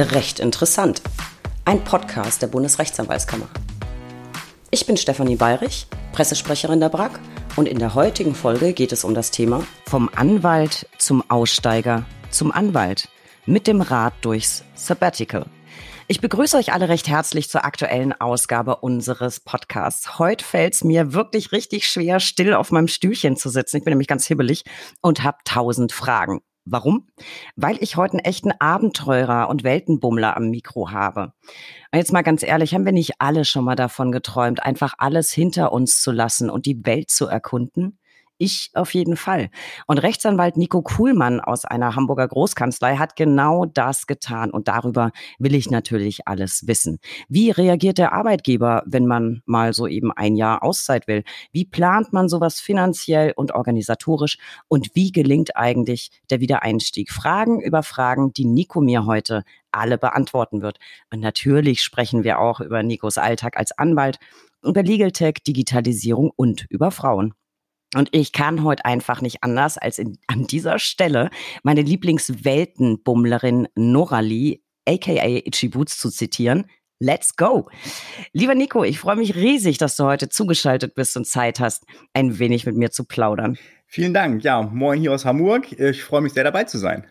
Recht interessant. Ein Podcast der Bundesrechtsanwaltskammer. Ich bin Stefanie Bayrich, Pressesprecherin der BRAG und in der heutigen Folge geht es um das Thema Vom Anwalt zum Aussteiger zum Anwalt mit dem Rad durchs Sabbatical. Ich begrüße euch alle recht herzlich zur aktuellen Ausgabe unseres Podcasts. Heute fällt es mir wirklich richtig schwer, still auf meinem Stühlchen zu sitzen. Ich bin nämlich ganz hibbelig und habe tausend Fragen. Warum? Weil ich heute einen echten Abenteurer und Weltenbummler am Mikro habe. Und jetzt mal ganz ehrlich, haben wir nicht alle schon mal davon geträumt, einfach alles hinter uns zu lassen und die Welt zu erkunden? Ich auf jeden Fall. Und Rechtsanwalt Nico Kuhlmann aus einer Hamburger Großkanzlei hat genau das getan. Und darüber will ich natürlich alles wissen. Wie reagiert der Arbeitgeber, wenn man mal so eben ein Jahr Auszeit will? Wie plant man sowas finanziell und organisatorisch? Und wie gelingt eigentlich der Wiedereinstieg? Fragen über Fragen, die Nico mir heute alle beantworten wird. Und natürlich sprechen wir auch über Nikos Alltag als Anwalt, über Legal Tech, Digitalisierung und über Frauen. Und ich kann heute einfach nicht anders, als in, an dieser Stelle meine Lieblingsweltenbummlerin Noralie, aka Itchy Boots, zu zitieren. Let's go! Lieber Nico, ich freue mich riesig, dass du heute zugeschaltet bist und Zeit hast, ein wenig mit mir zu plaudern. Vielen Dank. Ja, moin hier aus Hamburg. Ich freue mich sehr dabei zu sein.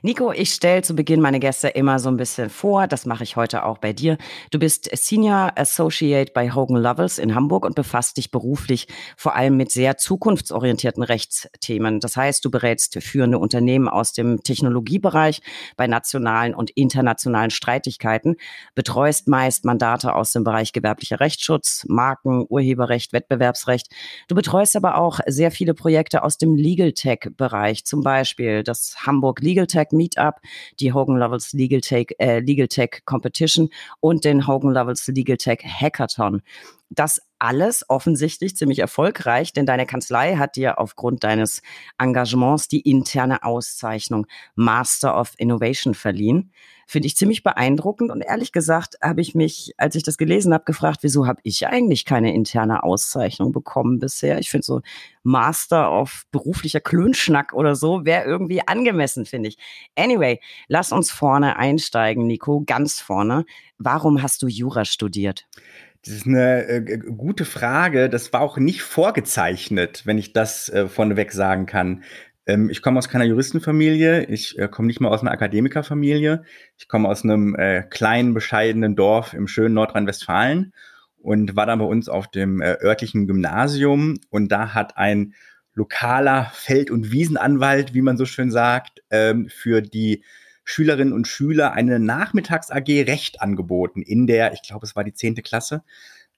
Nico, ich stelle zu Beginn meine Gäste immer so ein bisschen vor. Das mache ich heute auch bei dir. Du bist Senior Associate bei Hogan Lovells in Hamburg und befasst dich beruflich vor allem mit sehr zukunftsorientierten Rechtsthemen. Das heißt, du berätst führende Unternehmen aus dem Technologiebereich bei nationalen und internationalen Streitigkeiten, betreust meist Mandate aus dem Bereich gewerblicher Rechtsschutz, Marken, Urheberrecht, Wettbewerbsrecht. Du betreust aber auch sehr viele Projekte aus dem Legal Tech Bereich, zum Beispiel das Hamburg Legal Tech Tech Meetup, die Hogan Lovells Legal Tech, äh, Legal Tech Competition und den Hogan Lovells Legal Tech Hackathon. Das alles offensichtlich ziemlich erfolgreich, denn deine Kanzlei hat dir aufgrund deines Engagements die interne Auszeichnung Master of Innovation verliehen. Finde ich ziemlich beeindruckend und ehrlich gesagt habe ich mich, als ich das gelesen habe, gefragt, wieso habe ich eigentlich keine interne Auszeichnung bekommen bisher? Ich finde so Master of beruflicher Klönschnack oder so wäre irgendwie angemessen, finde ich. Anyway, lass uns vorne einsteigen, Nico, ganz vorne. Warum hast du Jura studiert? Das ist eine äh, gute Frage. Das war auch nicht vorgezeichnet, wenn ich das äh, vorneweg sagen kann. Ähm, ich komme aus keiner Juristenfamilie. Ich äh, komme nicht mal aus einer Akademikerfamilie. Ich komme aus einem äh, kleinen, bescheidenen Dorf im schönen Nordrhein-Westfalen und war dann bei uns auf dem äh, örtlichen Gymnasium. Und da hat ein lokaler Feld- und Wiesenanwalt, wie man so schön sagt, ähm, für die Schülerinnen und Schüler eine Nachmittags-AG Recht angeboten in der, ich glaube, es war die zehnte Klasse.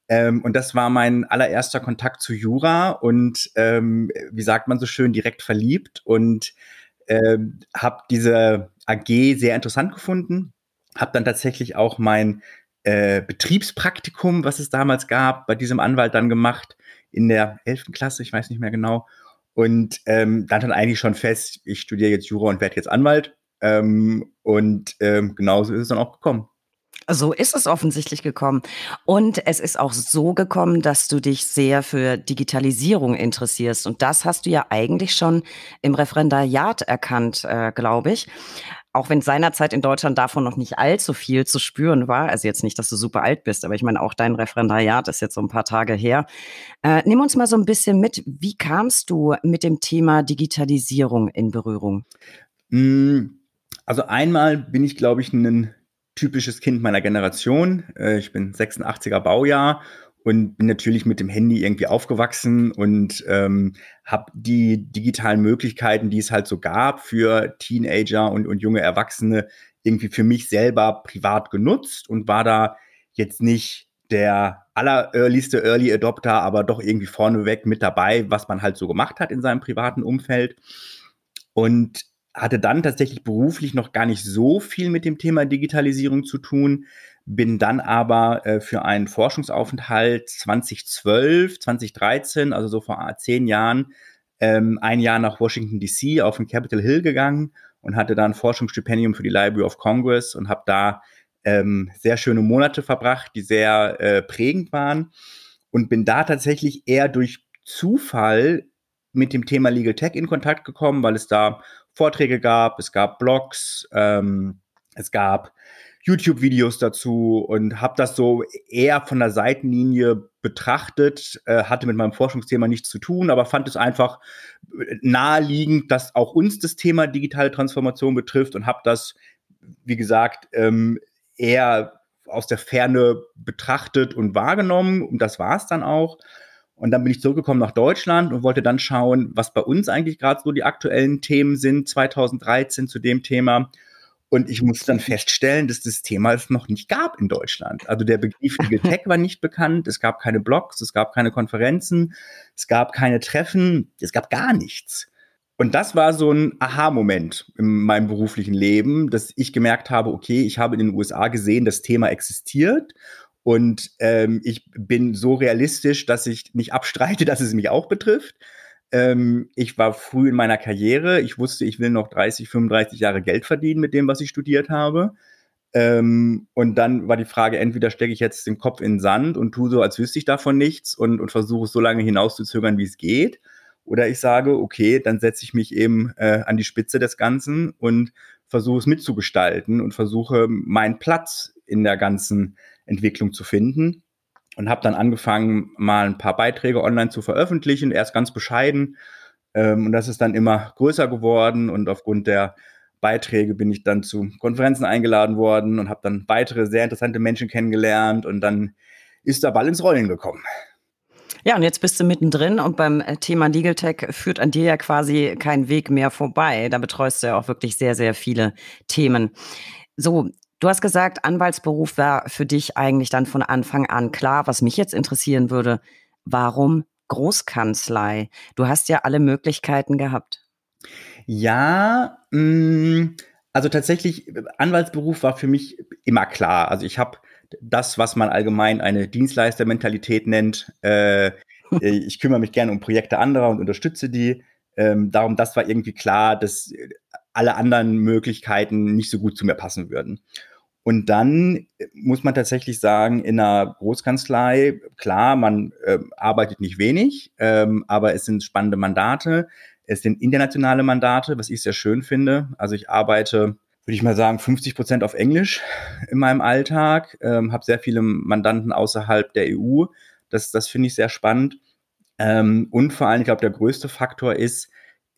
Ähm, und das war mein allererster Kontakt zu Jura und ähm, wie sagt man so schön, direkt verliebt und ähm, habe diese AG sehr interessant gefunden. Habe dann tatsächlich auch mein äh, Betriebspraktikum, was es damals gab, bei diesem Anwalt dann gemacht in der elften Klasse, ich weiß nicht mehr genau. Und ähm, dann dann eigentlich schon fest, ich studiere jetzt Jura und werde jetzt Anwalt. Ähm, und ähm, genauso ist es dann auch gekommen. So ist es offensichtlich gekommen. Und es ist auch so gekommen, dass du dich sehr für Digitalisierung interessierst. Und das hast du ja eigentlich schon im Referendariat erkannt, äh, glaube ich. Auch wenn seinerzeit in Deutschland davon noch nicht allzu viel zu spüren war. Also jetzt nicht, dass du super alt bist, aber ich meine, auch dein Referendariat ist jetzt so ein paar Tage her. Äh, nimm uns mal so ein bisschen mit. Wie kamst du mit dem Thema Digitalisierung in Berührung? Mm also einmal bin ich, glaube ich, ein typisches Kind meiner Generation. Äh, ich bin 86er Baujahr und bin natürlich mit dem Handy irgendwie aufgewachsen und ähm, habe die digitalen Möglichkeiten, die es halt so gab für Teenager und, und junge Erwachsene, irgendwie für mich selber privat genutzt und war da jetzt nicht der aller-earlyste Early Adopter, aber doch irgendwie vorneweg mit dabei, was man halt so gemacht hat in seinem privaten Umfeld. Und hatte dann tatsächlich beruflich noch gar nicht so viel mit dem Thema Digitalisierung zu tun, bin dann aber äh, für einen Forschungsaufenthalt 2012, 2013, also so vor zehn Jahren, ähm, ein Jahr nach Washington DC auf den Capitol Hill gegangen und hatte da ein Forschungsstipendium für die Library of Congress und habe da ähm, sehr schöne Monate verbracht, die sehr äh, prägend waren und bin da tatsächlich eher durch Zufall mit dem Thema Legal Tech in Kontakt gekommen, weil es da Vorträge gab, es gab Blogs, ähm, Es gab YouTube-Videos dazu und habe das so eher von der Seitenlinie betrachtet, äh, hatte mit meinem Forschungsthema nichts zu tun, aber fand es einfach äh, naheliegend, dass auch uns das Thema digitale Transformation betrifft und habe das, wie gesagt, ähm, eher aus der Ferne betrachtet und wahrgenommen und das war es dann auch. Und dann bin ich zurückgekommen nach Deutschland und wollte dann schauen, was bei uns eigentlich gerade so die aktuellen Themen sind, 2013 zu dem Thema. Und ich musste dann feststellen, dass das Thema es noch nicht gab in Deutschland. Also der Begriff Legal Tech war nicht bekannt, es gab keine Blogs, es gab keine Konferenzen, es gab keine Treffen, es gab gar nichts. Und das war so ein Aha-Moment in meinem beruflichen Leben, dass ich gemerkt habe, okay, ich habe in den USA gesehen, das Thema existiert und ähm, ich bin so realistisch, dass ich nicht abstreite, dass es mich auch betrifft. Ähm, ich war früh in meiner Karriere. Ich wusste, ich will noch 30, 35 Jahre Geld verdienen mit dem, was ich studiert habe. Ähm, und dann war die Frage, entweder stecke ich jetzt den Kopf in den Sand und tue so, als wüsste ich davon nichts und, und versuche es so lange hinauszuzögern, wie es geht. Oder ich sage, okay, dann setze ich mich eben äh, an die Spitze des Ganzen und versuche es mitzugestalten und versuche meinen Platz in der ganzen Entwicklung zu finden und habe dann angefangen, mal ein paar Beiträge online zu veröffentlichen, erst ganz bescheiden. Ähm, und das ist dann immer größer geworden und aufgrund der Beiträge bin ich dann zu Konferenzen eingeladen worden und habe dann weitere sehr interessante Menschen kennengelernt und dann ist der Ball ins Rollen gekommen. Ja, und jetzt bist du mittendrin und beim äh, Thema Legal Tech führt an dir ja quasi kein Weg mehr vorbei. Da betreust du ja auch wirklich sehr, sehr viele Themen. So, Du hast gesagt, Anwaltsberuf war für dich eigentlich dann von Anfang an klar. Was mich jetzt interessieren würde, warum Großkanzlei? Du hast ja alle Möglichkeiten gehabt. Ja, mh, mm, also tatsächlich, Anwaltsberuf war für mich immer klar. Also ich habe das, was man allgemein eine Dienstleistermentalität nennt. Äh, ich kümmere mich gerne um Projekte anderer und unterstütze die. Ähm, darum, das war irgendwie klar, dass alle anderen Möglichkeiten nicht so gut zu mir passen würden. Und dann äh, muss man tatsächlich sagen, in einer Großkanzlei, klar, man äh, arbeitet nicht wenig, ähm, aber es sind spannende Mandate. Es sind internationale Mandate, was ich sehr schön finde. Also ich arbeite, würde ich mal sagen, 50 Prozent auf Englisch in meinem Alltag, ähm, habe sehr viele Mandanten außerhalb der EU. Das, das finde ich sehr spannend. Ähm, und vor allem, ich glaube, der größte Faktor ist,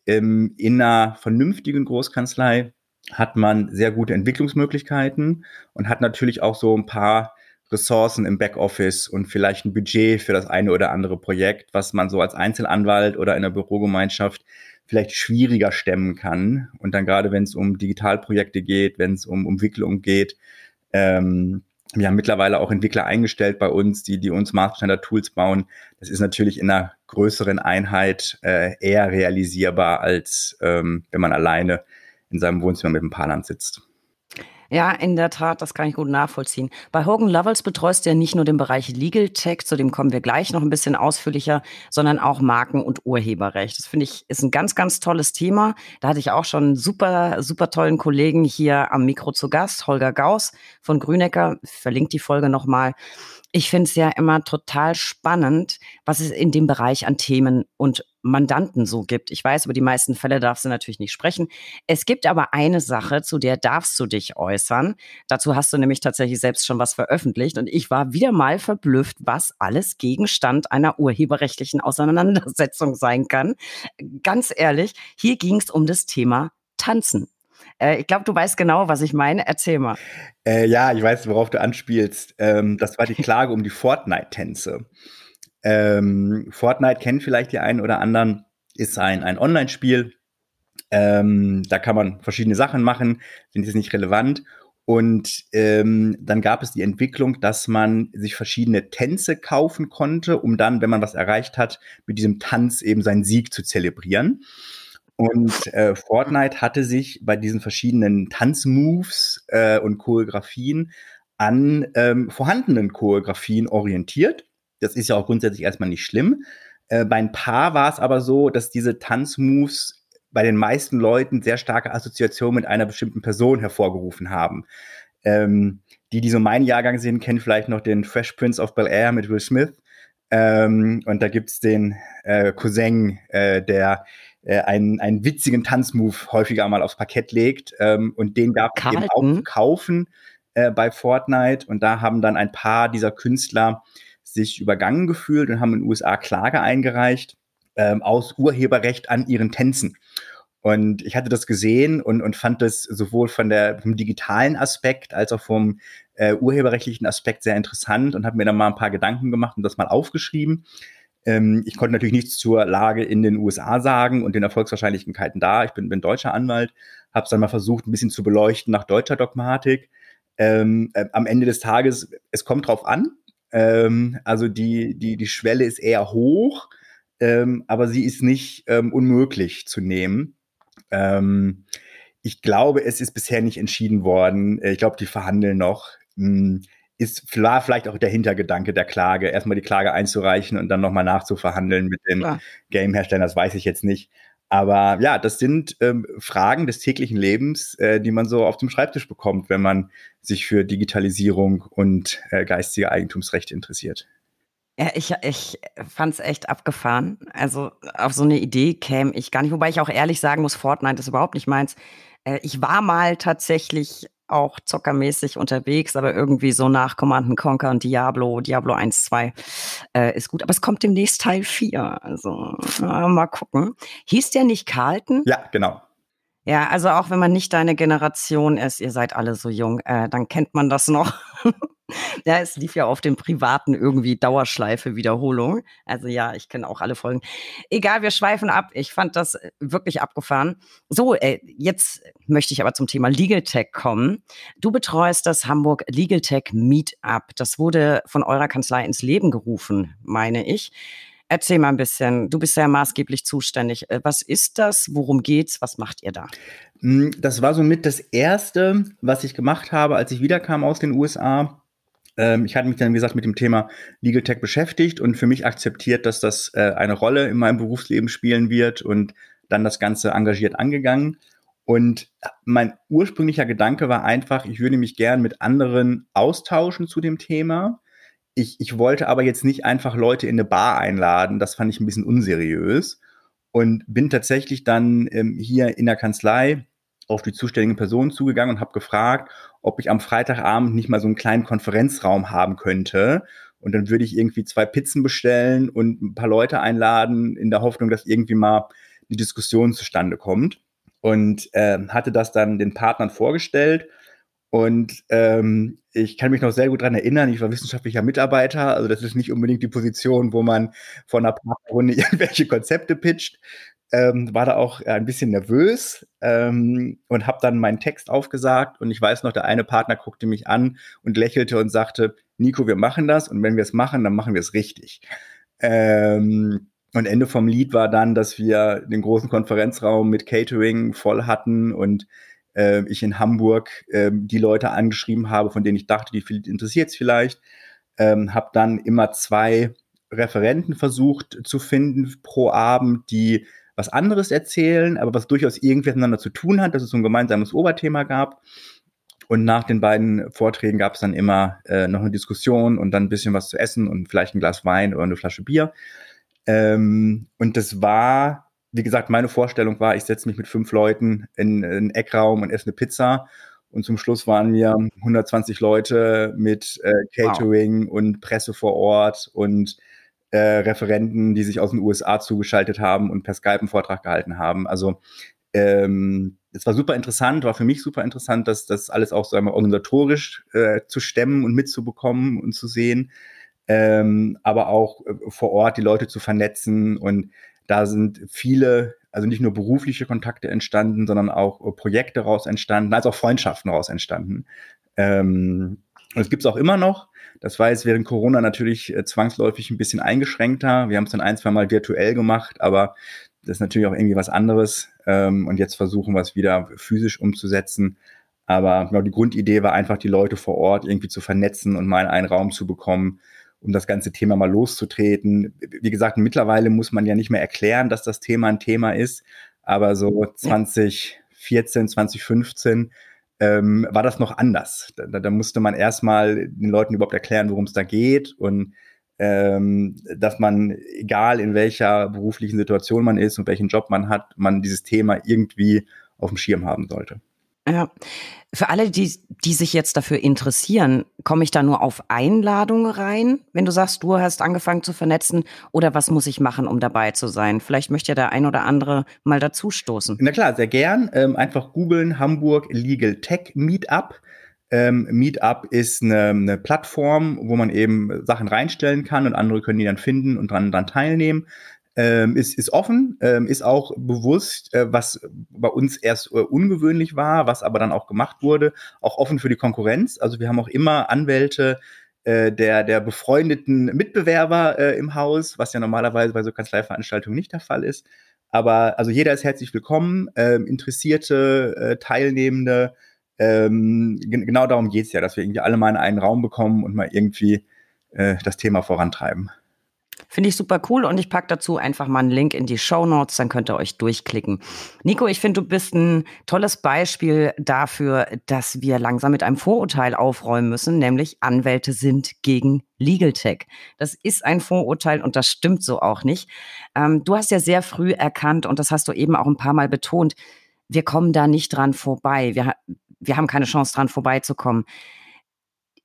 ähm, in einer vernünftigen Großkanzlei hat man sehr gute Entwicklungsmöglichkeiten und hat natürlich auch so ein paar Ressourcen im Backoffice und vielleicht ein Budget für das eine oder andere Projekt, was man so als Einzelanwalt oder in der Bürogemeinschaft vielleicht schwieriger stemmen kann. Und dann gerade, wenn es um Digitalprojekte geht, wenn es um Entwicklung geht, ähm, wir haben mittlerweile auch Entwickler eingestellt bei uns, die, die uns Maßstandard-Tools bauen. Das ist natürlich in einer größeren Einheit äh, eher realisierbar, als ähm, wenn man alleine in seinem Wohnzimmer mit dem Paarland sitzt. Ja, in der Tat, das kann ich gut nachvollziehen. Bei Hogan Lovells betreust du ja nicht nur den Bereich Legal Tech, zu dem kommen wir gleich noch ein bisschen ausführlicher, sondern auch Marken- und Urheberrecht. Das finde ich ist ein ganz, ganz tolles Thema. Da hatte ich auch schon einen super, super tollen Kollegen hier am Mikro zu Gast, Holger Gauss von Grünecker. Verlinkt die Folge nochmal. Ich finde es ja immer total spannend, was es in dem Bereich an Themen und Mandanten so gibt. Ich weiß, über die meisten Fälle darfst du natürlich nicht sprechen. Es gibt aber eine Sache, zu der darfst du dich äußern. Dazu hast du nämlich tatsächlich selbst schon was veröffentlicht und ich war wieder mal verblüfft, was alles Gegenstand einer urheberrechtlichen Auseinandersetzung sein kann. Ganz ehrlich, hier ging es um das Thema Tanzen. Äh, ich glaube, du weißt genau, was ich meine. Erzähl mal. Äh, ja, ich weiß, worauf du anspielst. Ähm, das war die Klage um die Fortnite-Tänze. Ähm, Fortnite kennen vielleicht die einen oder anderen, ist ein, ein Online-Spiel. Ähm, da kann man verschiedene Sachen machen, sind jetzt nicht relevant. Und ähm, dann gab es die Entwicklung, dass man sich verschiedene Tänze kaufen konnte, um dann, wenn man was erreicht hat, mit diesem Tanz eben seinen Sieg zu zelebrieren. Und äh, Fortnite hatte sich bei diesen verschiedenen Tanzmoves äh, und Choreografien an ähm, vorhandenen Choreografien orientiert. Das ist ja auch grundsätzlich erstmal nicht schlimm. Äh, bei ein paar war es aber so, dass diese Tanzmoves bei den meisten Leuten sehr starke Assoziationen mit einer bestimmten Person hervorgerufen haben. Ähm, die, die so mein Jahrgang sind, kennen vielleicht noch den Fresh Prince of Bel Air mit Will Smith. Ähm, und da gibt's den äh, Cousin, äh, der äh, einen, einen witzigen Tanzmove häufiger mal aufs Parkett legt. Ähm, und den gab es eben auch kaufen äh, bei Fortnite. Und da haben dann ein paar dieser Künstler sich übergangen gefühlt und haben in den USA Klage eingereicht ähm, aus Urheberrecht an ihren Tänzen. Und ich hatte das gesehen und, und fand das sowohl von der, vom digitalen Aspekt als auch vom äh, urheberrechtlichen Aspekt sehr interessant und habe mir dann mal ein paar Gedanken gemacht und das mal aufgeschrieben. Ähm, ich konnte natürlich nichts zur Lage in den USA sagen und den Erfolgswahrscheinlichkeiten da. Ich bin, bin deutscher Anwalt, habe es dann mal versucht, ein bisschen zu beleuchten nach deutscher Dogmatik. Ähm, äh, am Ende des Tages, es kommt drauf an. Ähm, also die, die, die Schwelle ist eher hoch, ähm, aber sie ist nicht ähm, unmöglich zu nehmen. Ähm, ich glaube, es ist bisher nicht entschieden worden. Ich glaube, die verhandeln noch. Ist vielleicht auch der Hintergedanke der Klage, erstmal die Klage einzureichen und dann nochmal nachzuverhandeln mit den Game-Herstellern, das weiß ich jetzt nicht. Aber ja, das sind ähm, Fragen des täglichen Lebens, äh, die man so auf dem Schreibtisch bekommt, wenn man sich für Digitalisierung und äh, geistige Eigentumsrechte interessiert. Ja, ich, ich fand es echt abgefahren. Also auf so eine Idee käme ich gar nicht, wobei ich auch ehrlich sagen muss, Fortnite ist überhaupt nicht meins. Äh, ich war mal tatsächlich auch zockermäßig unterwegs, aber irgendwie so nach Command Conquer und Diablo, Diablo 1, 2 äh, ist gut. Aber es kommt demnächst Teil 4. Also äh, mal gucken. Hieß der nicht Carlton? Ja, genau. Ja, also auch wenn man nicht deine Generation ist, ihr seid alle so jung, äh, dann kennt man das noch. ja, es lief ja auf dem privaten irgendwie Dauerschleife Wiederholung. Also ja, ich kenne auch alle Folgen. Egal, wir schweifen ab. Ich fand das äh, wirklich abgefahren. So, äh, jetzt möchte ich aber zum Thema Legal Tech kommen. Du betreust das Hamburg Legal Tech Meetup. Das wurde von eurer Kanzlei ins Leben gerufen, meine ich. Erzähl mal ein bisschen. Du bist ja maßgeblich zuständig. Äh, was ist das? Worum geht's? Was macht ihr da? Hm, das war somit das erste, was ich gemacht habe, als ich wiederkam aus den USA. Ähm, ich hatte mich dann, wie gesagt, mit dem Thema Legal Tech beschäftigt und für mich akzeptiert, dass das äh, eine Rolle in meinem Berufsleben spielen wird und dann das Ganze engagiert angegangen. Und mein ursprünglicher Gedanke war einfach, ich würde mich gern mit anderen austauschen zu dem Thema. Ich, ich wollte aber jetzt nicht einfach Leute in eine Bar einladen. Das fand ich ein bisschen unseriös. Und bin tatsächlich dann ähm, hier in der Kanzlei auf die zuständigen Personen zugegangen und habe gefragt, ob ich am Freitagabend nicht mal so einen kleinen Konferenzraum haben könnte. Und dann würde ich irgendwie zwei Pizzen bestellen und ein paar Leute einladen, in der Hoffnung, dass irgendwie mal die Diskussion zustande kommt. Und äh, hatte das dann den Partnern vorgestellt. Und ähm, ich kann mich noch sehr gut daran erinnern, ich war wissenschaftlicher Mitarbeiter, also das ist nicht unbedingt die Position, wo man von einer Partnerrunde irgendwelche Konzepte pitcht, ähm, war da auch ein bisschen nervös ähm, und habe dann meinen Text aufgesagt. Und ich weiß noch, der eine Partner guckte mich an und lächelte und sagte, Nico, wir machen das und wenn wir es machen, dann machen wir es richtig. Ähm, und Ende vom Lied war dann, dass wir den großen Konferenzraum mit Catering voll hatten und äh, ich in Hamburg äh, die Leute angeschrieben habe, von denen ich dachte, die interessiert es vielleicht. Ähm, habe dann immer zwei Referenten versucht zu finden pro Abend, die was anderes erzählen, aber was durchaus irgendwie miteinander zu tun hat, dass es so ein gemeinsames Oberthema gab. Und nach den beiden Vorträgen gab es dann immer äh, noch eine Diskussion und dann ein bisschen was zu essen und vielleicht ein Glas Wein oder eine Flasche Bier. Ähm, und das war, wie gesagt, meine Vorstellung war, ich setze mich mit fünf Leuten in, in einen Eckraum und esse eine Pizza. Und zum Schluss waren wir 120 Leute mit äh, Catering wow. und Presse vor Ort und äh, Referenten, die sich aus den USA zugeschaltet haben und per Skype einen Vortrag gehalten haben. Also ähm, es war super interessant, war für mich super interessant, dass das alles auch so einmal organisatorisch äh, zu stemmen und mitzubekommen und zu sehen, ähm, aber auch äh, vor Ort die Leute zu vernetzen und da sind viele, also nicht nur berufliche Kontakte entstanden, sondern auch äh, Projekte raus entstanden, als auch Freundschaften raus entstanden. Ähm, und gibt es auch immer noch. Das war jetzt während Corona natürlich äh, zwangsläufig ein bisschen eingeschränkter. Wir haben es dann ein, zwei Mal virtuell gemacht, aber das ist natürlich auch irgendwie was anderes. Ähm, und jetzt versuchen wir es wieder physisch umzusetzen. Aber genau, die Grundidee war einfach, die Leute vor Ort irgendwie zu vernetzen und mal einen Raum zu bekommen, um das ganze Thema mal loszutreten. Wie gesagt, mittlerweile muss man ja nicht mehr erklären, dass das Thema ein Thema ist. Aber so 2014, 2015 ähm, war das noch anders. Da, da musste man erstmal den Leuten überhaupt erklären, worum es da geht und ähm, dass man, egal in welcher beruflichen Situation man ist und welchen Job man hat, man dieses Thema irgendwie auf dem Schirm haben sollte. Ja, für alle, die, die sich jetzt dafür interessieren, komme ich da nur auf Einladung rein, wenn du sagst, du hast angefangen zu vernetzen oder was muss ich machen, um dabei zu sein? Vielleicht möchte ja der ein oder andere mal dazu stoßen. Na klar, sehr gern. Ähm, einfach googeln Hamburg Legal Tech Meetup. Ähm, Meetup ist eine, eine, Plattform, wo man eben Sachen reinstellen kann und andere können die dann finden und dran, dran teilnehmen ähm, ist, ist offen, ähm, ist auch bewusst, äh, was bei uns erst äh, ungewöhnlich war, was aber dann auch gemacht wurde, auch offen für die Konkurrenz. Also wir haben auch immer Anwälte äh, der, der befreundeten Mitbewerber äh, im Haus, was ja normalerweise bei so Kanzleiveranstaltungen nicht der Fall ist. Aber also jeder ist herzlich willkommen, ähm, interessierte äh, Teilnehmende. Ähm, genau darum geht's ja, dass wir irgendwie alle mal in einen Raum bekommen und mal irgendwie äh, das Thema vorantreiben. Finde ich super cool und ich packe dazu einfach mal einen Link in die Show Notes, dann könnt ihr euch durchklicken. Nico, ich finde, du bist ein tolles Beispiel dafür, dass wir langsam mit einem Vorurteil aufräumen müssen, nämlich Anwälte sind gegen Legal Tech. Das ist ein Vorurteil und das stimmt so auch nicht. Ähm, du hast ja sehr früh erkannt und das hast du eben auch ein paar Mal betont, wir kommen da nicht dran vorbei. Wir, wir haben keine Chance dran vorbeizukommen.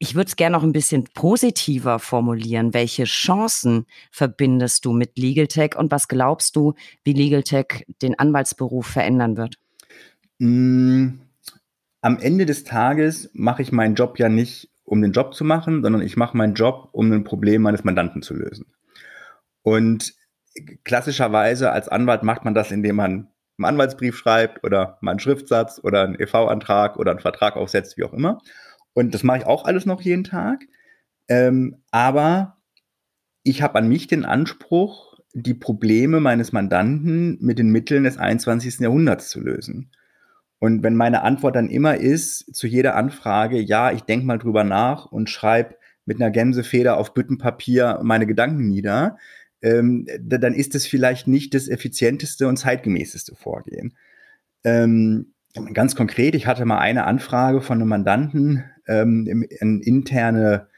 Ich würde es gerne noch ein bisschen positiver formulieren. Welche Chancen verbindest du mit Legal Tech und was glaubst du, wie Legal Tech den Anwaltsberuf verändern wird? Mm, am Ende des Tages mache ich meinen Job ja nicht, um den Job zu machen, sondern ich mache meinen Job, um ein Problem meines Mandanten zu lösen. Und klassischerweise als Anwalt macht man das, indem man einen Anwaltsbrief schreibt oder mal einen Schriftsatz oder einen EV-Antrag oder einen Vertrag aufsetzt, wie auch immer. Und das mache ich auch alles noch jeden Tag. Ähm, aber ich habe an mich den Anspruch, die Probleme meines Mandanten mit den Mitteln des 21. Jahrhunderts zu lösen. Und wenn meine Antwort dann immer ist, zu jeder Anfrage, ja, ich denke mal drüber nach und schreibe mit einer Gänsefeder auf Büttenpapier meine Gedanken nieder, ähm, dann ist es vielleicht nicht das effizienteste und zeitgemäßeste Vorgehen. Ähm, ganz konkret, ich hatte mal eine Anfrage von einem Mandanten, ähm, eine interne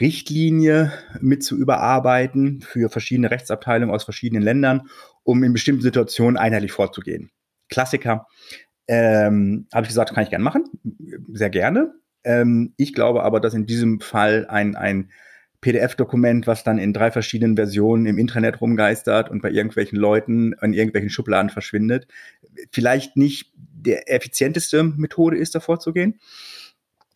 Richtlinie mit zu überarbeiten für verschiedene Rechtsabteilungen aus verschiedenen Ländern, um in bestimmten Situationen einheitlich vorzugehen. Klassiker. Ähm, Habe ich gesagt, kann ich gerne machen, sehr gerne. Ähm, ich glaube aber, dass in diesem Fall ein, ein PDF-Dokument, was dann in drei verschiedenen Versionen im Internet rumgeistert und bei irgendwelchen Leuten in irgendwelchen Schubladen verschwindet, vielleicht nicht der effizienteste Methode ist, davor zu gehen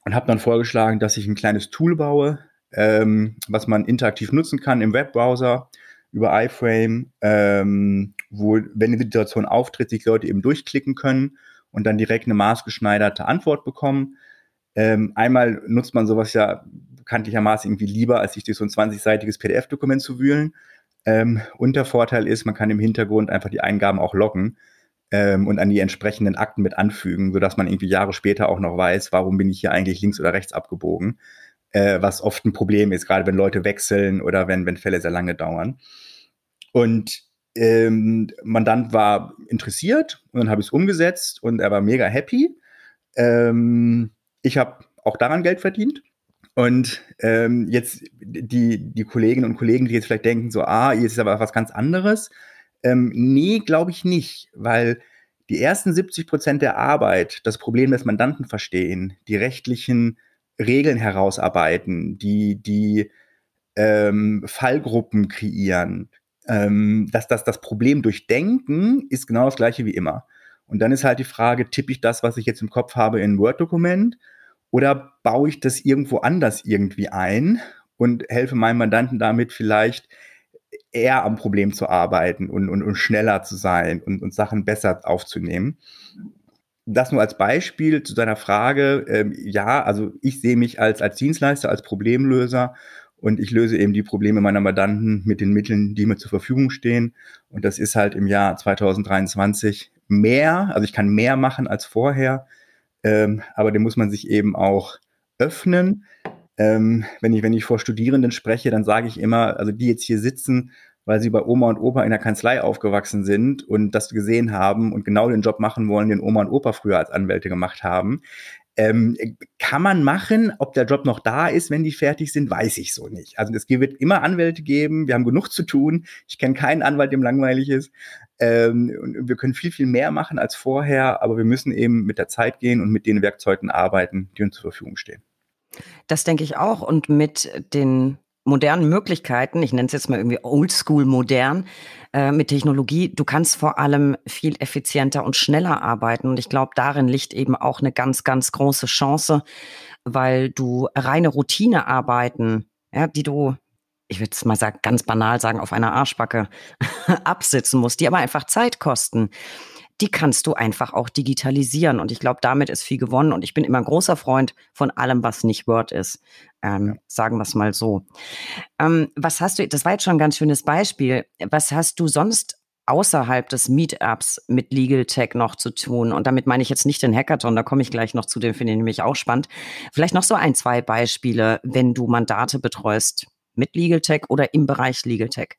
und habe dann vorgeschlagen, dass ich ein kleines Tool baue, ähm, was man interaktiv nutzen kann im Webbrowser über iFrame, ähm, wo, wenn eine Situation auftritt, sich Leute eben durchklicken können und dann direkt eine maßgeschneiderte Antwort bekommen. Ähm, einmal nutzt man sowas ja bekanntlichermaßen irgendwie lieber, als sich durch so ein 20-seitiges PDF-Dokument zu wühlen. Ähm, und der Vorteil ist, man kann im Hintergrund einfach die Eingaben auch loggen ähm, und an die entsprechenden Akten mit anfügen, sodass man irgendwie Jahre später auch noch weiß, warum bin ich hier eigentlich links oder rechts abgebogen, äh, was oft ein Problem ist, gerade wenn Leute wechseln oder wenn, wenn Fälle sehr lange dauern. Und ähm, Mandant war interessiert und dann habe ich es umgesetzt und er war mega happy. Ähm, ich habe auch daran Geld verdient. Und ähm, jetzt die, die Kolleginnen und Kollegen, die jetzt vielleicht denken, so, ah, hier ist aber was ganz anderes. Ähm, nee, glaube ich nicht, weil die ersten 70 Prozent der Arbeit das Problem des Mandanten verstehen, die rechtlichen Regeln herausarbeiten, die, die ähm, Fallgruppen kreieren, ähm, dass das, das Problem durchdenken ist genau das gleiche wie immer. Und dann ist halt die Frage, tippe ich das, was ich jetzt im Kopf habe, in ein Word-Dokument oder baue ich das irgendwo anders irgendwie ein und helfe meinem Mandanten damit vielleicht eher am Problem zu arbeiten und, und, und schneller zu sein und, und Sachen besser aufzunehmen. Das nur als Beispiel zu deiner Frage. Ähm, ja, also ich sehe mich als, als Dienstleister, als Problemlöser und ich löse eben die Probleme meiner Mandanten mit den Mitteln, die mir zur Verfügung stehen. Und das ist halt im Jahr 2023 mehr, also ich kann mehr machen als vorher, ähm, aber dem muss man sich eben auch öffnen ähm, wenn, ich, wenn ich vor Studierenden spreche, dann sage ich immer, also die jetzt hier sitzen, weil sie bei Oma und Opa in der Kanzlei aufgewachsen sind und das gesehen haben und genau den Job machen wollen, den Oma und Opa früher als Anwälte gemacht haben. Ähm, kann man machen, ob der Job noch da ist, wenn die fertig sind, weiß ich so nicht. Also es wird immer Anwälte geben, wir haben genug zu tun. Ich kenne keinen Anwalt, dem langweilig ist. Ähm, und wir können viel, viel mehr machen als vorher, aber wir müssen eben mit der Zeit gehen und mit den Werkzeugen arbeiten, die uns zur Verfügung stehen. Das denke ich auch. Und mit den modernen Möglichkeiten, ich nenne es jetzt mal irgendwie oldschool modern, äh, mit Technologie, du kannst vor allem viel effizienter und schneller arbeiten. Und ich glaube, darin liegt eben auch eine ganz, ganz große Chance, weil du reine Routinearbeiten, ja, die du, ich würde es mal sagen, ganz banal sagen, auf einer Arschbacke absitzen musst, die aber einfach Zeit kosten die kannst du einfach auch digitalisieren. Und ich glaube, damit ist viel gewonnen. Und ich bin immer ein großer Freund von allem, was nicht Word ist. Ähm, ja. Sagen wir es mal so. Ähm, was hast du, das war jetzt schon ein ganz schönes Beispiel. Was hast du sonst außerhalb des Meetups mit Legal Tech noch zu tun? Und damit meine ich jetzt nicht den Hackathon, da komme ich gleich noch zu, den finde ich nämlich auch spannend. Vielleicht noch so ein, zwei Beispiele, wenn du Mandate betreust mit Legal Tech oder im Bereich Legal Tech.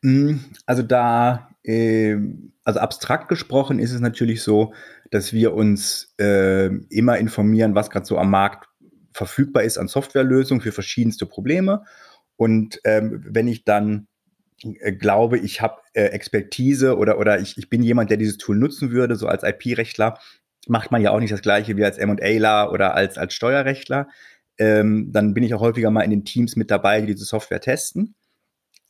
Mm, also da also abstrakt gesprochen ist es natürlich so, dass wir uns äh, immer informieren, was gerade so am Markt verfügbar ist an Softwarelösungen für verschiedenste Probleme. Und ähm, wenn ich dann äh, glaube, ich habe äh, Expertise oder, oder ich, ich bin jemand, der dieses Tool nutzen würde, so als IP-Rechtler, macht man ja auch nicht das gleiche wie als M&A-ler oder als, als Steuerrechtler. Ähm, dann bin ich auch häufiger mal in den Teams mit dabei, die diese Software testen.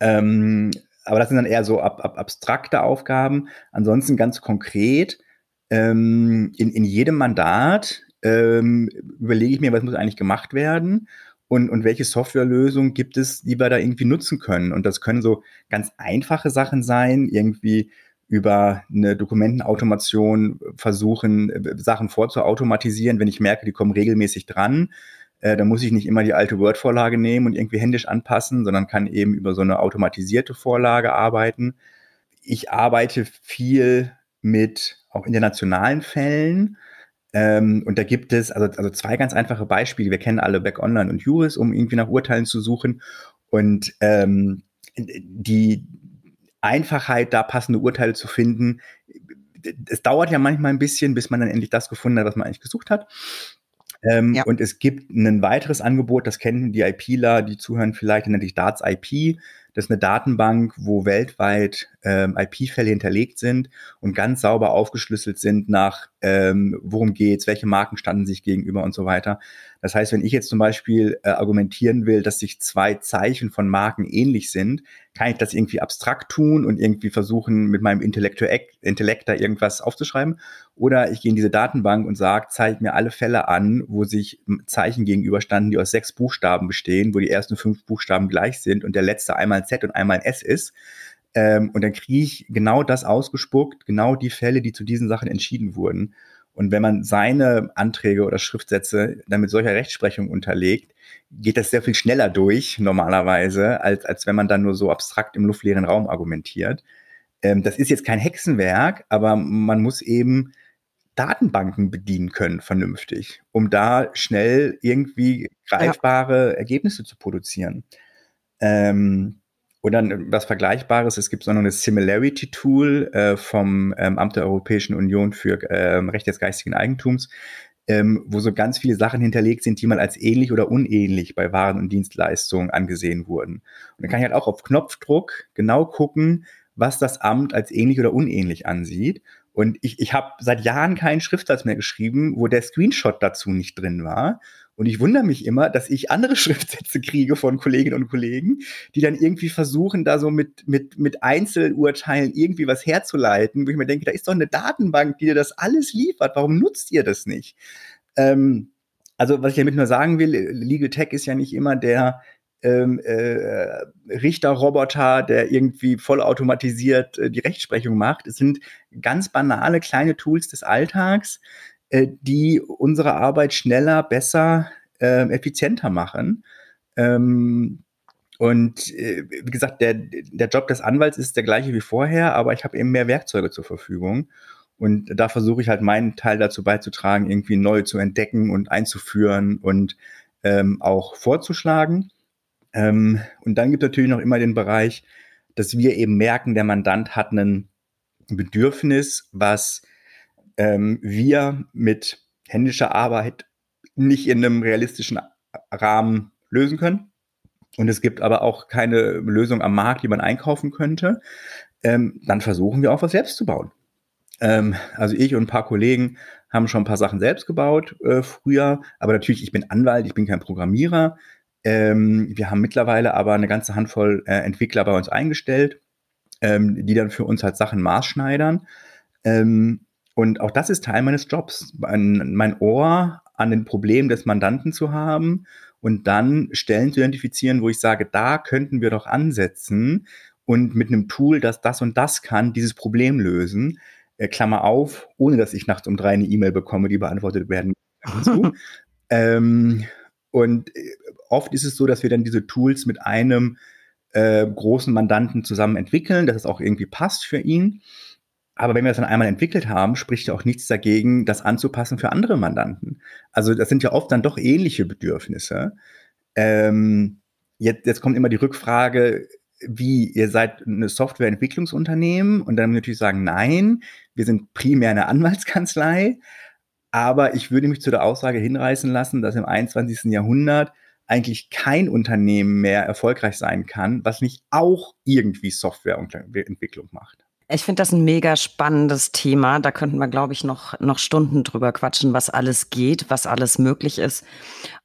Ähm, aber das sind dann eher so ab, ab abstrakte Aufgaben. Ansonsten ganz konkret, ähm, in, in jedem Mandat ähm, überlege ich mir, was muss eigentlich gemacht werden und, und welche Softwarelösung gibt es, die wir da irgendwie nutzen können. Und das können so ganz einfache Sachen sein, irgendwie über eine Dokumentenautomation versuchen, äh, Sachen vorzuautomatisieren, wenn ich merke, die kommen regelmäßig dran. Äh, da muss ich nicht immer die alte Word-Vorlage nehmen und irgendwie händisch anpassen, sondern kann eben über so eine automatisierte Vorlage arbeiten. Ich arbeite viel mit auch internationalen Fällen. Ähm, und da gibt es also, also zwei ganz einfache Beispiele. Wir kennen alle Back Online und Juris, um irgendwie nach Urteilen zu suchen. Und ähm, die Einfachheit, da passende Urteile zu finden, es dauert ja manchmal ein bisschen, bis man dann endlich das gefunden hat, was man eigentlich gesucht hat. Ähm, ja. Und es gibt ein weiteres Angebot, das kennen die IPler, die zuhören vielleicht, nennt sich Darts IP. Das ist eine Datenbank, wo weltweit ähm, IP-Fälle hinterlegt sind und ganz sauber aufgeschlüsselt sind nach, ähm, worum geht's, welche Marken standen sich gegenüber und so weiter. Das heißt, wenn ich jetzt zum Beispiel äh, argumentieren will, dass sich zwei Zeichen von Marken ähnlich sind, kann ich das irgendwie abstrakt tun und irgendwie versuchen, mit meinem Intellekt, da irgendwas aufzuschreiben. Oder ich gehe in diese Datenbank und sage, zeig mir alle Fälle an, wo sich Zeichen gegenüberstanden, die aus sechs Buchstaben bestehen, wo die ersten fünf Buchstaben gleich sind und der letzte einmal ein Z und einmal ein S ist. Ähm, und dann kriege ich genau das ausgespuckt, genau die Fälle, die zu diesen Sachen entschieden wurden. Und wenn man seine Anträge oder Schriftsätze dann mit solcher Rechtsprechung unterlegt, geht das sehr viel schneller durch normalerweise, als, als wenn man dann nur so abstrakt im luftleeren Raum argumentiert. Ähm, das ist jetzt kein Hexenwerk, aber man muss eben Datenbanken bedienen können, vernünftig, um da schnell irgendwie greifbare ja. Ergebnisse zu produzieren. Ähm, oder was Vergleichbares, es gibt so eine Similarity-Tool äh, vom ähm, Amt der Europäischen Union für ähm, Recht des geistigen Eigentums, ähm, wo so ganz viele Sachen hinterlegt sind, die mal als ähnlich oder unähnlich bei Waren und Dienstleistungen angesehen wurden. Und dann kann ich halt auch auf Knopfdruck genau gucken, was das Amt als ähnlich oder unähnlich ansieht. Und ich, ich habe seit Jahren keinen Schriftsatz mehr geschrieben, wo der Screenshot dazu nicht drin war. Und ich wundere mich immer, dass ich andere Schriftsätze kriege von Kolleginnen und Kollegen, die dann irgendwie versuchen, da so mit, mit, mit Einzelurteilen irgendwie was herzuleiten, wo ich mir denke, da ist doch eine Datenbank, die dir das alles liefert. Warum nutzt ihr das nicht? Ähm, also, was ich damit nur sagen will, Legal Tech ist ja nicht immer der, ähm, äh, Richterroboter, der irgendwie vollautomatisiert äh, die Rechtsprechung macht. Es sind ganz banale kleine Tools des Alltags, äh, die unsere Arbeit schneller, besser, äh, effizienter machen. Ähm, und äh, wie gesagt, der, der Job des Anwalts ist der gleiche wie vorher, aber ich habe eben mehr Werkzeuge zur Verfügung. Und da versuche ich halt meinen Teil dazu beizutragen, irgendwie neu zu entdecken und einzuführen und ähm, auch vorzuschlagen. Ähm, und dann gibt es natürlich noch immer den Bereich, dass wir eben merken, der Mandant hat ein Bedürfnis, was ähm, wir mit händische Arbeit nicht in einem realistischen Rahmen lösen können. Und es gibt aber auch keine Lösung am Markt, die man einkaufen könnte. Ähm, dann versuchen wir auch was selbst zu bauen. Ähm, also ich und ein paar Kollegen haben schon ein paar Sachen selbst gebaut äh, früher. Aber natürlich, ich bin Anwalt, ich bin kein Programmierer. Ähm, wir haben mittlerweile aber eine ganze Handvoll äh, Entwickler bei uns eingestellt, ähm, die dann für uns halt Sachen maßschneidern. Ähm, und auch das ist Teil meines Jobs, mein, mein Ohr an den Problemen des Mandanten zu haben und dann Stellen zu identifizieren, wo ich sage, da könnten wir doch ansetzen und mit einem Tool, das das und das kann, dieses Problem lösen. Äh, Klammer auf, ohne dass ich nachts um drei eine E-Mail bekomme, die beantwortet werden ähm, und äh, oft ist es so, dass wir dann diese Tools mit einem äh, großen Mandanten zusammen entwickeln, dass es auch irgendwie passt für ihn. Aber wenn wir das dann einmal entwickelt haben, spricht ja auch nichts dagegen, das anzupassen für andere Mandanten. Also das sind ja oft dann doch ähnliche Bedürfnisse. Ähm, jetzt, jetzt kommt immer die Rückfrage, wie, ihr seid eine Softwareentwicklungsunternehmen und dann natürlich sagen, nein, wir sind primär eine Anwaltskanzlei. Aber ich würde mich zu der Aussage hinreißen lassen, dass im 21. Jahrhundert eigentlich kein Unternehmen mehr erfolgreich sein kann, was nicht auch irgendwie Softwareentwicklung macht. Ich finde das ein mega spannendes Thema. Da könnten wir, glaube ich, noch, noch Stunden drüber quatschen, was alles geht, was alles möglich ist.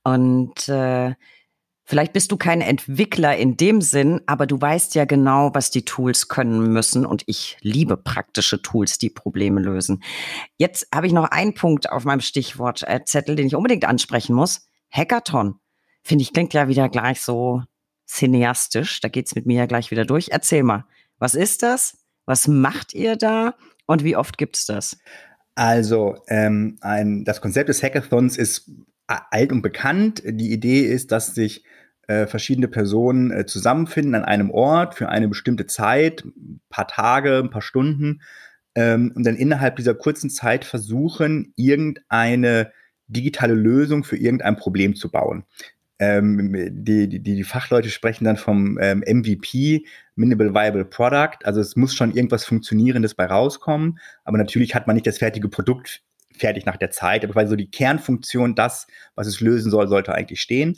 Und äh, vielleicht bist du kein Entwickler in dem Sinn, aber du weißt ja genau, was die Tools können müssen. Und ich liebe praktische Tools, die Probleme lösen. Jetzt habe ich noch einen Punkt auf meinem Stichwortzettel, den ich unbedingt ansprechen muss. Hackathon. Finde ich, klingt ja wieder gleich so cineastisch. Da geht's mit mir ja gleich wieder durch. Erzähl mal, was ist das? Was macht ihr da und wie oft gibt es das? Also, ähm, ein, das Konzept des Hackathons ist alt und bekannt. Die Idee ist, dass sich äh, verschiedene Personen äh, zusammenfinden an einem Ort für eine bestimmte Zeit, ein paar Tage, ein paar Stunden, ähm, und dann innerhalb dieser kurzen Zeit versuchen, irgendeine digitale Lösung für irgendein Problem zu bauen ähm, die, die, die Fachleute sprechen dann vom ähm, MVP, Minimal Viable Product. Also es muss schon irgendwas Funktionierendes bei rauskommen. Aber natürlich hat man nicht das fertige Produkt fertig nach der Zeit. Aber weil so die Kernfunktion, das, was es lösen soll, sollte eigentlich stehen.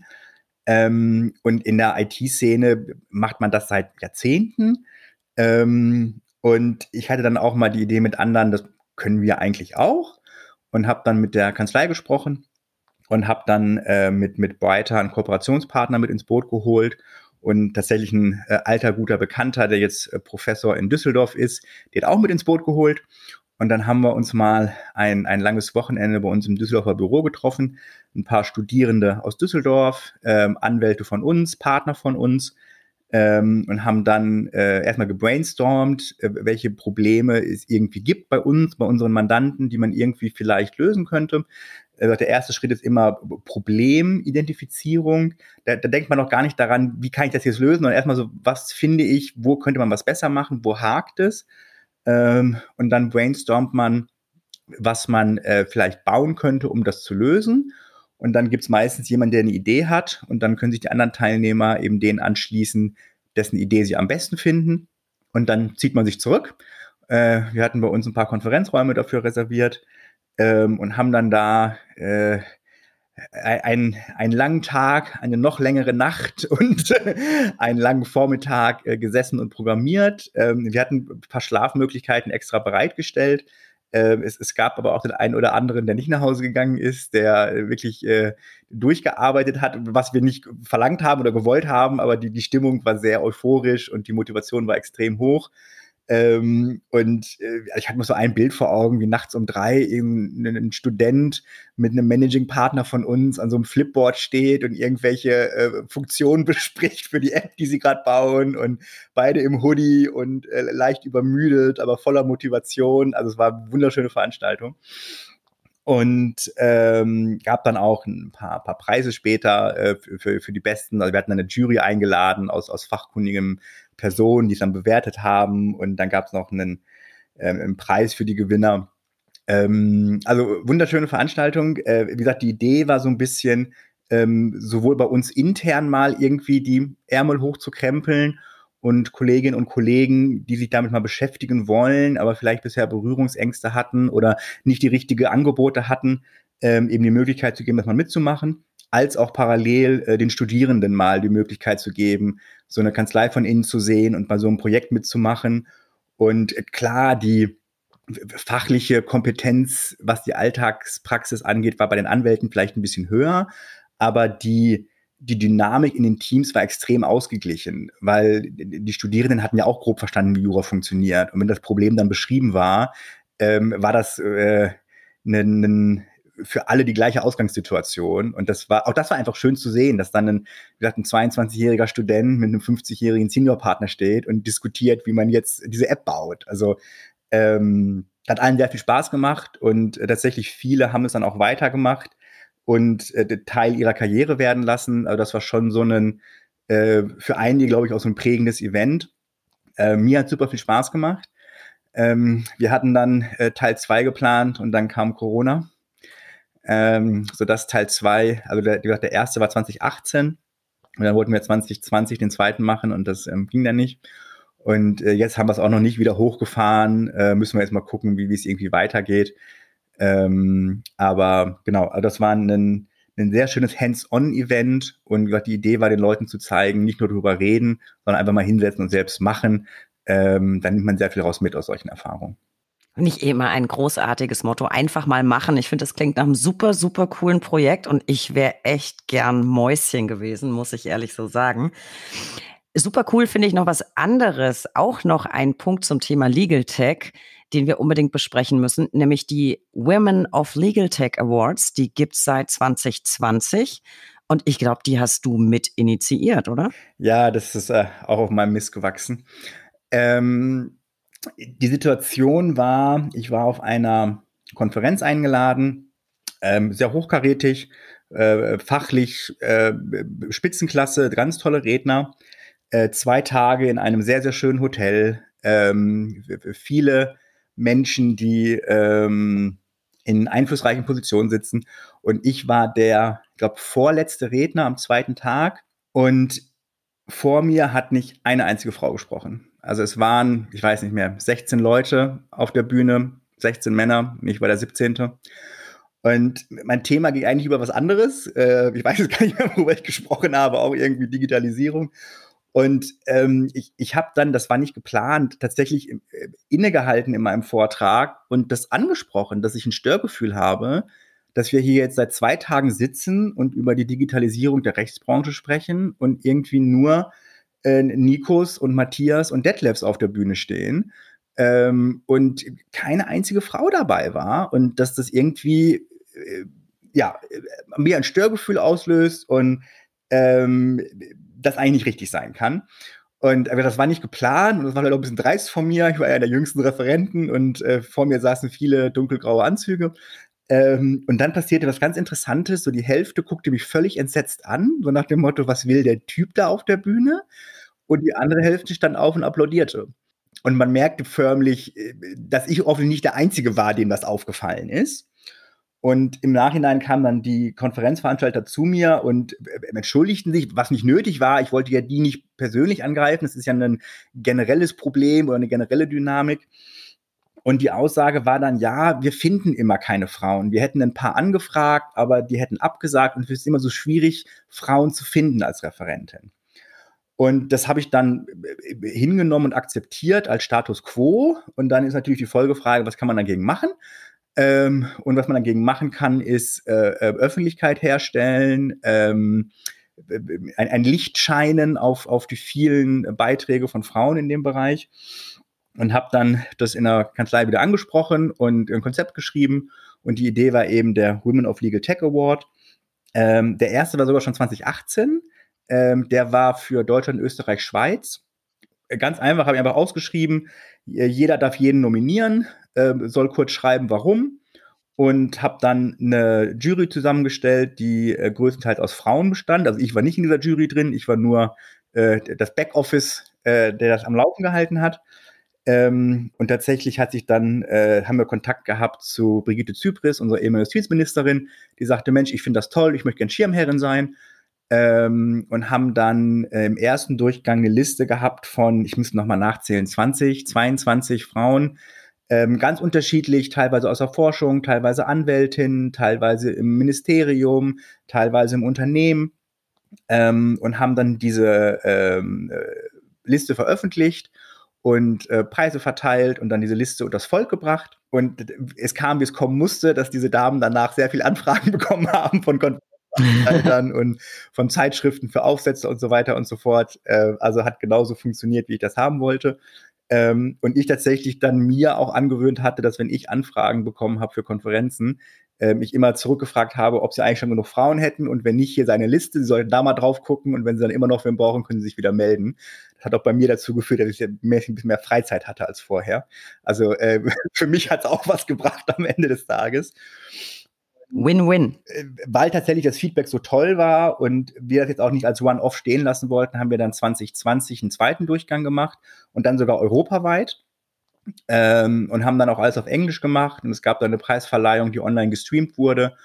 Ähm, und in der IT-Szene macht man das seit Jahrzehnten. Ähm, und ich hatte dann auch mal die Idee mit anderen, das können wir eigentlich auch. Und habe dann mit der Kanzlei gesprochen und habe dann äh, mit, mit Brighter einen Kooperationspartner mit ins Boot geholt und tatsächlich ein äh, alter, guter Bekannter, der jetzt äh, Professor in Düsseldorf ist, den hat auch mit ins Boot geholt. Und dann haben wir uns mal ein, ein langes Wochenende bei uns im Düsseldorfer Büro getroffen. Ein paar Studierende aus Düsseldorf, ähm, Anwälte von uns, Partner von uns ähm, und haben dann äh, erstmal gebrainstormt, äh, welche Probleme es irgendwie gibt bei uns, bei unseren Mandanten, die man irgendwie vielleicht lösen könnte. Äh, der erste Schritt ist immer Problemidentifizierung. Da, da denkt man noch gar nicht daran, wie kann ich das jetzt lösen, sondern erstmal so, was finde ich, wo könnte man was besser machen, wo hakt es? Ähm, und dann brainstormt man, was man äh, vielleicht bauen könnte, um das zu lösen. Und dann gibt es meistens jemanden, der eine Idee hat und dann können sich die anderen Teilnehmer eben denen anschließen, dessen Idee sie am besten finden. Und dann zieht man sich zurück. Äh, wir hatten bei uns ein paar Konferenzräume dafür reserviert ähm, und haben dann da äh, einen, einen langen Tag, eine noch längere Nacht und einen langen Vormittag äh, gesessen und programmiert. Ähm, wir hatten ein paar Schlafmöglichkeiten extra bereitgestellt. Ähm, es, es, gab aber auch den einen oder anderen, der nicht nach Hause gegangen ist, der wirklich äh, durchgearbeitet hat, was wir nicht verlangt haben oder gewollt haben, aber die, die Stimmung war sehr euphorisch und die Motivation war extrem hoch. Ähm, und äh, ich hatte mir so ein Bild vor Augen, wie nachts um drei eben ein Student mit einem Managing-Partner von uns an so einem Flipboard steht und irgendwelche äh, Funktionen bespricht für die App, die sie gerade bauen und beide im Hoodie und äh, leicht übermüdet, aber voller Motivation. Also es war eine wunderschöne Veranstaltung. Und ähm, gab dann auch ein paar, paar Preise später äh, für, für, für die Besten. Also wir hatten eine Jury eingeladen aus, aus fachkundigem Personen, die es dann bewertet haben. Und dann gab es noch einen, ähm, einen Preis für die Gewinner. Ähm, also wunderschöne Veranstaltung. Äh, wie gesagt, die Idee war so ein bisschen, ähm, sowohl bei uns intern mal irgendwie die Ärmel hochzukrempeln und Kolleginnen und Kollegen, die sich damit mal beschäftigen wollen, aber vielleicht bisher Berührungsängste hatten oder nicht die richtige Angebote hatten, ähm, eben die Möglichkeit zu geben, das mal mitzumachen, als auch parallel äh, den Studierenden mal die Möglichkeit zu geben, so eine Kanzlei von innen zu sehen und mal so ein Projekt mitzumachen. Und äh, klar, die fachliche Kompetenz, was die Alltagspraxis angeht, war bei den Anwälten vielleicht ein bisschen höher, aber die die Dynamik in den Teams war extrem ausgeglichen, weil die Studierenden hatten ja auch grob verstanden, wie Jura funktioniert. Und wenn das Problem dann beschrieben war, ähm, war das äh, ne, für alle die gleiche Ausgangssituation. Und das war, auch das war einfach schön zu sehen, dass dann ein, wie gesagt, ein 22-jähriger Student mit einem 50-jährigen Seniorpartner steht und diskutiert, wie man jetzt diese App baut. Also ähm, hat allen sehr viel Spaß gemacht und äh, tatsächlich viele haben es dann auch weitergemacht und äh, Teil ihrer Karriere werden lassen. Also das war schon so ein, äh, für einige, glaube ich, auch so ein prägendes Event. Äh, mir hat super viel Spaß gemacht. Ähm, wir hatten dann äh, Teil zwei geplant und dann kam Corona. Ähm, sodass Teil zwei, also der, der erste war 2018 und dann wollten wir 2020 den zweiten machen und das ähm, ging dann nicht. Und äh, jetzt haben wir es auch noch nicht wieder hochgefahren. Äh, müssen wir jetzt mal gucken, wie es irgendwie weitergeht. Ähm, aber genau, also das war ein, ein sehr schönes Hands-on-Event und die Idee war, den Leuten zu zeigen, nicht nur darüber reden, sondern einfach mal hinsetzen und selbst machen. Ähm, dann nimmt man sehr viel raus mit aus solchen Erfahrungen. Nicht immer ein großartiges Motto, einfach mal machen. Ich finde, das klingt nach einem super, super coolen Projekt und ich wäre echt gern Mäuschen gewesen, muss ich ehrlich so sagen. Super cool finde ich noch was anderes, auch noch ein Punkt zum Thema Legal Tech den wir unbedingt besprechen müssen, nämlich die Women of Legal Tech Awards. Die gibt's seit 2020. Und ich glaube, die hast du mit initiiert, oder? Ja, das ist äh, auch auf meinem Mist gewachsen. Ähm, die Situation war, ich war auf einer Konferenz eingeladen, ähm, sehr hochkarätig, äh, fachlich äh, Spitzenklasse, ganz tolle Redner. Äh, zwei Tage in einem sehr, sehr schönen Hotel, ähm, viele Menschen, die ähm, in einflussreichen Positionen sitzen. Und ich war der, ich glaube, vorletzte Redner am zweiten Tag. Und vor mir hat nicht eine einzige Frau gesprochen. Also es waren, ich weiß nicht mehr, 16 Leute auf der Bühne, 16 Männer, ich war der 17. Und mein Thema ging eigentlich über was anderes. Äh, ich weiß jetzt gar nicht mehr, worüber ich gesprochen habe, auch irgendwie Digitalisierung. Und ähm, ich, ich habe dann, das war nicht geplant, tatsächlich äh, innegehalten in meinem Vortrag und das angesprochen, dass ich ein Störgefühl habe, dass wir hier jetzt seit zwei Tagen sitzen und über die Digitalisierung der Rechtsbranche sprechen und irgendwie nur äh, Nikos und Matthias und Detlefs auf der Bühne stehen ähm, und keine einzige Frau dabei war und dass das irgendwie äh, ja äh, mir ein Störgefühl auslöst und ähm, das eigentlich nicht richtig sein kann. Und aber das war nicht geplant und das war halt auch ein bisschen dreist von mir. Ich war ja der jüngsten Referenten und äh, vor mir saßen viele dunkelgraue Anzüge. Ähm, und dann passierte was ganz Interessantes. So die Hälfte guckte mich völlig entsetzt an, so nach dem Motto, was will der Typ da auf der Bühne? Und die andere Hälfte stand auf und applaudierte. Und man merkte förmlich, äh, dass ich offensichtlich nicht der Einzige war, dem das aufgefallen ist. Und im Nachhinein kamen dann die Konferenzveranstalter zu mir und äh, entschuldigten sich, was nicht nötig war. Ich wollte ja die nicht persönlich angreifen. Das ist ja ein generelles Problem oder eine generelle Dynamik. Und die Aussage war dann, ja, wir finden immer keine Frauen. Wir hätten ein paar angefragt, aber die hätten abgesagt und es ist immer so schwierig, Frauen zu finden als Referentin. Und das habe ich dann äh, hingenommen und akzeptiert als Status quo. Und dann ist natürlich die Folgefrage, was kann man dagegen machen? Ähm, und was man dagegen machen kann, ist äh, äh Öffentlichkeit herstellen, ähm, ein, ein Licht scheinen auf, auf die vielen Beiträge von Frauen in dem Bereich. Und habe dann das in der Kanzlei wieder angesprochen und ein Konzept geschrieben. Und die Idee war eben der Women of Legal Tech Award. Ähm, der erste war sogar schon 2018. Ähm, der war für Deutschland, Österreich, Schweiz. Ganz einfach, habe ich einfach ausgeschrieben, jeder darf jeden nominieren äh, soll kurz schreiben, warum. Und habe dann eine Jury zusammengestellt, die äh, größtenteils aus Frauen bestand. Also ich war nicht in dieser Jury drin, ich war nur äh, das Backoffice, äh, der das am Laufen gehalten hat. Ähm, und tatsächlich hat sich dann, äh, haben wir Kontakt gehabt zu Brigitte Zypris, unserer ehemaligen Justizministerin, die sagte, Mensch, ich finde das toll, ich möchte gern Schirmherrin sein. Ähm, und haben dann äh, im ersten Durchgang eine Liste gehabt von, ich müsste nochmal nachzählen, 20, 22 Frauen, Ähm, ganz unterschiedlich, teilweise aus der Forschung, teilweise Anwältin, teilweise im Ministerium, teilweise im Unternehmen ähm, und haben dann diese ähm, äh, Liste veröffentlicht und äh, Preise verteilt und dann diese Liste unter das Volk gebracht. Und es kam, wie es kommen musste, dass diese Damen danach sehr viel Anfragen bekommen haben von Konferenzleitern und von Zeitschriften für Aufsätze und so weiter und so fort. Äh, also hat genauso funktioniert, wie ich das haben wollte. Ähm, und ich tatsächlich dann mir auch angewöhnt hatte, dass wenn ich Anfragen bekommen habe für Konferenzen, äh, mich immer zurückgefragt habe, ob sie eigentlich schon genug Frauen hätten und wenn nicht, hier seine Liste, sie sollten da mal drauf gucken und wenn sie dann immer noch wen brauchen, können sie sich wieder melden. Das hat auch bei mir dazu geführt, dass ich ein bisschen mehr Freizeit hatte als vorher. Also äh, für mich hat es auch was gebracht am Ende des Tages. Win-win. Äh, weil tatsächlich das Feedback so toll war und wir das jetzt auch nicht als One-Off stehen lassen wollten, haben wir dann 2020 einen zweiten Durchgang gemacht und dann sogar europaweit. Ähm, und haben dann auch alles auf Englisch gemacht und es gab dann eine Preisverleihung, die online gestreamt wurde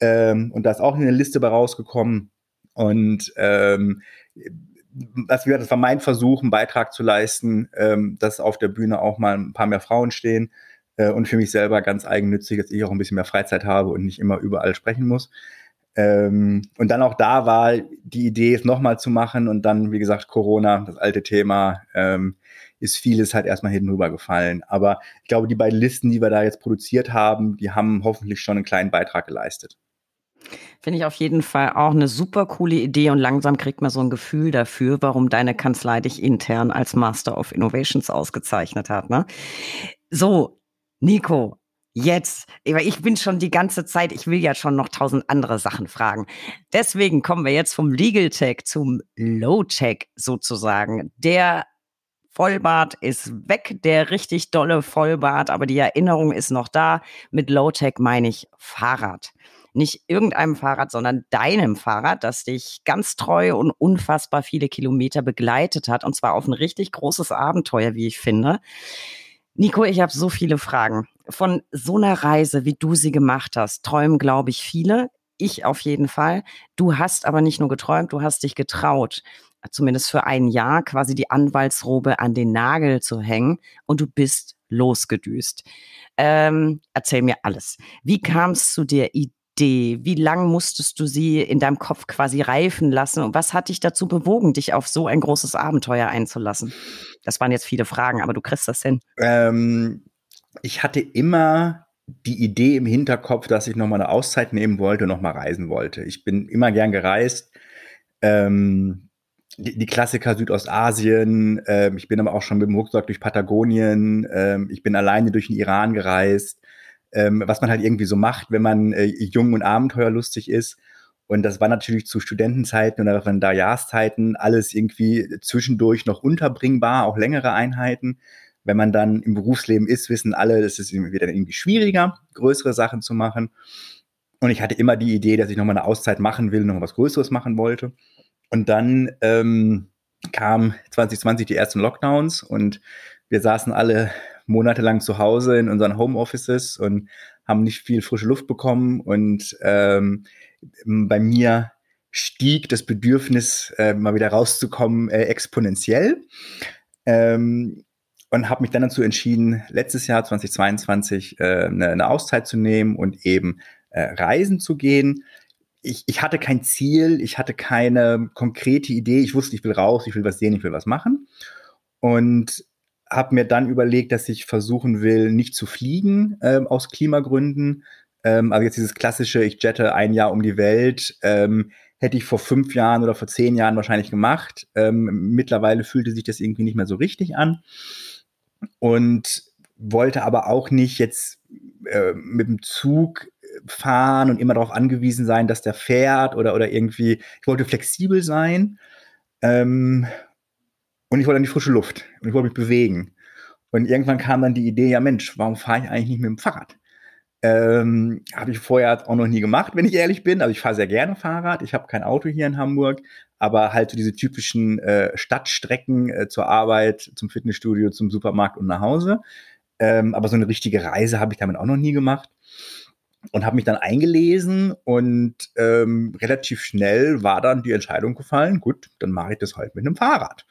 ähm, und da ist auch eine Liste bei rausgekommen und ähm, das, war mein Versuch, einen Beitrag zu leisten, ähm, dass auf der Bühne auch mal ein paar mehr Frauen stehen äh, und für mich selber ganz eigennützig, dass ich auch ein bisschen mehr Freizeit habe und nicht immer überall sprechen muss. Ähm, und dann auch da war die Idee, es nochmal zu machen und dann, wie gesagt, Corona, das alte Thema, ähm, ist vieles halt erstmal hinten rübergefallen. Aber ich glaube, die beiden Listen, die wir da jetzt produziert haben, die haben hoffentlich schon einen kleinen Beitrag geleistet. Finde ich auf jeden Fall auch eine super coole Idee und langsam kriegt man so ein Gefühl dafür, warum deine Kanzlei dich intern als Master of Innovations ausgezeichnet hat. Ne? So, Nico, jetzt, ich bin schon die ganze Zeit, ich will ja schon noch tausend andere Sachen fragen. Deswegen kommen wir jetzt vom Legal Tech zum Low Tech sozusagen. Der Vollbart ist weg, der richtig dolle Vollbart, aber die Erinnerung ist noch da. Mit Low Tech meine ich Fahrrad. Nicht irgendeinem Fahrrad, sondern deinem Fahrrad, das dich ganz treu und unfassbar viele Kilometer begleitet hat. Und zwar auf ein richtig großes Abenteuer, wie ich finde. Nico, ich habe so viele Fragen. Von so einer Reise, wie du sie gemacht hast, träumen, glaube ich, viele. Ich auf jeden Fall. Du hast aber nicht nur geträumt, du hast dich getraut, zumindest für ein Jahr quasi die Anwaltsrobe an den Nagel zu hängen und du bist losgedüst. Ähm, erzähl mir alles. Wie kam es zu der Idee? Wie lang musstest du sie in deinem Kopf quasi reifen lassen? Und was hat dich dazu bewogen, dich auf so ein großes Abenteuer einzulassen? Das waren jetzt viele Fragen, aber du kriegst das hin. Ähm, ich hatte immer die Idee im Hinterkopf, dass ich nochmal eine Auszeit nehmen wollte und nochmal reisen wollte. Ich bin immer gern gereist. Ähm, die, die, Klassiker Südostasien. Ähm, ich bin aber auch schon mit dem Rucksack durch Patagonien. Ähm, ich bin alleine durch den Iran gereist. Ähm, was man halt irgendwie so macht, wenn man äh, jung und abenteuerlustig ist. Und das war natürlich zu Studentenzeiten oder Jahreszeiten alles irgendwie zwischendurch noch unterbringbar, auch längere Einheiten. Wenn man dann im Berufsleben ist, wissen alle, das ist wieder irgendwie schwieriger, größere Sachen zu machen. Und ich hatte immer die Idee, dass ich nochmal eine Auszeit machen will, noch was Größeres machen wollte. Und dann ähm, kam 2020 die ersten Lockdowns und wir saßen alle monatelang zu Hause in unseren Homeoffices und haben nicht viel frische Luft bekommen und ähm, bei mir stieg das Bedürfnis, äh, mal wieder rauszukommen, äh, exponentiell. Ähm, und habe mich dann dazu entschieden, letztes Jahr 2022 äh, eine, eine Auszeit zu nehmen und eben äh, reisen zu gehen. Ich, ich hatte kein Ziel, ich hatte keine konkrete Idee. Ich wusste, ich will raus, ich will was sehen, ich will was machen. Und habe mir dann überlegt, dass ich versuchen will, nicht zu fliegen äh, aus Klimagründen, ähm, also jetzt dieses klassische, ich jette ein Jahr um die Welt, ähm, hätte ich vor fünf Jahren oder vor zehn Jahren wahrscheinlich gemacht. Ähm, mittlerweile fühlte sich das irgendwie nicht mehr so richtig an. Und wollte aber auch nicht jetzt äh, mit dem Zug fahren und immer darauf angewiesen sein, dass der fährt oder, oder irgendwie, ich wollte flexibel sein. Ähm, und ich wollte an die frische Luft und ich wollte mich bewegen. Und irgendwann kam dann die Idee, ja Mensch, warum fahre ich eigentlich nicht mit dem Fahrrad? Ähm, habe ich vorher auch noch nie gemacht, wenn ich ehrlich bin. Also ich fahre sehr gerne Fahrrad. Ich habe kein Auto hier in Hamburg, aber halt so diese typischen äh, Stadtstrecken äh, zur Arbeit, zum Fitnessstudio, zum Supermarkt und nach Hause. Ähm, aber so eine richtige Reise habe ich damit auch noch nie gemacht. Und habe mich dann eingelesen und ähm, relativ schnell war dann die Entscheidung gefallen, gut, dann mache ich das halt mit einem Fahrrad.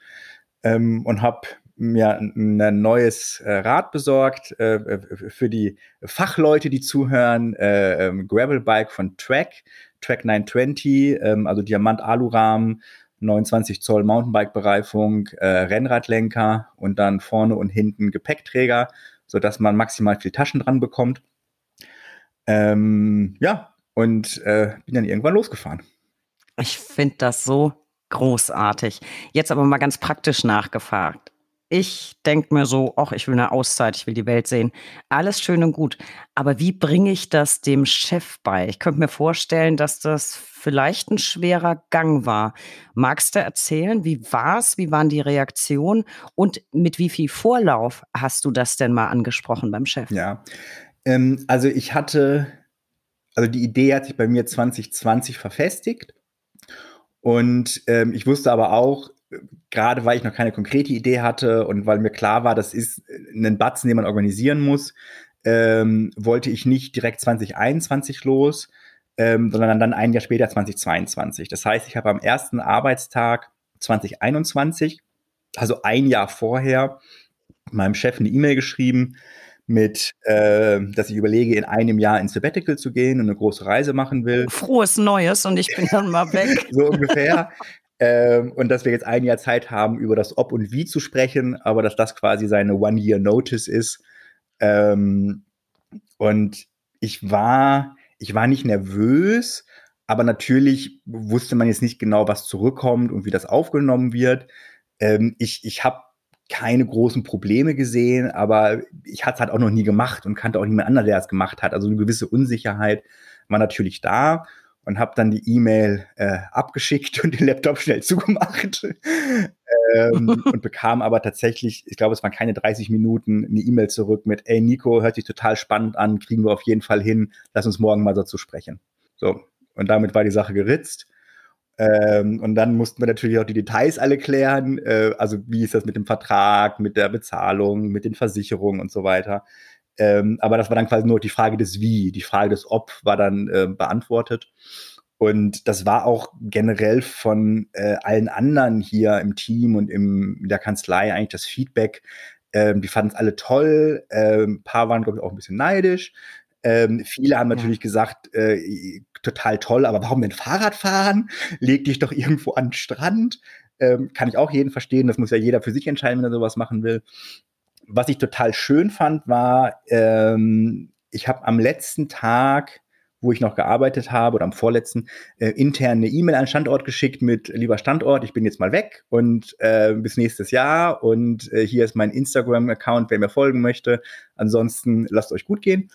Ähm, und habe mir ein neues äh, Rad besorgt äh, äh, für die Fachleute, die zuhören. Äh, ähm, Gravelbike von Track, Track 920, ähm, also Diamant-Alurahmen, 29 Zoll Mountainbike-Bereifung, äh, Rennradlenker und dann vorne und hinten Gepäckträger, sodass man maximal viel Taschen dran bekommt. Ähm, ja, und äh, bin dann irgendwann losgefahren. Ich finde das so großartig. Jetzt aber mal ganz praktisch nachgefragt. Ich denke mir so, ach, ich will eine Auszeit, ich will die Welt sehen. Alles schön und gut. Aber wie bringe ich das dem Chef bei? Ich könnte mir vorstellen, dass das vielleicht ein schwerer Gang war. Magst du erzählen, wie war es? Wie waren die Reaktionen? Und mit wie viel Vorlauf hast du das denn mal angesprochen beim Chef? Ja, ähm, also ich hatte, also die Idee hat sich bei mir 2020 verfestigt. Und ähm, ich wusste aber auch, gerade weil ich noch keine konkrete Idee hatte und weil mir klar war, das ist ein Batzen, den man organisieren muss, ähm, wollte ich nicht direkt 2021 los, ähm, sondern dann ein Jahr später 2022. Das heißt, ich habe am ersten Arbeitstag 2021, also ein Jahr vorher, meinem Chef eine E-Mail geschrieben mit, äh, dass ich überlege, in einem Jahr ins Sabbatical zu gehen und eine große Reise machen will. Frohes Neues und ich bin dann mal weg. so ungefähr. Ähm, und dass wir jetzt ein Jahr Zeit haben, über das Ob und Wie zu sprechen, aber dass das quasi seine One-Year-Notice ist. Ähm, und ich war, ich war nicht nervös, aber natürlich wusste man jetzt nicht genau, was zurückkommt und wie das aufgenommen wird. Ähm, ich ich habe keine großen Probleme gesehen, aber ich hatte es halt auch noch nie gemacht und kannte auch niemand anderen, der es gemacht hat. Also eine gewisse Unsicherheit war natürlich da und habe dann die E-Mail äh, abgeschickt und den Laptop schnell zugemacht ähm, und bekam aber tatsächlich, ich glaube, es waren keine 30 Minuten, eine E-Mail zurück mit, ey Nico, hört sich total spannend an, kriegen wir auf jeden Fall hin, lass uns morgen mal dazu sprechen. So, und damit war die Sache geritzt. Ähm, und dann mussten wir natürlich auch die Details alle klären. Äh, also wie ist das mit dem Vertrag, mit der Bezahlung, mit den Versicherungen und so weiter. Ähm, aber das war dann quasi nur die Frage des Wie. Die Frage des Ob war dann äh, beantwortet. Und das war auch generell von äh, allen anderen hier im Team und im, in der Kanzlei eigentlich das Feedback. Ähm, die fanden es alle toll. Ähm, ein paar waren, glaube ich, auch ein bisschen neidisch. Ähm, viele haben natürlich ja. gesagt, äh, total toll, aber warum denn Fahrrad fahren? Leg dich doch irgendwo an den Strand. Ähm, kann ich auch jeden verstehen. Das muss ja jeder für sich entscheiden, wenn er sowas machen will was ich total schön fand, war, ähm, ich habe am letzten Tag, wo ich noch gearbeitet habe, oder am vorletzten, äh, intern eine E-Mail an den Standort geschickt mit, lieber Standort, ich bin jetzt mal weg und äh, bis nächstes Jahr und äh, hier ist mein Instagram-Account, wer mir folgen möchte. Ansonsten lasst euch gut gehen.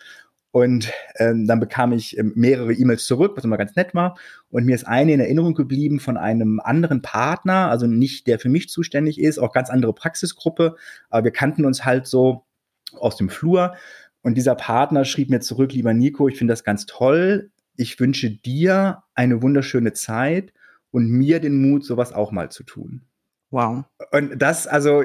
Und ähm, dann bekam ich ähm, mehrere E-Mails zurück, was immer ganz nett war. Und mir ist eine in Erinnerung geblieben von einem anderen Partner, also nicht der für mich zuständig ist, auch ganz andere Praxisgruppe. Aber wir kannten uns halt so aus dem Flur. Und dieser Partner schrieb mir zurück, lieber Nico, ich finde das ganz toll. Ich wünsche dir eine wunderschöne Zeit und mir den Mut, sowas auch mal zu tun. Wow. Und das, also,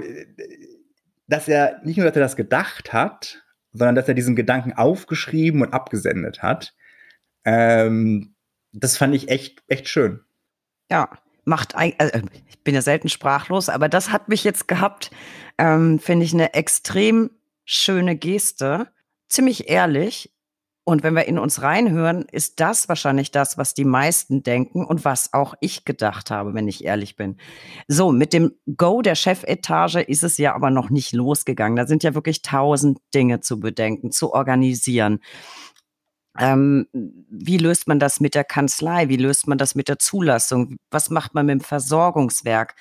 dass er nicht nur, dass er das gedacht hat, sondern dass er diesen Gedanken aufgeschrieben und abgesendet hat. Ähm, das fand ich echt, echt schön. Ja, macht, also ich bin ja selten sprachlos, aber das hat mich jetzt gehabt, ähm, finde ich eine extrem schöne Geste, ziemlich ehrlich. Und wenn wir in uns reinhören, ist das wahrscheinlich das, was die meisten denken und was auch ich gedacht habe, wenn ich ehrlich bin. So, mit dem Go der Chefetage ist es ja aber noch nicht losgegangen. Da sind ja wirklich tausend Dinge zu bedenken, zu organisieren. Ähm, wie löst man das mit der Kanzlei? Wie löst man das mit der Zulassung? Was macht man mit dem Versorgungswerk?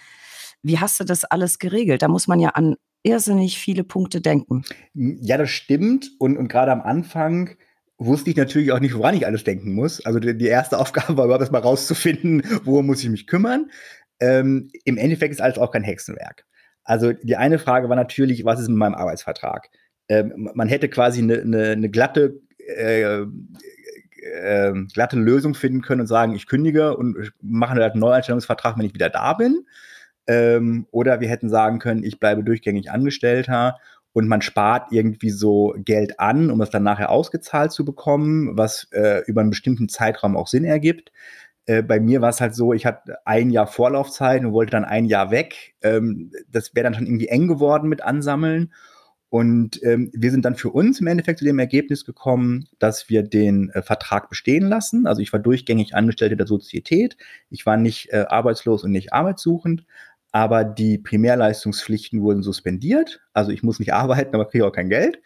Wie hast du das alles geregelt? Da muss man ja an irrsinnig viele Punkte denken. Ja, das stimmt. Und, und gerade am Anfang wusste ich natürlich auch nicht, woran ich alles denken muss. Also die, die erste Aufgabe war überhaupt erstmal rauszufinden, worum muss ich mich kümmern. Ähm, Im Endeffekt ist alles auch kein Hexenwerk. Also die eine Frage war natürlich, was ist mit meinem Arbeitsvertrag? Ähm, man hätte quasi eine, eine, eine glatte, äh, äh, glatte Lösung finden können und sagen, ich kündige und mache einen Neueinstellungsvertrag, wenn ich wieder da bin. Ähm, oder wir hätten sagen können, ich bleibe durchgängig Angestellter und man spart irgendwie so Geld an, um es dann nachher ausgezahlt zu bekommen, was äh, über einen bestimmten Zeitraum auch Sinn ergibt. Äh, bei mir war es halt so, ich hatte ein Jahr Vorlaufzeit und wollte dann ein Jahr weg. Ähm, das wäre dann schon irgendwie eng geworden mit Ansammeln. Und ähm, wir sind dann für uns im Endeffekt zu dem Ergebnis gekommen, dass wir den äh, Vertrag bestehen lassen. Also ich war durchgängig Angestellte der Sozietät. Ich war nicht äh, arbeitslos und nicht arbeitssuchend. Aber die Primärleistungspflichten wurden suspendiert. Also ich muss nicht arbeiten, aber kriege auch kein Geld.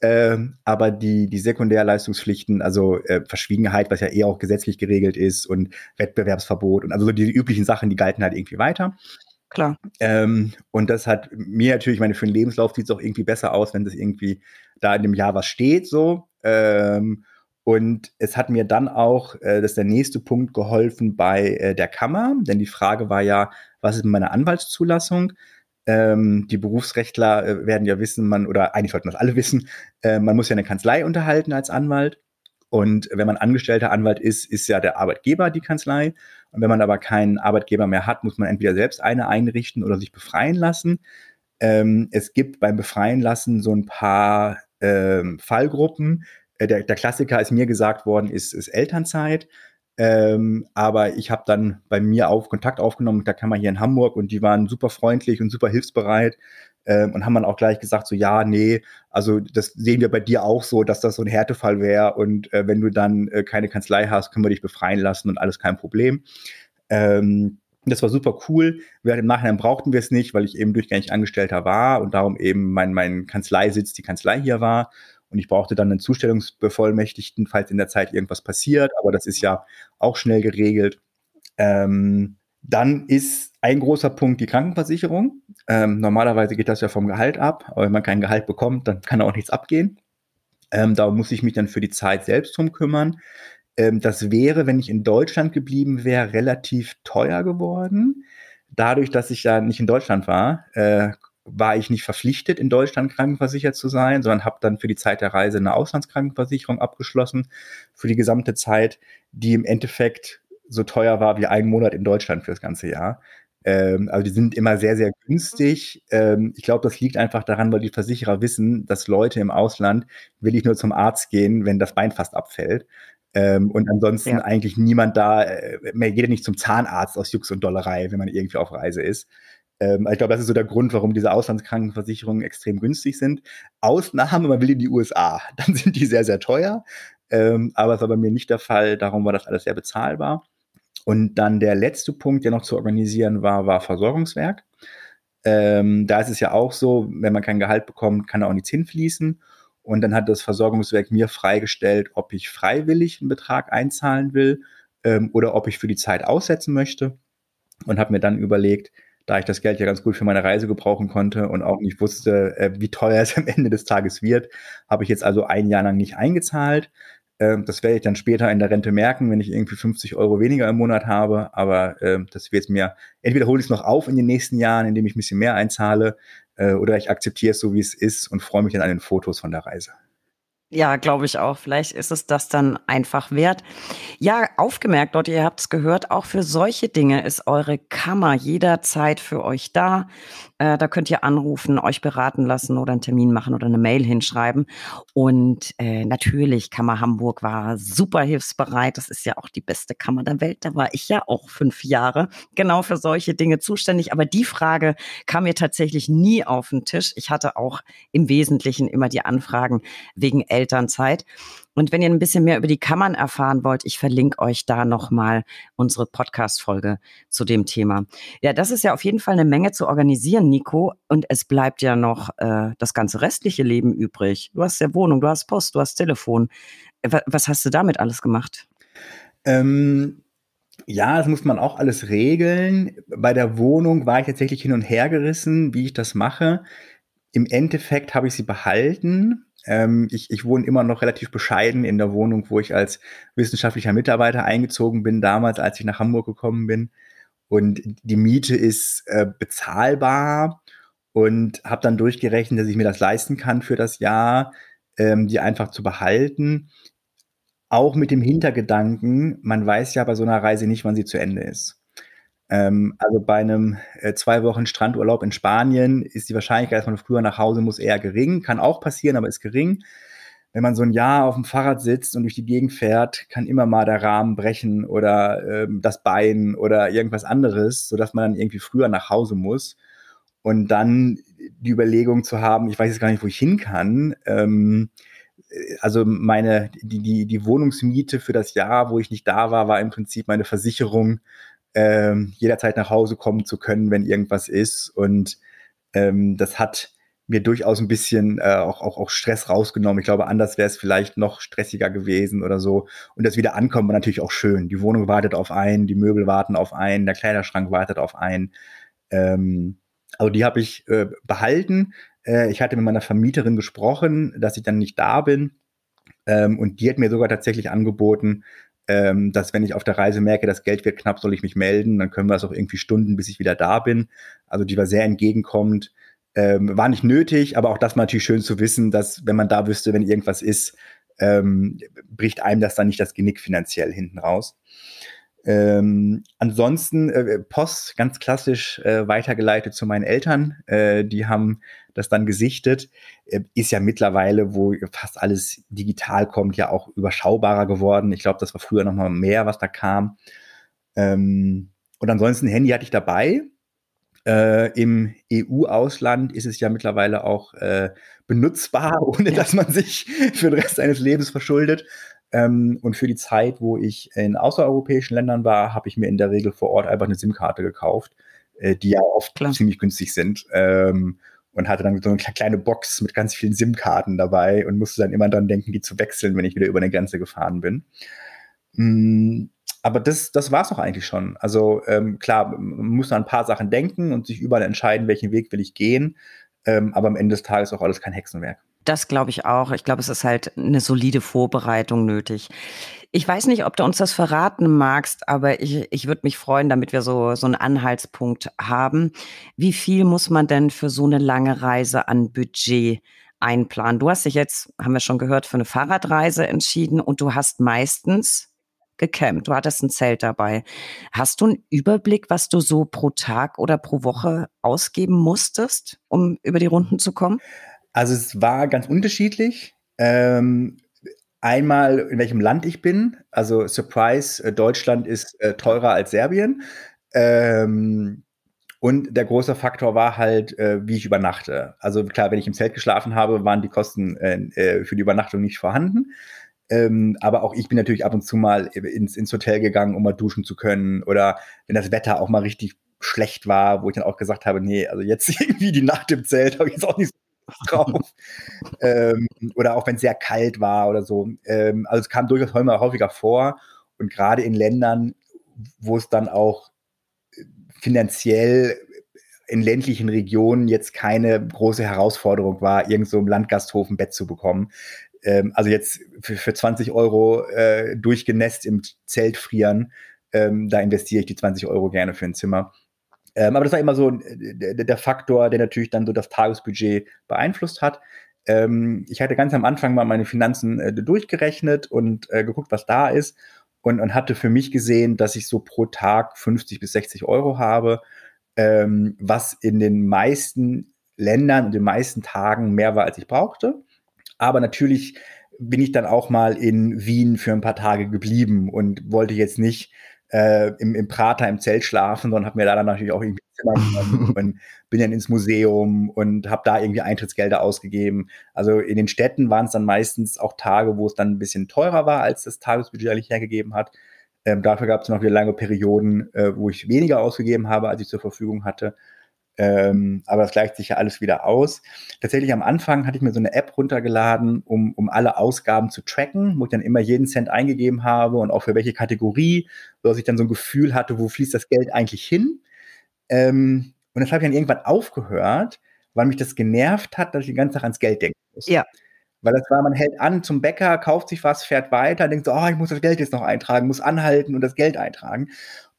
Ähm, aber die, die Sekundärleistungspflichten, also äh, Verschwiegenheit, was ja eh auch gesetzlich geregelt ist und Wettbewerbsverbot und also so die üblichen Sachen, die galten halt irgendwie weiter. Klar. Ähm, und das hat mir natürlich, ich meine, für den Lebenslauf sieht es auch irgendwie besser aus, wenn das irgendwie da in dem Jahr was steht, so. Ähm, und es hat mir dann auch, äh, das ist der nächste Punkt, geholfen bei äh, der Kammer, denn die Frage war ja, was ist mit meiner Anwaltszulassung? Ähm, die Berufsrechtler äh, werden ja wissen, man, oder eigentlich sollten das alle wissen, äh, man muss ja eine Kanzlei unterhalten als Anwalt. Und wenn man angestellter Anwalt ist, ist ja der Arbeitgeber die Kanzlei. Und wenn man aber keinen Arbeitgeber mehr hat, muss man entweder selbst eine einrichten oder sich befreien lassen. Ähm, es gibt beim Befreien lassen so ein paar ähm, Fallgruppen. Äh, der, der, Klassiker ist mir gesagt worden, ist, ist Elternzeit. Ähm, aber ich habe dann bei mir auf Kontakt aufgenommen mit der Kammer hier in Hamburg und die waren super freundlich und super hilfsbereit ähm, und haben dann auch gleich gesagt, so ja, nee, also das sehen wir bei dir auch so, dass das so ein Härtefall wäre und äh, wenn du dann äh, keine Kanzlei hast, können wir dich befreien lassen und alles kein Problem. Ähm, das war super cool. Wir, Im Nachhinein brauchten wir es nicht, weil ich eben durchgängig Angestellter war und darum eben mein, mein Kanzleisitz die Kanzlei hier war. Und ich brauchte dann einen Zustellungsbevollmächtigten, falls in der Zeit irgendwas passiert. Aber das ist ja auch schnell geregelt. Ähm, dann ist ein großer Punkt die Krankenversicherung. Ähm, normalerweise geht das ja vom Gehalt ab, aber wenn man kein Gehalt bekommt, dann kann auch nichts abgehen. Ähm, da muss ich mich dann für die Zeit selbst drum kümmern. Ähm, das wäre, wenn ich in Deutschland geblieben wäre, relativ teuer geworden. Dadurch, dass ich ja nicht in Deutschland war, äh, war ich nicht verpflichtet, in Deutschland krankenversichert zu sein, sondern habe dann für die Zeit der Reise eine Auslandskrankenversicherung abgeschlossen für die gesamte Zeit, die im Endeffekt so teuer war wie ein Monat in Deutschland für das ganze Jahr. Ähm, also die sind immer sehr, sehr günstig. Ähm, ich glaube, das liegt einfach daran, weil die Versicherer wissen, dass Leute im Ausland will ich nur zum Arzt gehen, wenn das Bein fast abfällt. Ähm, und ansonsten ja. eigentlich niemand da, äh, mehr jeder nicht zum Zahnarzt aus Jux und Dollerei, wenn man irgendwie auf Reise ist. Ähm, ich glaube, das ist so der Grund, warum diese Auslandskrankenversicherungen extrem günstig sind. Ausnahme, man will in die USA, dann sind die sehr, sehr teuer. Ähm, aber es war bei mir nicht der Fall, darum war das alles sehr bezahlbar. Und dann der letzte Punkt, der noch zu organisieren war, war Versorgungswerk. Ähm, da ist es ja auch so, wenn man kein Gehalt bekommt, kann er auch nichts hinfließen. Und dann hat das Versorgungswerk mir freigestellt, ob ich freiwillig einen Betrag einzahlen will ähm, oder ob ich für die Zeit aussetzen möchte. Und habe mir dann überlegt, da ich das Geld ja ganz gut für meine Reise gebrauchen konnte und auch nicht wusste, äh, wie teuer es am Ende des Tages wird, habe ich jetzt also ein Jahr lang nicht eingezahlt, ähm, das werde ich dann später in der Rente merken, wenn ich irgendwie 50 Euro weniger im Monat habe. Aber äh, das wird mir, entweder hole ich es noch auf in den nächsten Jahren, indem ich ein bisschen mehr einzahle, äh, oder ich akzeptiere es so, wie es ist und freue mich dann an den Fotos von der Reise. Ja, glaube ich auch. Vielleicht ist es das dann einfach wert. Ja, aufgemerkt, Leute, ihr habt es gehört, auch für solche Dinge ist eure Kammer jederzeit für euch da. Äh, da könnt ihr anrufen, euch beraten lassen oder einen Termin machen oder eine Mail hinschreiben. Und äh, natürlich, Kammer Hamburg war super hilfsbereit. Das ist ja auch die beste Kammer der Welt. Da war ich ja auch fünf Jahre genau für solche Dinge zuständig. Aber die Frage kam mir tatsächlich nie auf den Tisch. Ich hatte auch im Wesentlichen immer die Anfragen wegen Eltern Elternzeit. Und wenn ihr ein bisschen mehr über die Kammern erfahren wollt, ich verlinke euch da nochmal unsere Podcast-Folge zu dem Thema. Ja, das ist ja auf jeden Fall eine Menge zu organisieren, Nico. Und es bleibt ja noch äh, das ganze restliche Leben übrig. Du hast ja Wohnung, du hast Post, du hast Telefon. Was hast du damit alles gemacht? Ähm, ja, das muss man auch alles regeln. Bei der Wohnung war ich tatsächlich hin und her gerissen, wie ich das mache. Im Endeffekt habe ich sie behalten, ähm, ich, ich wohne immer noch relativ bescheiden in der Wohnung, wo ich als wissenschaftlicher Mitarbeiter eingezogen bin, damals, als ich nach Hamburg gekommen bin. Und die Miete ist äh, bezahlbar und habe dann durchgerechnet, dass ich mir das leisten kann für das Jahr, ähm, die einfach zu behalten. Auch mit dem Hintergedanken, man weiß ja bei so einer Reise nicht, wann sie zu Ende ist. Ähm, also bei einem äh, zwei Wochen Strandurlaub in Spanien ist die Wahrscheinlichkeit, dass man früher nach Hause muss, eher gering. Kann auch passieren, aber ist gering. wenn man so ein Jahr auf dem Fahrrad sitzt und durch die Gegend fährt, kann immer mal der Rahmen brechen oder ähm, das Bein oder irgendwas anderes, sodass man dann irgendwie früher nach Hause muss. Und dann die Überlegung zu haben, ich weiß jetzt gar nicht, wo ich hin kann. Ähm, also meine, die, die, die Wohnungsmiete für das Jahr, wo ich nicht da war, war im Prinzip meine Versicherung, ähm, jederzeit nach Hause kommen zu können, wenn irgendwas ist. Und ähm, das hat mir durchaus ein bisschen äh, auch, auch, auch Stress rausgenommen. Ich glaube, anders wäre es vielleicht noch stressiger gewesen oder so. Und das wieder ankommen war natürlich auch schön. Die Wohnung wartet auf einen, die Möbel warten auf einen, der Kleiderschrank wartet auf einen. Ähm, also die habe ich äh, behalten. Äh, ich hatte mit meiner Vermieterin gesprochen, dass ich dann nicht da bin. Ähm, und die hat mir sogar tatsächlich angeboten, ähm, dass wenn ich auf der Reise merke, das Geld wird knapp, soll ich mich melden. Dann können wir es auch irgendwie Stunden, bis ich wieder da bin. Also die war sehr entgegenkommend. Ähm, war nicht nötig, aber auch das war natürlich schön zu wissen, dass wenn man da wüsste, wenn irgendwas ist, ähm, bricht einem das dann nicht das Genick finanziell hinten raus. Ähm, ansonsten äh, Post ganz klassisch äh, weitergeleitet zu meinen Eltern. Äh, die haben das dann gesichtet. Äh, ist ja mittlerweile, wo fast alles digital kommt, ja auch überschaubarer geworden. Ich glaube, das war früher noch mal mehr, was da kam. Ähm, und ansonsten Handy hatte ich dabei. Äh, Im EU-Ausland ist es ja mittlerweile auch äh, benutzbar, ohne dass man sich für den Rest seines Lebens verschuldet. Ähm, und für die Zeit, wo ich in außereuropäischen Ländern war, habe ich mir in der Regel vor Ort einfach eine SIM-Karte gekauft, äh, die ja oft Klar. ziemlich günstig sind. Ähm, und hatte dann so eine kleine Box mit ganz vielen SIM-Karten dabei und musste dann immer dran denken, die zu wechseln, wenn ich wieder über eine Grenze gefahren bin. Mm, aber das, das war es auch eigentlich schon. Also ähm, klar, man muss an ein paar Sachen denken und sich überall entscheiden, welchen Weg will ich gehen. Ähm, aber am Ende des Tages auch alles kein Hexenwerk. Das glaube ich auch. Ich glaube, es ist halt eine solide Vorbereitung nötig. Ich weiß nicht, ob du uns das verraten magst, aber ich, ich würde mich freuen, damit wir so, so einen Anhaltspunkt haben. Wie viel muss man denn für so eine lange Reise an Budget einplanen? Du hast dich jetzt, haben wir schon gehört, für eine Fahrradreise entschieden und du hast meistens gecampt. Du hattest ein Zelt dabei. Hast du einen Überblick, was du so pro Tag oder pro Woche ausgeben musstest, um über die Runden zu kommen? Also es war ganz unterschiedlich. Ähm, einmal, in welchem Land ich bin. Also Surprise, äh, Deutschland ist äh, teurer als Serbien. Ähm, und der große Faktor war halt, äh, wie ich übernachte. Also klar, wenn ich im Zelt geschlafen habe, waren die Kosten äh, äh für die Übernachtung nicht vorhanden. Ähm, aber auch ich bin natürlich ab und zu mal ins, ins Hotel gegangen, um mal duschen zu können. Oder wenn das Wetter auch mal richtig schlecht war, wo ich dann auch gesagt habe, nee, also jetzt irgendwie die Nacht im Zelt habe ich jetzt auch nicht so drauf. ähm, oder auch wenn es sehr kalt war oder so. Ähm, also es kam durchaus häufiger vor. Und gerade in Ländern, wo es dann auch finanziell in ländlichen Regionen jetzt keine große Herausforderung war, irgend so im Landgasthof ein Bett zu bekommen. Ähm, also jetzt für, für 20 Euro äh, durchgenässt im Zelt frieren, ähm, da investiere ich die 20 Euro gerne für ein Zimmer. Ähm, aber das war immer so äh, der, der, Faktor, der natürlich dann so das Tagesbudget beeinflusst hat. Ähm, ich hatte ganz am Anfang mal meine Finanzen äh, durchgerechnet und äh, geguckt, was da ist und, und hatte für mich gesehen, dass ich so pro Tag 50 bis 60 Euro habe, ähm, was in den meisten Ländern und den meisten Tagen mehr war, als ich brauchte. Aber natürlich bin ich dann auch mal in Wien für ein paar Tage geblieben und wollte jetzt nicht äh, im, im Prater im Zelt schlafen, sondern habe mir da dann natürlich auch irgendwie Zimmer genommen und bin dann ins Museum und habe da irgendwie Eintrittsgelder ausgegeben. Also in den Städten waren es dann meistens auch Tage, wo es dann ein bisschen teurer war, als das Tagesbudget eigentlich hergegeben hat. Ähm, dafür gab es noch wieder lange Perioden, äh, wo ich weniger ausgegeben habe, als ich zur Verfügung hatte. Ähm, aber das gleicht sich ja alles wieder aus. Tatsächlich am Anfang hatte ich mir so eine App runtergeladen, um, um alle Ausgaben zu tracken, wo ich dann immer jeden Cent eingegeben habe und auch für welche Kategorie, sodass ich dann so ein Gefühl hatte, wo fließt das Geld eigentlich hin. Ähm, und das habe ich dann irgendwann aufgehört, weil mich das genervt hat, dass ich den ganzen Tag ans Geld denken muss. Ja. Weil das war, man hält an zum Bäcker, kauft sich was, fährt weiter, denkt so, oh, ich muss das Geld jetzt noch eintragen, muss anhalten und das Geld eintragen.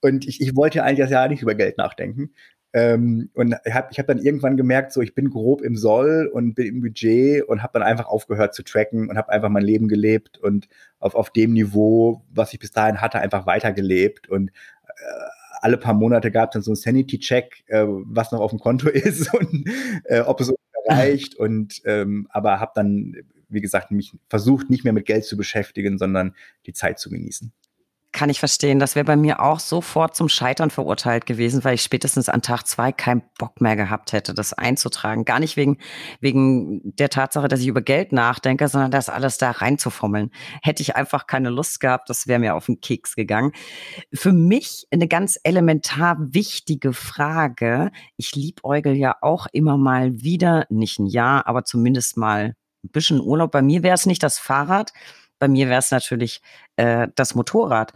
Und ich, ich wollte eigentlich das Jahr nicht über Geld nachdenken. Ähm, und ich habe ich hab dann irgendwann gemerkt, so ich bin grob im Soll und bin im Budget und habe dann einfach aufgehört zu tracken und habe einfach mein Leben gelebt und auf, auf dem Niveau, was ich bis dahin hatte, einfach weitergelebt. Und äh, alle paar Monate gab es dann so einen Sanity-Check, äh, was noch auf dem Konto ist und äh, ob es so erreicht. Und ähm, aber habe dann wie gesagt, mich versucht nicht mehr mit Geld zu beschäftigen, sondern die Zeit zu genießen. Kann ich verstehen. Das wäre bei mir auch sofort zum Scheitern verurteilt gewesen, weil ich spätestens an Tag zwei keinen Bock mehr gehabt hätte, das einzutragen. Gar nicht wegen, wegen der Tatsache, dass ich über Geld nachdenke, sondern das alles da reinzufummeln. Hätte ich einfach keine Lust gehabt, das wäre mir auf den Keks gegangen. Für mich eine ganz elementar wichtige Frage. Ich liebäugel ja auch immer mal wieder, nicht ein Jahr, aber zumindest mal ein bisschen Urlaub. Bei mir wäre es nicht das Fahrrad, bei mir wäre es natürlich äh, das Motorrad.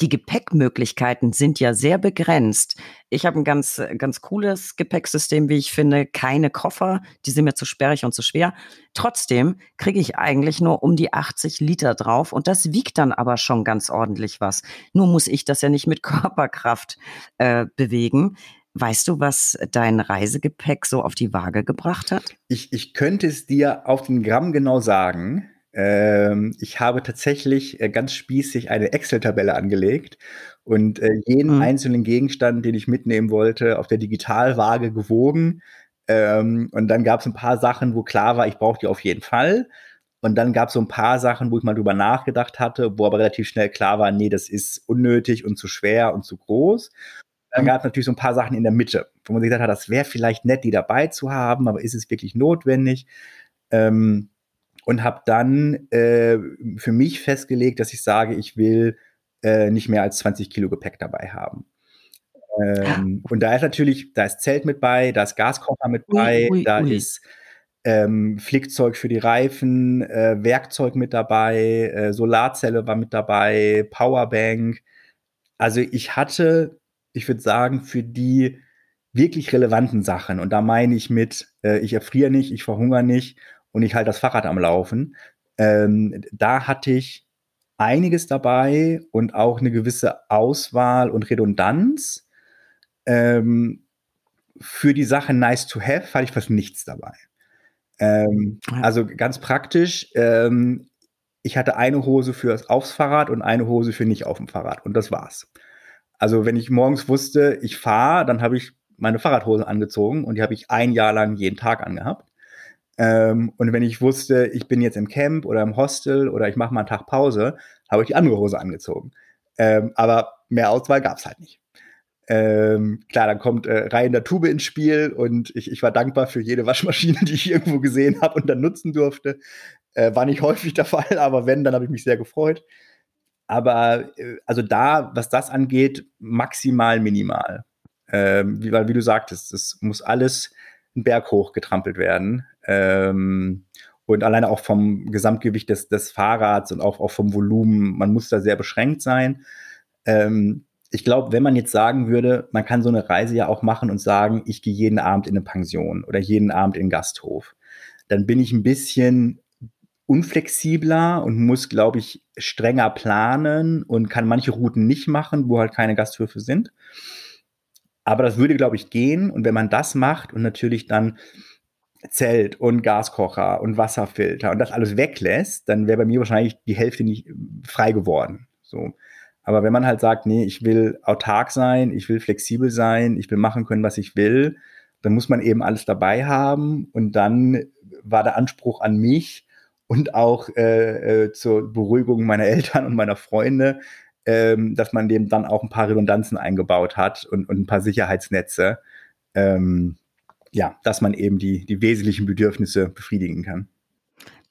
Die Gepäckmöglichkeiten sind ja sehr begrenzt. Ich habe ein ganz, ganz cooles Gepäcksystem, wie ich finde. Keine Koffer, die sind mir zu sperrig und zu schwer. Trotzdem kriege ich eigentlich nur um die 80 Liter drauf und das wiegt dann aber schon ganz ordentlich was. Nur muss ich das ja nicht mit Körperkraft äh, bewegen. Weißt du, was dein Reisegepäck so auf die Waage gebracht hat? Ich, ich könnte es dir auf den Gramm genau sagen. Ähm, ich habe tatsächlich äh, ganz spießig eine Excel-Tabelle angelegt und äh, jeden mhm. einzelnen Gegenstand, den ich mitnehmen wollte, auf der Digitalwaage gewogen. Ähm, und dann gab es ein paar Sachen, wo klar war, ich brauche die auf jeden Fall. Und dann gab es so ein paar Sachen, wo ich mal drüber nachgedacht hatte, wo aber relativ schnell klar war, nee, das ist unnötig und zu schwer und zu groß. Dann mhm. gab es natürlich so ein paar Sachen in der Mitte, wo man sich gedacht hat, das wäre vielleicht nett, die dabei zu haben, aber ist es wirklich notwendig? Ähm, und habe dann äh, für mich festgelegt, dass ich sage, ich will äh, nicht mehr als 20 Kilo Gepäck dabei haben. Ähm, und da ist natürlich, da ist Zelt mit bei, da ist Gaskocher mit bei, ui, ui, da ui. ist ähm, Flickzeug für die Reifen, äh, Werkzeug mit dabei, äh, Solarzelle war mit dabei, Powerbank. Also ich hatte, ich würde sagen, für die wirklich relevanten Sachen, und da meine ich mit, äh, ich erfriere nicht, ich verhungere nicht und ich halte das Fahrrad am Laufen. Ähm, da hatte ich einiges dabei und auch eine gewisse Auswahl und Redundanz. Ähm, für die Sache nice to have hatte ich fast nichts dabei. Ähm, also ganz praktisch, ähm, ich hatte eine Hose fürs aufs Fahrrad und eine Hose für nicht auf dem Fahrrad und das war's. Also wenn ich morgens wusste, ich fahre, dann habe ich meine Fahrradhose angezogen und die habe ich ein Jahr lang jeden Tag angehabt. Ähm, und wenn ich wusste, ich bin jetzt im Camp oder im Hostel oder ich mache mal einen Tag Pause, habe ich die andere Hose angezogen. Ähm, aber mehr Auswahl gab es halt nicht. Ähm, klar, dann kommt äh, Reihen der Tube ins Spiel und ich, ich war dankbar für jede Waschmaschine, die ich irgendwo gesehen habe und dann nutzen durfte. Äh, war nicht häufig der Fall, aber wenn, dann habe ich mich sehr gefreut. Aber äh, also da, was das angeht, maximal minimal. Ähm, wie, weil, wie du sagtest, es muss alles einen Berg hoch getrampelt werden. Ähm, und alleine auch vom Gesamtgewicht des, des Fahrrads und auch, auch vom Volumen, man muss da sehr beschränkt sein. Ähm, ich glaube, wenn man jetzt sagen würde, man kann so eine Reise ja auch machen und sagen, ich gehe jeden Abend in eine Pension oder jeden Abend in den Gasthof, dann bin ich ein bisschen unflexibler und muss, glaube ich, strenger planen und kann manche Routen nicht machen, wo halt keine Gasthöfe sind. Aber das würde, glaube ich, gehen. Und wenn man das macht und natürlich dann Zelt und Gaskocher und Wasserfilter und das alles weglässt, dann wäre bei mir wahrscheinlich die Hälfte nicht äh, frei geworden. So. Aber wenn man halt sagt, nee, ich will autark sein, ich will flexibel sein, ich will machen können, was ich will, dann muss man eben alles dabei haben. Und dann war der Anspruch an mich und auch äh, äh, zur Beruhigung meiner Eltern und meiner Freunde, ähm, dass man dem dann auch ein paar Redundanzen eingebaut hat und, und ein paar Sicherheitsnetze. Ähm, ja, dass man eben die, die wesentlichen Bedürfnisse befriedigen kann.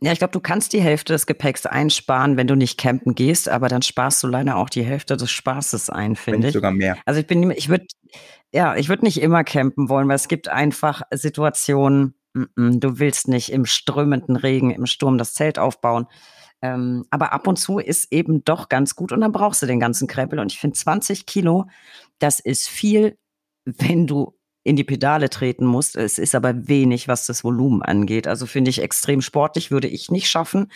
Ja, ich glaube, du kannst die Hälfte des Gepäcks einsparen, wenn du nicht campen gehst, aber dann sparst du leider auch die Hälfte des Spaßes ein, finde ich. sogar mehr. Also ich bin, ich würde, ja, ich würde nicht immer campen wollen, weil es gibt einfach Situationen, du willst nicht im strömenden Regen, im Sturm das Zelt aufbauen. Ähm, aber ab und zu ist eben doch ganz gut und dann brauchst du den ganzen Krempel. Und ich finde 20 Kilo, das ist viel, wenn du in die Pedale treten musst. Es ist aber wenig, was das Volumen angeht. Also finde ich extrem sportlich, würde ich nicht schaffen.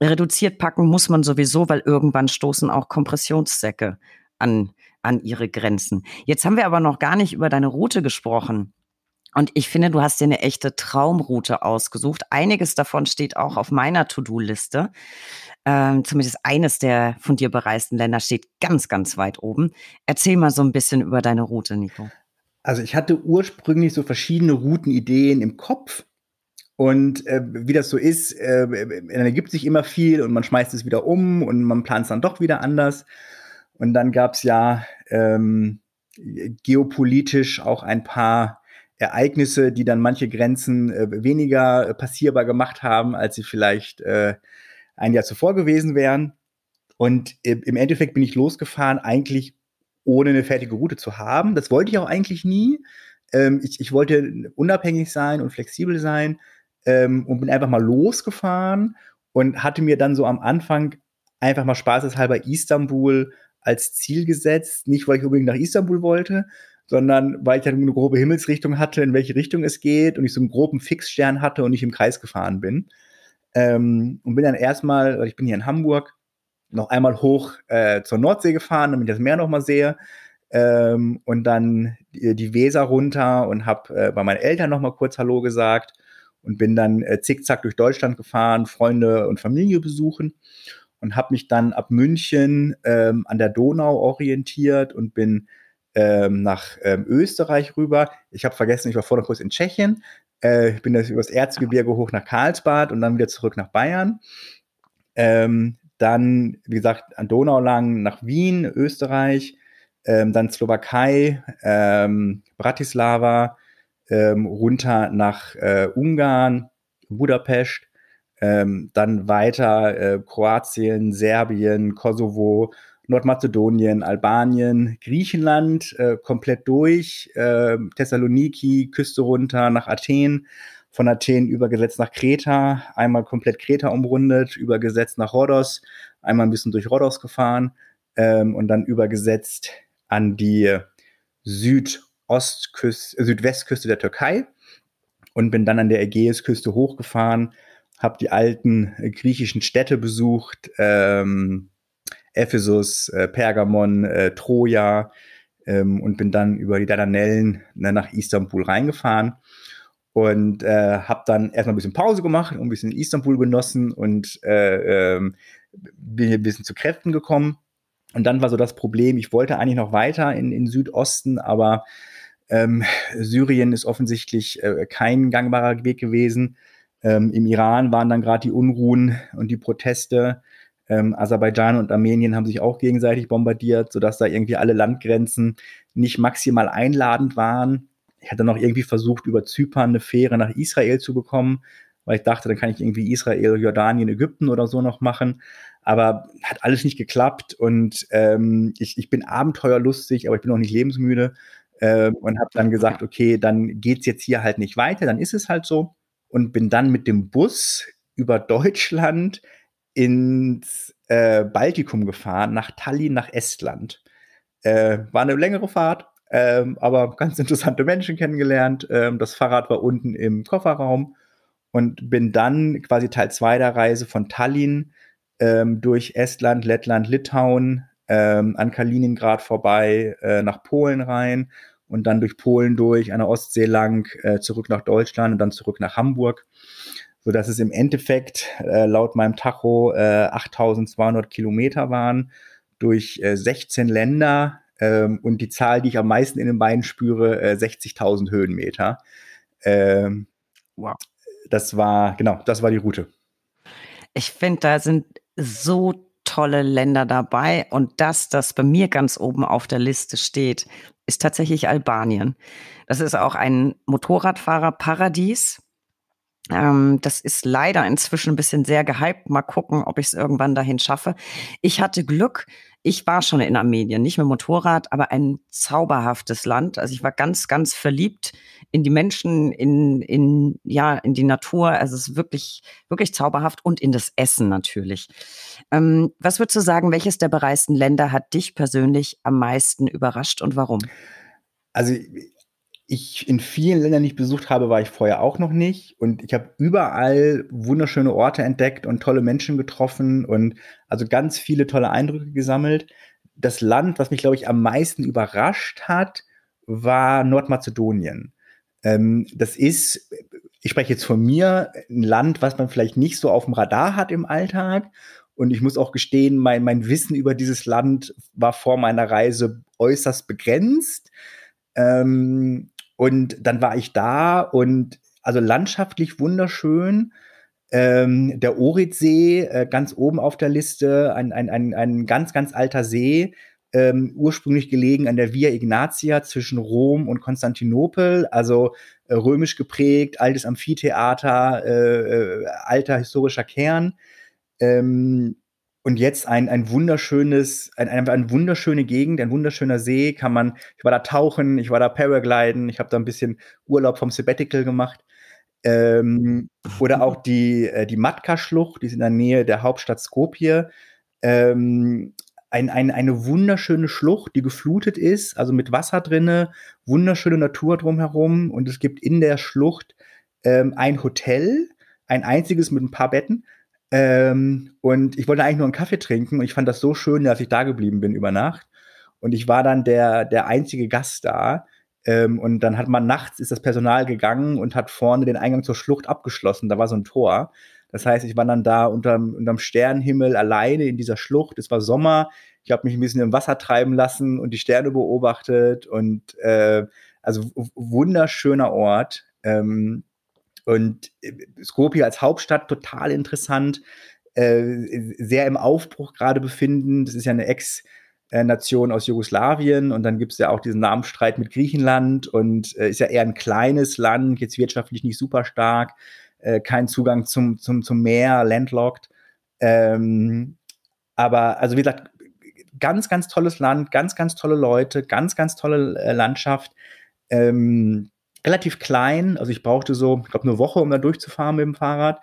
Reduziert packen muss man sowieso, weil irgendwann stoßen auch Kompressionssäcke an, an ihre Grenzen. Jetzt haben wir aber noch gar nicht über deine Route gesprochen. Und ich finde, du hast dir eine echte Traumroute ausgesucht. Einiges davon steht auch auf meiner To-Do-Liste. Ähm, zumindest eines der von dir bereisten Länder steht ganz, ganz weit oben. Erzähl mal so ein bisschen über deine Route, Nico. Also ich hatte ursprünglich so verschiedene Routenideen im Kopf Und äh, wie das so ist, äh, dann ergibt sich immer viel und man schmeißt es wieder um und man plant es dann doch wieder anders. Und dann gab es ja ähm, geopolitisch auch ein paar Ereignisse, die dann manche Grenzen äh, weniger passierbar gemacht haben, als sie vielleicht äh, ein Jahr zuvor gewesen wären. Und äh, im Endeffekt bin ich losgefahren, eigentlich ohne eine fertige Route zu haben. Das wollte ich auch eigentlich nie. Ähm, ich, ich wollte unabhängig sein und flexibel sein ähm, und bin einfach mal losgefahren und hatte mir dann so am Anfang einfach mal spaßeshalber Istanbul als Ziel gesetzt. Nicht, weil ich unbedingt nach Istanbul wollte, sondern weil ich halt eine grobe Himmelsrichtung hatte, in welche Richtung es geht und ich so einen groben Fixstern hatte und nicht im Kreis gefahren bin. Ähm, und bin dann erstmal, ich bin hier in Hamburg, noch einmal hoch äh, zur Nordsee gefahren, damit ich das Meer noch mal sehe. Ähm, und dann die, die, Weser runter und habe äh, bei meinen Eltern noch mal kurz Hallo gesagt und bin dann äh, zickzack durch Deutschland gefahren, Freunde und Familie besuchen und habe mich dann ab München ähm, an der Donau orientiert und bin ähm, nach ähm, Österreich rüber. Ich habe vergessen, ich war vorher kurz in Tschechien. Äh, ich bin das übers Erzgebirge hoch nach Karlsbad und dann wieder zurück nach Bayern. Ähm, dann, wie gesagt, an Donau lang nach Wien, Österreich, ähm, dann Slowakei, ähm, Bratislava, ähm, runter nach äh, Ungarn, Budapest, ähm, dann weiter äh, Kroatien, Serbien, Kosovo, Nordmazedonien, Albanien, Griechenland äh, komplett durch, äh, Thessaloniki, Küste runter nach Athen, von Athen übergesetzt nach Kreta, einmal komplett Kreta umrundet, übergesetzt nach Rhodos, einmal ein bisschen durch Rhodos gefahren ähm, und dann übergesetzt an die Südostküste, Südwestküste der Türkei und bin dann an der Ägäisküste hochgefahren, habe die alten äh, griechischen Städte besucht, ähm, Ephesus, äh, Pergamon, äh, Troja ähm, und bin dann über die Dardanellen ne, nach Istanbul reingefahren und äh, habe dann erstmal ein bisschen Pause gemacht und ein bisschen Istanbul genossen und äh, ähm, bin ein bisschen zu Kräften gekommen. Und dann war so das Problem, ich wollte eigentlich noch weiter in, in Südosten, aber ähm, Syrien ist offensichtlich äh, kein gangbarer Weg gewesen. Ähm, Im Iran waren dann gerade die Unruhen und die Proteste. Ähm, Aserbaidschan und Armenien haben sich auch gegenseitig bombardiert, sodass da irgendwie alle Landgrenzen nicht maximal einladend waren. Ich hatte noch irgendwie versucht, über Zypern eine Fähre nach Israel zu bekommen, weil ich dachte, dann kann ich irgendwie Israel, Jordanien, Ägypten oder so noch machen. Aber hat alles nicht geklappt und ähm, ich, ich bin abenteuerlustig, aber ich bin auch nicht lebensmüde äh, und habe dann gesagt, okay, dann geht's jetzt hier halt nicht weiter, dann ist es halt so und bin dann mit dem Bus über Deutschland ins äh, Baltikum gefahren, nach Tallinn, nach Estland. Äh, war eine längere Fahrt, ähm, aber ganz interessante Menschen kennengelernt. Ähm, das Fahrrad war unten im Kofferraum und bin dann quasi Teil 2 der Reise von Tallinn ähm, durch Estland, Lettland, Litauen ähm, an Kaliningrad vorbei, äh, nach Polen rein und dann durch Polen durch, an der Ostsee lang, äh, zurück nach Deutschland und dann zurück nach Hamburg, so dass es im Endeffekt äh, laut meinem Tacho äh, 8200 Kilometer waren durch äh, 16 Länder ähm, und die Zahl, die ich am meisten in den Beinen spüre, äh, 60.000 Höhenmeter. Ähm, wow. Das war, genau, das war die Route. Ich finde, da sind so tolle Länder dabei und das, das bei mir ganz oben auf der Liste steht, ist tatsächlich Albanien. Das ist auch ein Motorradfahrerparadies. Ähm, das ist leider inzwischen ein bisschen sehr gehypt. Mal gucken, ob ich es irgendwann dahin schaffe. Ich hatte Glück. Ich war schon in Armenien, nicht mit Motorrad, aber ein zauberhaftes Land. Also ich war ganz, ganz verliebt in die Menschen, in, in, ja, in die Natur. Also es ist wirklich, wirklich zauberhaft und in das Essen natürlich. Ähm, was würdest du sagen, welches der bereisten Länder hat dich persönlich am meisten überrascht und warum? Also ich in vielen Ländern nicht besucht habe, war ich vorher auch noch nicht. Und ich habe überall wunderschöne Orte entdeckt und tolle Menschen getroffen und also ganz viele tolle Eindrücke gesammelt. Das Land, was mich, glaube ich, am meisten überrascht hat, war Nordmazedonien. Ähm, das ist, ich spreche jetzt von mir, ein Land, was man vielleicht nicht so auf dem Radar hat im Alltag. Und ich muss auch gestehen, mein, mein Wissen über dieses Land war vor meiner Reise äußerst begrenzt. Ähm, und dann war ich da und also landschaftlich wunderschön. Ähm, der Oritsee, äh, ganz oben auf der Liste, ein, ein, ein, ein ganz, ganz alter See, ähm, ursprünglich gelegen an der Via Ignatia zwischen Rom und Konstantinopel, also äh, römisch geprägt, altes Amphitheater, äh, äh, alter historischer Kern. Ähm, und jetzt ein, ein wunderschönes, ein, ein, eine wunderschöne Gegend, ein wunderschöner See, kann man, ich war da tauchen, ich war da Paragliden, ich habe da ein bisschen Urlaub vom Sabbatical gemacht. Ähm, oder auch die, äh, die Matka-Schlucht, die ist in der Nähe der Hauptstadt Skopje. Ähm, ein, ein, eine wunderschöne Schlucht, die geflutet ist, also mit Wasser drinne, wunderschöne Natur drumherum und es gibt in der Schlucht ähm, ein Hotel, ein einziges mit ein paar Betten. Ähm, und ich wollte eigentlich nur einen Kaffee trinken und ich fand das so schön, dass ich da geblieben bin über Nacht. Und ich war dann der, der einzige Gast da. Ähm, und dann hat man nachts ist das Personal gegangen und hat vorne den Eingang zur Schlucht abgeschlossen. Da war so ein Tor. Das heißt, ich war dann da unterm, unterm Sternenhimmel alleine in dieser Schlucht. Es war Sommer. Ich habe mich ein bisschen im Wasser treiben lassen und die Sterne beobachtet. Und äh, also wunderschöner Ort. Ähm, und äh, Skopje als Hauptstadt total interessant. Äh, sehr im Aufbruch gerade befinden. Das ist ja eine Ex- Nation aus Jugoslawien und dann gibt es ja auch diesen Namensstreit mit Griechenland und äh, ist ja eher ein kleines Land, jetzt wirtschaftlich nicht super stark, äh, kein Zugang zum, zum, zum Meer, landlocked. Ähm, aber also wie gesagt, ganz, ganz tolles Land, ganz, ganz tolle Leute, ganz, ganz tolle äh, Landschaft. Ähm, relativ klein, also ich brauchte so, ich glaube, eine Woche, um da durchzufahren mit dem Fahrrad.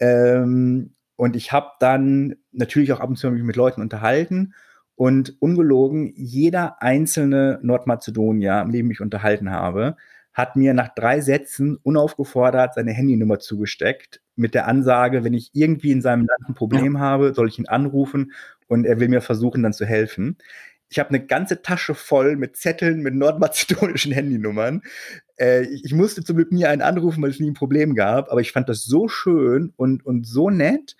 Ähm, und ich habe dann natürlich auch ab und zu mich mit Leuten unterhalten und ungelogen, jeder einzelne Nordmazedonier, mit dem ich unterhalten habe, hat mir nach drei Sätzen unaufgefordert seine Handynummer zugesteckt mit der Ansage, wenn ich irgendwie in seinem Land ein Problem ja. habe, soll ich ihn anrufen und er will mir versuchen, dann zu helfen. Ich habe eine ganze Tasche voll mit Zetteln mit nordmazedonischen Handynummern. Äh, ich, musste zum Glück nie einen anrufen, weil es nie ein Problem gab, aber ich fand das so schön und, und so nett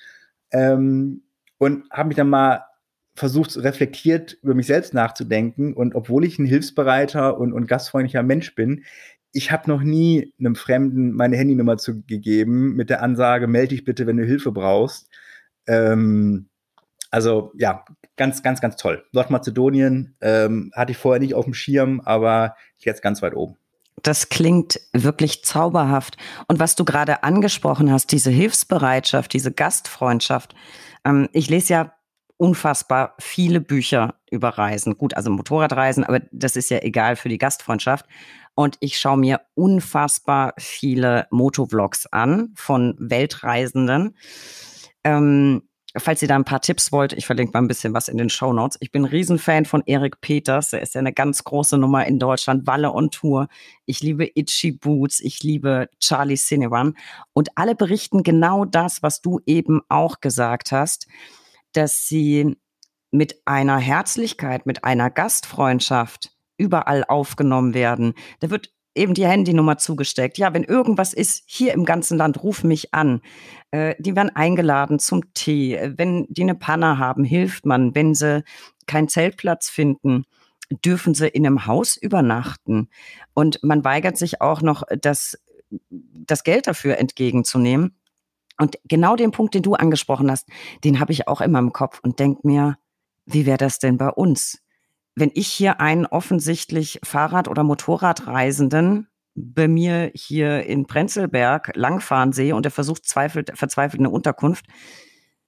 ähm, und habe mich dann mal versucht, reflektiert über mich selbst nachzudenken. Und obwohl ich ein hilfsbereiter und, und gastfreundlicher Mensch bin, ich habe noch nie einem Fremden meine Handynummer zugegeben mit der Ansage, melde dich bitte, wenn du Hilfe brauchst. Ähm, also ja, ganz, ganz, ganz toll. Nordmazedonien ähm, hatte ich vorher nicht auf dem Schirm, aber jetzt ganz weit oben. Das klingt wirklich zauberhaft. Und was du gerade angesprochen hast, diese Hilfsbereitschaft, diese Gastfreundschaft. Ähm, ich lese ja unfassbar viele Bücher über Reisen. Gut, also Motorradreisen, aber das ist ja egal für die Gastfreundschaft. Und ich schaue mir unfassbar viele Motovlogs an von Weltreisenden. Ähm, falls ihr da ein paar Tipps wollt, ich verlinke mal ein bisschen was in den Show Notes. Ich bin ein Riesenfan von Erik Peters. Er ist ja eine ganz große Nummer in Deutschland. Walle on Tour. Ich liebe Itchy Boots. Ich liebe Charlie Cinewan. Und alle berichten genau das, was du eben auch gesagt hast dass sie mit einer Herzlichkeit, mit einer Gastfreundschaft überall aufgenommen werden. Da wird eben die Handynummer zugesteckt. Ja, wenn irgendwas ist hier im ganzen Land, ruf mich an. Äh, die werden eingeladen zum Tee. Wenn die eine Panne haben, hilft man. Wenn sie keinen Zeltplatz finden, dürfen sie in einem Haus übernachten. Und man weigert sich auch noch, das, das Geld dafür entgegenzunehmen. Und genau den Punkt, den du angesprochen hast, den habe ich auch immer im Kopf und denke mir, wie wäre das denn bei uns? Wenn ich hier einen offensichtlich Fahrrad- oder Motorradreisenden bei mir hier in Prenzlberg langfahren sehe und er versucht zweifelt, verzweifelt eine Unterkunft,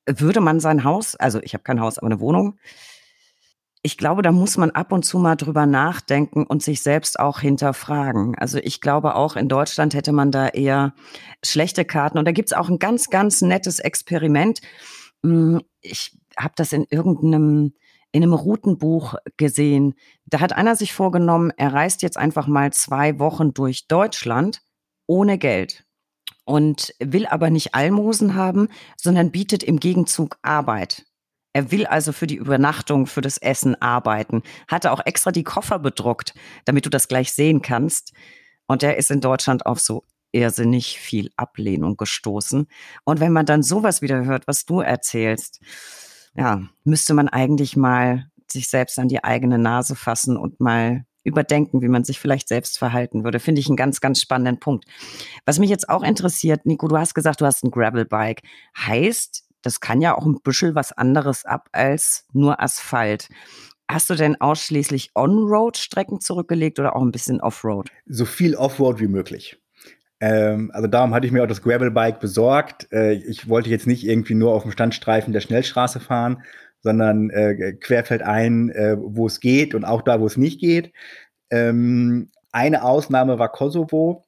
würde man sein Haus, also ich habe kein Haus, aber eine Wohnung, ich glaube, da muss man ab und zu mal drüber nachdenken und sich selbst auch hinterfragen. Also ich glaube, auch in Deutschland hätte man da eher schlechte Karten. Und da gibt's auch ein ganz, ganz nettes Experiment. Hm, ich habe das in irgendeinem in einem Routenbuch gesehen. Da hat einer sich vorgenommen, er reist jetzt einfach mal zwei Wochen durch Deutschland ohne Geld und will aber nicht Almosen haben, sondern bietet im Gegenzug Arbeit. Er will also für die Übernachtung, für das Essen arbeiten. Hatte auch extra die Koffer bedruckt, damit du das gleich sehen kannst. Und er ist in Deutschland auf so irrsinnig viel Ablehnung gestoßen. Und wenn man dann sowas wieder hört, was du erzählst, ja, müsste man eigentlich mal sich selbst an die eigene Nase fassen und mal überdenken, wie man sich vielleicht selbst verhalten würde. Finde ich einen ganz, ganz spannenden Punkt. Was mich jetzt auch interessiert, Nico, du hast gesagt, du hast ein Gravelbike. Heißt, das kann ja auch ein bisschen was anderes ab als nur Asphalt. Hast du denn ausschließlich On-Road-Strecken zurückgelegt oder auch ein bisschen Off-Road? So viel Off-Road wie möglich. Ähm, also darum hatte ich mir auch das Gravelbike besorgt. Äh, ich wollte jetzt nicht irgendwie nur auf dem Standstreifen der Schnellstraße fahren, sondern äh, querfeldein, äh, wo es geht und auch da, wo es nicht geht. Ähm, eine Ausnahme war Kosovo.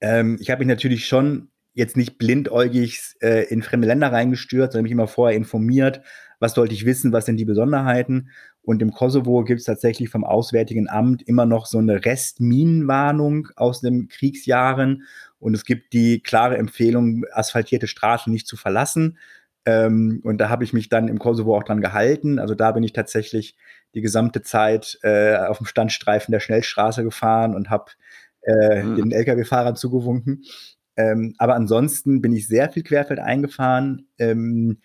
Ähm, ich habe mich natürlich schon jetzt nicht blindäugig äh, in fremde Länder reingestürzt, sondern mich immer vorher informiert, was sollte ich wissen, was sind die Besonderheiten. Und im Kosovo gibt es tatsächlich vom Auswärtigen Amt immer noch so eine Restminenwarnung aus den Kriegsjahren. Und es gibt die klare Empfehlung, asphaltierte Straßen nicht zu verlassen. Ähm, und da habe ich mich dann im Kosovo auch dran gehalten. Also da bin ich tatsächlich die gesamte Zeit äh, auf dem Standstreifen der Schnellstraße gefahren und habe äh, mhm. den Lkw-Fahrern zugewunken. Ähm, aber ansonsten bin ich sehr viel Querfeld eingefahren, ähm,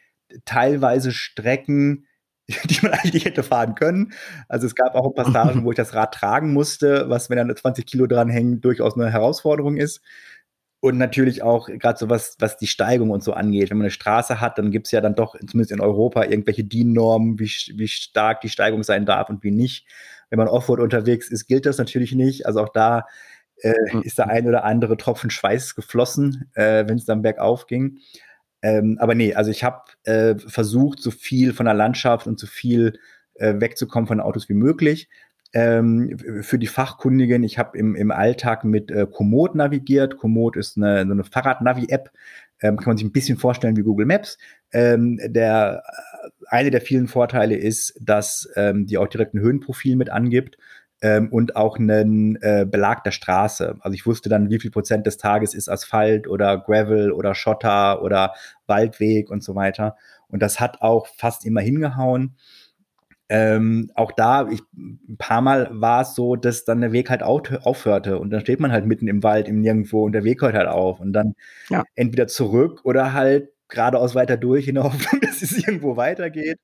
teilweise Strecken, die man eigentlich hätte fahren können. Also es gab auch Passagen, wo ich das Rad tragen musste, was, wenn dann 20 Kilo dranhängen, durchaus eine Herausforderung ist. Und natürlich auch gerade so was, was die Steigung und so angeht. Wenn man eine Straße hat, dann gibt es ja dann doch, zumindest in Europa, irgendwelche DIN-Normen, wie, wie stark die Steigung sein darf und wie nicht. Wenn man Offroad unterwegs ist, gilt das natürlich nicht. Also auch da äh, mhm. ist der ein oder andere Tropfen Schweiß geflossen, äh, wenn es dann bergauf ging. Ähm, aber nee, also ich habe äh, versucht, so viel von der Landschaft und so viel äh, wegzukommen von Autos wie möglich ähm, für die Fachkundigen. Ich habe im, im Alltag mit äh, Komoot navigiert. Komoot ist eine, so eine Fahrradnavi-App. Ähm, kann man sich ein bisschen vorstellen wie Google Maps. Ähm, der, äh, eine der vielen Vorteile ist, dass ähm, die auch direkt ein Höhenprofil mit angibt ähm, und auch einen äh, Belag der Straße. Also ich wusste dann, wie viel Prozent des Tages ist Asphalt oder Gravel oder Schotter oder Waldweg und so weiter. Und das hat auch fast immer hingehauen. Ähm, auch da, ich, ein paar Mal war es so, dass dann der Weg halt aufhörte und dann steht man halt mitten im Wald, im Nirgendwo und der Weg hört halt auf und dann ja. entweder zurück oder halt geradeaus weiter durch in der Hoffnung, dass es irgendwo weitergeht.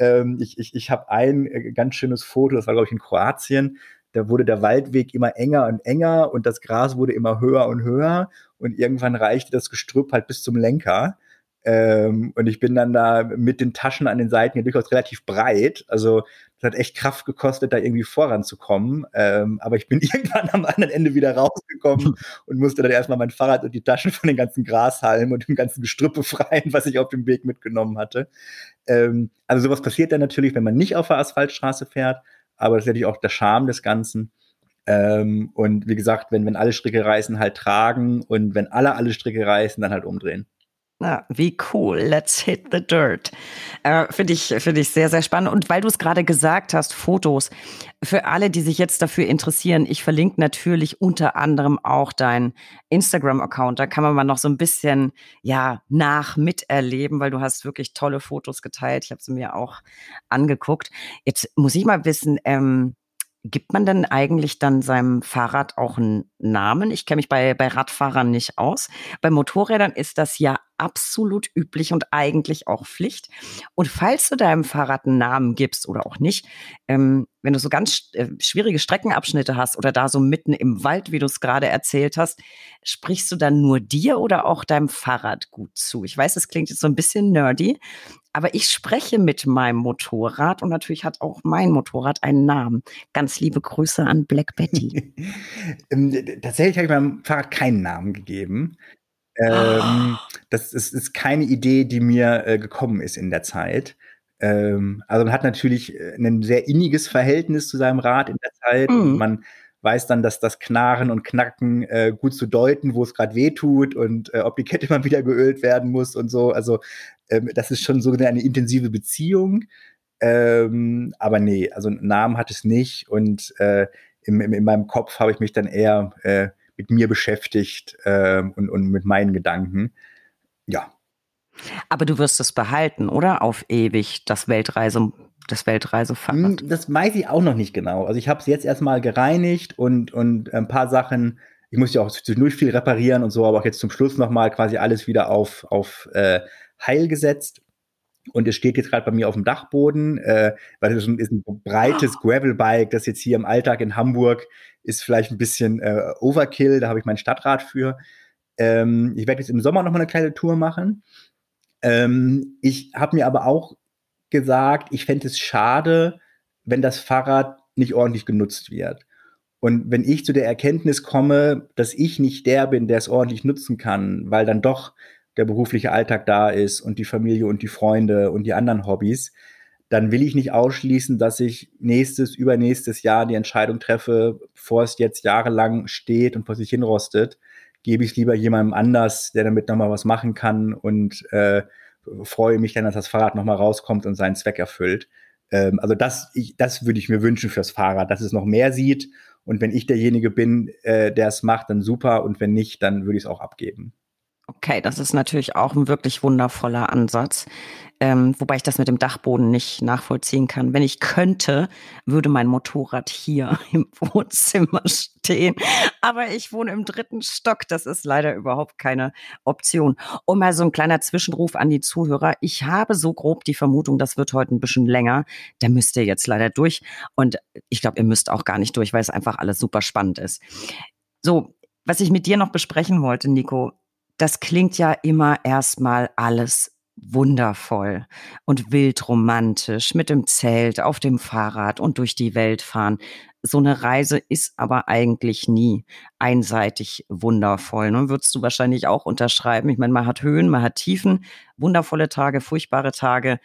ähm, ich ich, ich habe ein äh, ganz schönes Foto, das war glaube ich in Kroatien, da wurde der Waldweg immer enger und enger und das Gras wurde immer höher und höher und irgendwann reichte das Gestrüpp halt bis zum Lenker. Ähm, und ich bin dann da mit den Taschen an den Seiten ja durchaus relativ breit. Also das hat echt Kraft gekostet, da irgendwie voranzukommen. Ähm, aber ich bin irgendwann am anderen Ende wieder rausgekommen und musste dann erstmal mein Fahrrad und die Taschen von den ganzen Grashalmen und dem ganzen Gestrüpp befreien, was ich auf dem Weg mitgenommen hatte. Ähm, also sowas passiert dann natürlich, wenn man nicht auf der Asphaltstraße fährt. Aber das ist natürlich auch der Charme des Ganzen. Ähm, und wie gesagt, wenn, wenn alle Stricke reißen, halt tragen und wenn alle alle Stricke reißen, dann halt umdrehen. Na, wie cool. Let's hit the dirt. Äh, Finde ich, finde ich sehr, sehr spannend. Und weil du es gerade gesagt hast, Fotos. Für alle, die sich jetzt dafür interessieren, ich verlinke natürlich unter anderem auch deinen Instagram-Account. Da kann man mal noch so ein bisschen, ja, nach miterleben, weil du hast wirklich tolle Fotos geteilt. Ich habe sie mir auch angeguckt. Jetzt muss ich mal wissen, ähm, Gibt man denn eigentlich dann seinem Fahrrad auch einen Namen? Ich kenne mich bei, bei Radfahrern nicht aus. Bei Motorrädern ist das ja absolut üblich und eigentlich auch Pflicht. Und falls du deinem Fahrrad einen Namen gibst oder auch nicht, ähm, wenn du so ganz äh, schwierige Streckenabschnitte hast oder da so mitten im Wald, wie du es gerade erzählt hast, sprichst du dann nur dir oder auch deinem Fahrrad gut zu? Ich weiß, das klingt jetzt so ein bisschen nerdy, aber ich spreche mit meinem Motorrad und natürlich hat auch mein Motorrad einen Namen. Ganz liebe Grüße an Black Betty. Tatsächlich habe ich meinem Fahrrad keinen Namen gegeben. Ähm, oh. Das ist, ist, keine Idee, die mir äh, gekommen ist in der Zeit. Ähm, also man hat natürlich äh, ein sehr inniges Verhältnis zu seinem Rad in der Zeit. Mhm. Man weiß dann, dass das Knarren und Knacken äh, gut zu deuten, wo es gerade weh tut und äh, ob die Kette mal wieder geölt werden muss und so. Also ähm, das ist schon so eine, eine intensive Beziehung. Ähm, aber nee, also einen Namen hat es nicht und äh, im, in meinem Kopf habe ich mich dann eher äh, mit mir beschäftigt äh, und, und mit meinen Gedanken. Ja. Aber du wirst es behalten, oder? Auf ewig, das Weltreise, das Weltreisefahrrad. Hm, das weiß ich auch noch nicht genau. Also ich habe es jetzt erstmal gereinigt und, und ein paar Sachen, ich muss ja auch zwischendurch viel reparieren und so, aber auch jetzt zum Schluss nochmal quasi alles wieder auf, auf äh, Heil gesetzt. Und es steht jetzt gerade bei mir auf dem Dachboden, äh, weil es ist ein breites ah. Gravelbike, das jetzt hier im Alltag in Hamburg ist vielleicht ein bisschen äh, Overkill, da habe ich mein Stadtrad für. Ähm, ich werde jetzt im Sommer noch mal eine kleine Tour machen. Ähm, ich habe mir aber auch gesagt, ich fände es schade, wenn das Fahrrad nicht ordentlich genutzt wird. Und wenn ich zu der Erkenntnis komme, dass ich nicht der bin, der es ordentlich nutzen kann, weil dann doch der berufliche Alltag da ist und die Familie und die Freunde und die anderen Hobbys, dann will ich nicht ausschließen, dass ich nächstes, übernächstes Jahr die Entscheidung treffe, bevor es jetzt jahrelang steht und vor sich hinrostet, gebe ich es lieber jemandem anders, der damit nochmal was machen kann und äh, freue mich dann, dass das Fahrrad nochmal rauskommt und seinen Zweck erfüllt. Ähm, also das, ich, das würde ich mir wünschen fürs Fahrrad, dass es noch mehr sieht. Und wenn ich derjenige bin, äh, der es macht, dann super. Und wenn nicht, dann würde ich es auch abgeben. Okay, das ist natürlich auch ein wirklich wundervoller Ansatz. Ähm, wobei ich das mit dem Dachboden nicht nachvollziehen kann. Wenn ich könnte, würde mein Motorrad hier im Wohnzimmer stehen. Aber ich wohne im dritten Stock. Das ist leider überhaupt keine Option. Und mal so ein kleiner Zwischenruf an die Zuhörer. Ich habe so grob die Vermutung, das wird heute ein bisschen länger. Da müsst ihr jetzt leider durch. Und ich glaube, ihr müsst auch gar nicht durch, weil es einfach alles super spannend ist. So, was ich mit dir noch besprechen wollte, Nico, das klingt ja immer erstmal alles wundervoll und wild romantisch mit dem Zelt auf dem Fahrrad und durch die Welt fahren. So eine Reise ist aber eigentlich nie einseitig wundervoll. Ne? Würdest du wahrscheinlich auch unterschreiben. Ich meine, man hat Höhen, man hat Tiefen, wundervolle Tage, furchtbare Tage,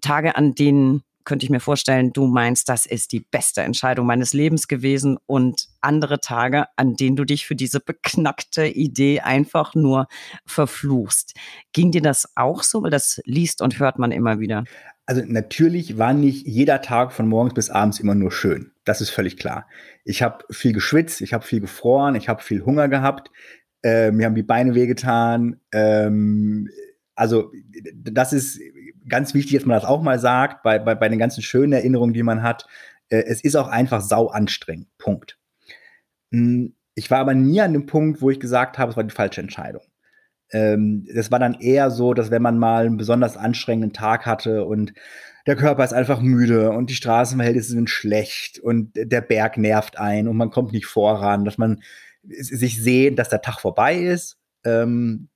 Tage, an denen könnte ich mir vorstellen, du meinst, das ist die beste Entscheidung meines Lebens gewesen und andere Tage, an denen du dich für diese beknackte Idee einfach nur verfluchst. Ging dir das auch so? Weil das liest und hört man immer wieder. Also natürlich war nicht jeder Tag von morgens bis abends immer nur schön. Das ist völlig klar. Ich habe viel geschwitzt, ich habe viel gefroren, ich habe viel Hunger gehabt, äh, mir haben die Beine wehgetan. Ähm, also das ist ganz wichtig, dass man das auch mal sagt, bei, bei, bei den ganzen schönen Erinnerungen, die man hat. Äh, es ist auch einfach sau anstrengend. Punkt. Hm, ich war aber nie an dem Punkt, wo ich gesagt habe, es war die falsche Entscheidung. Ähm, das war dann eher so, dass wenn man mal einen besonders anstrengenden Tag hatte und der Körper ist einfach müde und die Straßenverhältnisse sind schlecht und der Berg nervt ein und man kommt nicht voran, dass man sich sehen, dass der Tag vorbei ist. Ähm,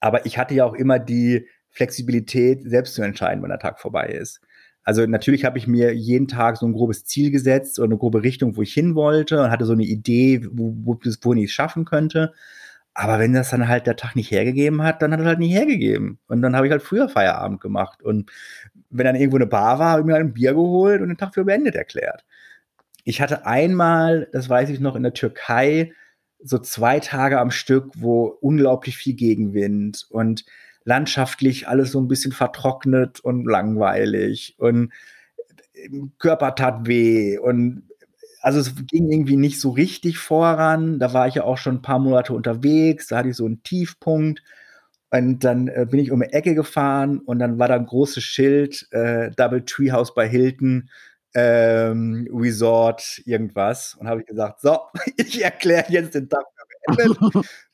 aber ich hatte ja auch immer die Flexibilität, selbst zu entscheiden, wann der Tag vorbei ist. Also natürlich habe ich mir jeden Tag so ein grobes Ziel gesetzt oder eine grobe Richtung, wo ich hin wollte und hatte so eine Idee, wo, wo, wohin ich es schaffen könnte. Aber wenn das dann halt der Tag nicht hergegeben hat, dann hat er halt nicht hergegeben. Und dann habe ich halt früher Feierabend gemacht. Und wenn dann irgendwo eine Bar war, habe ich mir halt ein Bier geholt und den Tag für beendet erklärt. Ich hatte einmal, das weiß ich noch, in der Türkei so zwei Tage am Stück, wo unglaublich viel Gegenwind und landschaftlich alles so ein bisschen vertrocknet und langweilig und Körper tat weh und also es ging irgendwie nicht so richtig voran. Da war ich ja auch schon ein paar Monate unterwegs, da hatte ich so einen Tiefpunkt. Und dann äh, bin ich um die Ecke gefahren und dann war da ein großes Schild, äh, Double Treehouse bei Hilton, ähm, Resort, irgendwas. Und habe ich gesagt, so, ich erkläre jetzt den Tag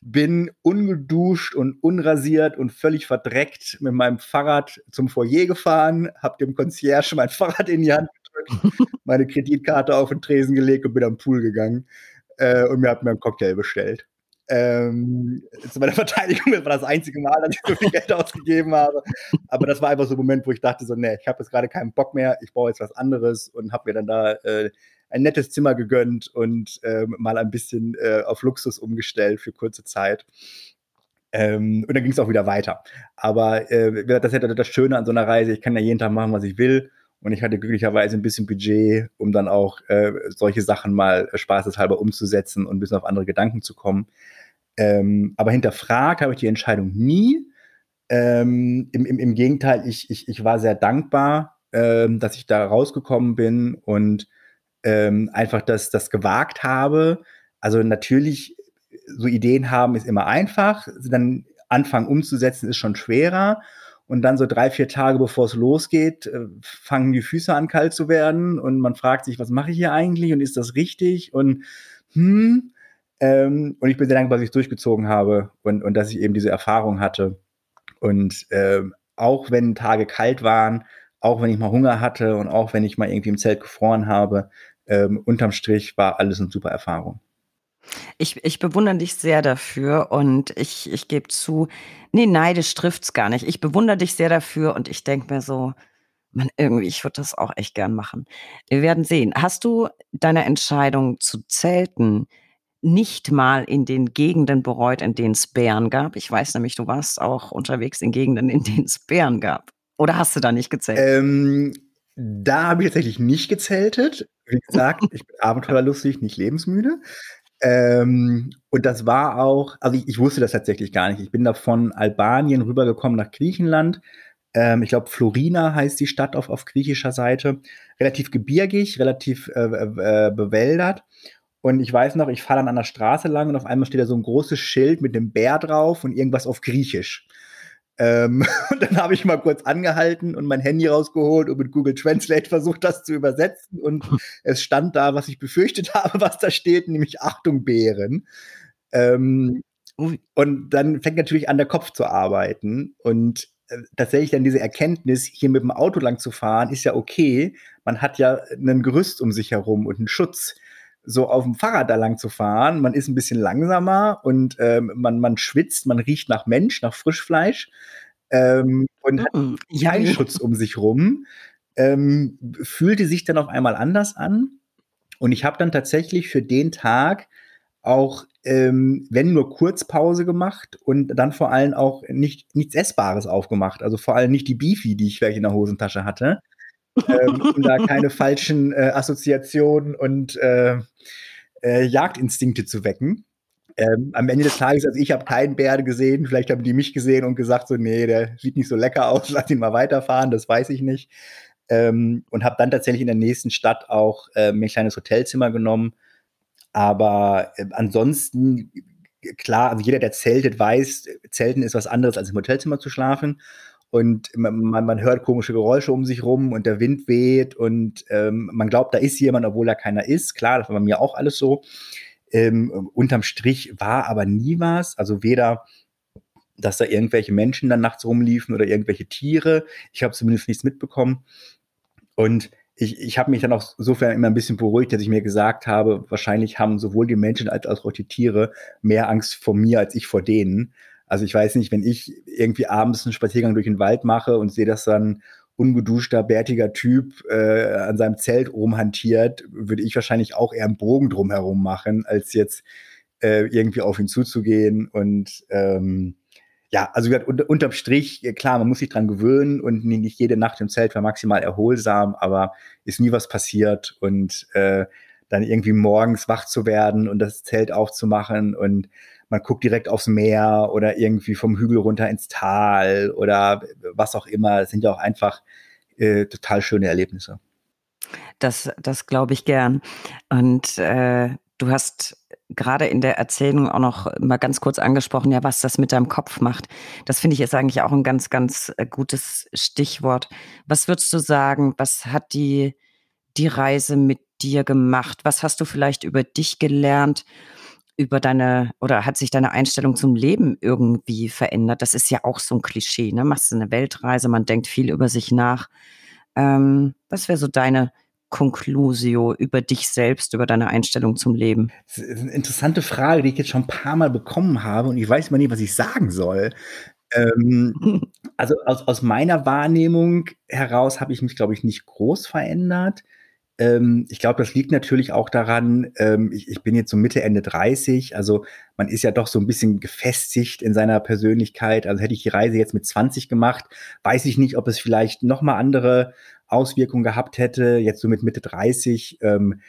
bin ungeduscht und unrasiert und völlig verdreckt mit meinem Fahrrad zum Foyer gefahren, habe dem Concierge mein Fahrrad in die Hand gedrückt, meine Kreditkarte auf den Tresen gelegt und bin am Pool gegangen äh, und mir hat mir einen Cocktail bestellt. Ähm, zu meiner Verteidigung, das war das einzige Mal, dass ich so viel Geld ausgegeben habe. Aber das war einfach so ein Moment, wo ich dachte so, nee, ich habe jetzt gerade keinen Bock mehr, ich brauche jetzt was anderes und habe mir dann da äh, ein nettes Zimmer gegönnt und äh, mal ein bisschen äh, auf Luxus umgestellt für kurze Zeit. Ähm, und dann ging es auch wieder weiter. Aber äh, das ja das Schöne an so einer Reise. Ich kann ja jeden Tag machen, was ich will. Und ich hatte glücklicherweise ein bisschen Budget, um dann auch äh, solche Sachen mal spaßeshalber umzusetzen und ein bisschen auf andere Gedanken zu kommen. Ähm, aber hinterfragt habe ich die Entscheidung nie. Ähm, im, im, Im Gegenteil, ich, ich, ich war sehr dankbar, ähm, dass ich da rausgekommen bin und ähm, einfach das, das gewagt habe. Also natürlich, so Ideen haben ist immer einfach, dann anfangen umzusetzen ist schon schwerer. Und dann so drei, vier Tage bevor es losgeht, äh, fangen die Füße an kalt zu werden und man fragt sich, was mache ich hier eigentlich und ist das richtig? Und hm, ähm, und ich bin sehr dankbar, dass ich es durchgezogen habe und, und dass ich eben diese Erfahrung hatte. Und ähm, auch wenn Tage kalt waren, auch wenn ich mal Hunger hatte und auch wenn ich mal irgendwie im Zelt gefroren habe, ähm, unterm Strich war alles eine super Erfahrung. Ich, ich bewundere dich sehr dafür und ich, ich gebe zu, nee, neidisch trifft's gar nicht. Ich bewundere dich sehr dafür und ich denke mir so, man, irgendwie, ich würde das auch echt gern machen. Wir werden sehen. Hast du deine Entscheidung zu zelten nicht mal in den Gegenden bereut, in denen es Bären gab? Ich weiß nämlich, du warst auch unterwegs in Gegenden, in denen es Bären gab. Oder hast du da nicht gezählt? Ähm, da habe ich tatsächlich nicht gezeltet. Wie gesagt, ich bin abenteuerlustig, nicht lebensmüde. Ähm, und das war auch, also ich, ich, wusste das tatsächlich gar nicht. Ich bin da von Albanien rübergekommen nach Griechenland. Ähm, ich glaube, Florina heißt die Stadt auf, auf griechischer Seite. Relativ gebirgig, relativ äh, äh, bewäldert. Und ich weiß noch, ich fahre dann an der Straße lang und auf einmal steht da so ein großes Schild mit dem Bär drauf und irgendwas auf Griechisch. Ähm, und dann habe ich mal kurz angehalten und mein Handy rausgeholt und mit Google Translate versucht, das zu übersetzen. Und es stand da, was ich befürchtet habe, was da steht, nämlich Achtung, Bären. Ähm, und dann fängt natürlich an, der Kopf zu arbeiten. Und äh, tatsächlich dann diese Erkenntnis, hier mit dem Auto lang zu fahren, ist ja okay. Man hat ja ein Gerüst um sich herum und einen Schutz so auf dem Fahrrad da lang zu fahren. Man ist ein bisschen langsamer und ähm, man, man schwitzt, man riecht nach Mensch, nach Frischfleisch ähm, und hat mm, keinen ja. Schutz um sich rum. Ähm, fühlte sich dann auf einmal anders an. Und ich habe dann tatsächlich für den Tag auch, ähm, wenn nur Kurzpause gemacht und dann vor allem auch nicht, nichts Essbares aufgemacht. Also vor allem nicht die Beefy, die ich vielleicht in der Hosentasche hatte, ähm, um da keine falschen äh, Assoziationen und äh, äh, Jagdinstinkte zu wecken. Ähm, am Ende des Tages, also ich habe keinen Bär gesehen, vielleicht haben die mich gesehen und gesagt so, nee, der sieht nicht so lecker aus, lass ihn mal weiterfahren, das weiß ich nicht. Ähm, und habe dann tatsächlich in der nächsten Stadt auch äh, mir ein kleines Hotelzimmer genommen. Aber äh, ansonsten, klar, also jeder, der zeltet, weiß, Zelten ist was anderes als im Hotelzimmer zu schlafen und man, man, hört komische Geräusche um sich rum und der Wind weht und ähm, man glaubt, da ist jemand, obwohl da keiner ist. Klar, das war bei mir auch alles so. Ähm, unterm Strich war aber nie was. Also weder, dass da irgendwelche Menschen dann nachts rumliefen oder irgendwelche Tiere. Ich habe zumindest nichts mitbekommen. Und ich, ich habe mich dann auch sofern immer ein bisschen beruhigt, dass ich mir gesagt habe, wahrscheinlich haben sowohl die Menschen als auch die Tiere mehr Angst vor mir als ich vor denen. Also ich weiß nicht, wenn ich irgendwie abends einen Spaziergang durch den Wald mache und sehe, dass dann ungeduschter, bärtiger Typ äh, an seinem Zelt rumhantiert, würde ich wahrscheinlich auch eher einen Bogen drumherum machen, als jetzt äh, irgendwie auf ihn zuzugehen. Und ähm, ja, also unter, unterm Strich, klar, man muss sich dran gewöhnen und nicht jede Nacht im Zelt war maximal erholsam, aber ist nie was passiert und äh, dann irgendwie morgens wach zu werden und das Zelt aufzumachen und man guckt direkt aufs Meer oder irgendwie vom Hügel runter ins Tal oder was auch immer. Das sind ja auch einfach äh, total schöne Erlebnisse. Das, das glaube ich gern. Und äh, du hast gerade in der Erzählung auch noch mal ganz kurz angesprochen, ja, was das mit deinem Kopf macht. Das finde ich ist eigentlich auch ein ganz, ganz äh, gutes Stichwort. Was würdest du sagen, was hat die, die Reise mit dir gemacht? Was hast du vielleicht über dich gelernt? Über deine oder hat sich deine Einstellung zum Leben irgendwie verändert? Das ist ja auch so ein Klischee. Ne? Machst du eine Weltreise, man denkt viel über sich nach. Ähm, was wäre so deine Conclusio über dich selbst, über deine Einstellung zum Leben? Das ist eine interessante Frage, die ich jetzt schon ein paar Mal bekommen habe und ich weiß mal nicht, was ich sagen soll. Ähm, also aus, aus meiner Wahrnehmung heraus habe ich mich, glaube ich, nicht groß verändert. Ähm, ich glaube, das liegt natürlich auch daran, ähm, ich, ich bin jetzt so Mitte, Ende 30, also man ist ja doch so ein bisschen gefestigt in seiner Persönlichkeit. Also hätte ich die Reise jetzt mit 20 gemacht, weiß ich nicht, ob es vielleicht noch mal andere Auswirkungen gehabt hätte. Jetzt so mit Mitte 30 ähm,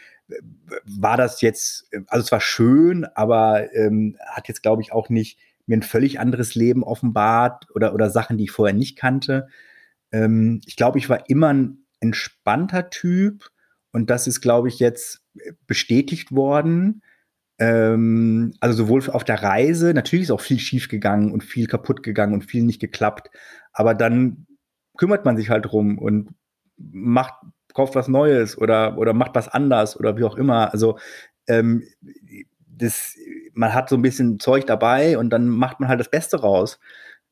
war das jetzt, also es war schön, aber ähm, hat jetzt, glaube ich, auch nicht mir ein völlig anderes Leben offenbart oder, oder Sachen, die ich vorher nicht kannte. Ähm, ich glaube, ich war immer ein entspannter Typ und das ist, glaube ich, jetzt bestätigt worden. Ähm, also sowohl auf der Reise, natürlich ist auch viel schief gegangen und viel kaputt gegangen und viel nicht geklappt. Aber dann kümmert man sich halt drum und macht, kauft was Neues oder, oder macht was anders oder wie auch immer. Also ähm, das, man hat so ein bisschen Zeug dabei und dann macht man halt das Beste raus.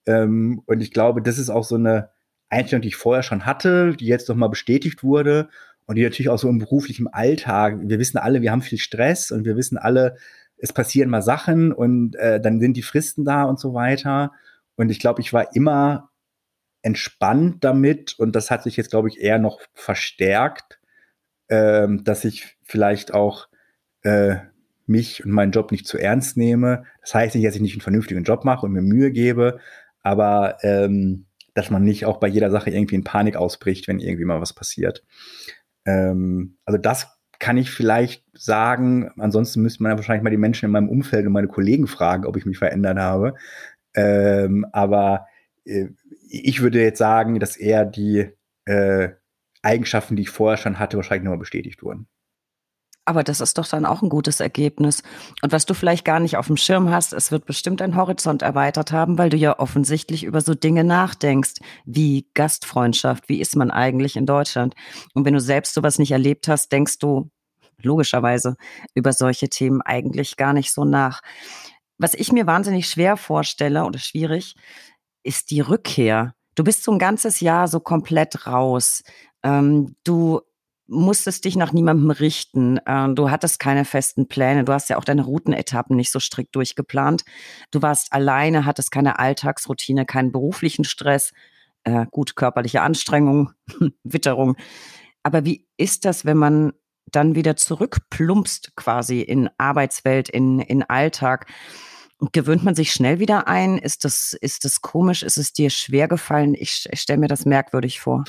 Ähm, und ich glaube, das ist auch so eine Einstellung, die ich vorher schon hatte, die jetzt nochmal bestätigt wurde und die natürlich auch so im beruflichen Alltag, wir wissen alle, wir haben viel Stress und wir wissen alle, es passieren mal Sachen und äh, dann sind die Fristen da und so weiter. Und ich glaube, ich war immer entspannt damit und das hat sich jetzt, glaube ich, eher noch verstärkt, ähm, dass ich vielleicht auch äh, mich und meinen Job nicht zu ernst nehme. Das heißt nicht, dass ich nicht einen vernünftigen Job mache und mir Mühe gebe, aber ähm, dass man nicht auch bei jeder Sache irgendwie in Panik ausbricht, wenn irgendwie mal was passiert. Ähm, also das kann ich vielleicht sagen. Ansonsten müsste man ja wahrscheinlich mal die Menschen in meinem Umfeld und meine Kollegen fragen, ob ich mich verändert habe. Ähm, aber äh, ich würde jetzt sagen, dass eher die äh, Eigenschaften, die ich vorher schon hatte, wahrscheinlich nochmal bestätigt wurden. Aber das ist doch dann auch ein gutes Ergebnis. Und was du vielleicht gar nicht auf dem Schirm hast, es wird bestimmt dein Horizont erweitert haben, weil du ja offensichtlich über so Dinge nachdenkst, wie Gastfreundschaft, wie ist man eigentlich in Deutschland? Und wenn du selbst sowas nicht erlebt hast, denkst du logischerweise über solche Themen eigentlich gar nicht so nach. Was ich mir wahnsinnig schwer vorstelle oder schwierig, ist die Rückkehr. Du bist so ein ganzes Jahr so komplett raus. Ähm, du musstest dich nach niemandem richten. Äh, du hattest keine festen Pläne. Du hast ja auch deine Routenetappen nicht so strikt durchgeplant. Du warst alleine, hattest keine Alltagsroutine, keinen beruflichen Stress, äh, gut körperliche Anstrengung, Witterung. Aber wie ist das, wenn man dann wieder zurückplumpst quasi in Arbeitswelt, in, in Alltag? Gewöhnt man sich schnell wieder ein? Ist das, ist das komisch? Ist es dir schwer gefallen? Ich, ich stelle mir das merkwürdig vor.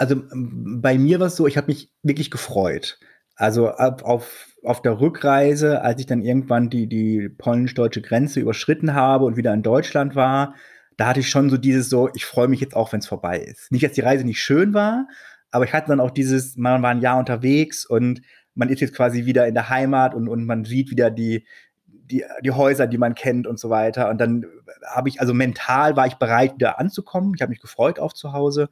Also bei mir war es so, ich habe mich wirklich gefreut. Also auf, auf der Rückreise, als ich dann irgendwann die, die polnisch-deutsche Grenze überschritten habe und wieder in Deutschland war, da hatte ich schon so dieses so, ich freue mich jetzt auch, wenn es vorbei ist. Nicht, dass die Reise nicht schön war, aber ich hatte dann auch dieses, man war ein Jahr unterwegs und man ist jetzt quasi wieder in der Heimat und, und man sieht wieder die, die, die Häuser, die man kennt und so weiter. Und dann habe ich, also mental war ich bereit, wieder anzukommen. Ich habe mich gefreut auf zu Hause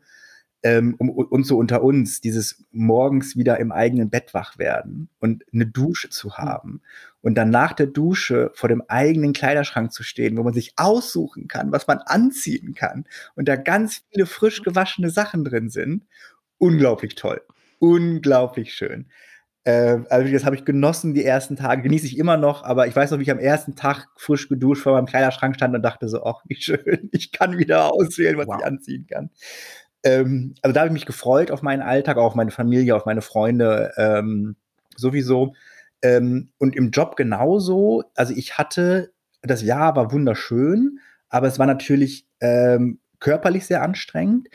ähm, um, und so unter uns, dieses morgens wieder im eigenen Bett wach werden und eine Dusche zu hm. haben und dann nach der Dusche vor dem eigenen Kleiderschrank zu stehen, wo man sich aussuchen kann, was man anziehen kann und da ganz viele frisch gewaschene Sachen drin sind. Unglaublich toll. Unglaublich schön. Äh, also das habe ich genossen die ersten Tage, genieße ich immer noch, aber ich weiß noch, wie ich am ersten Tag frisch geduscht vor meinem Kleiderschrank stand und dachte so, ach, wie schön, ich kann wieder auswählen, was wow. ich anziehen kann. Ähm, also da habe ich mich gefreut auf meinen Alltag, auf meine Familie, auf meine Freunde ähm, sowieso. Ähm, und im Job genauso. Also ich hatte, das Jahr war wunderschön, aber es war natürlich ähm, körperlich sehr anstrengend,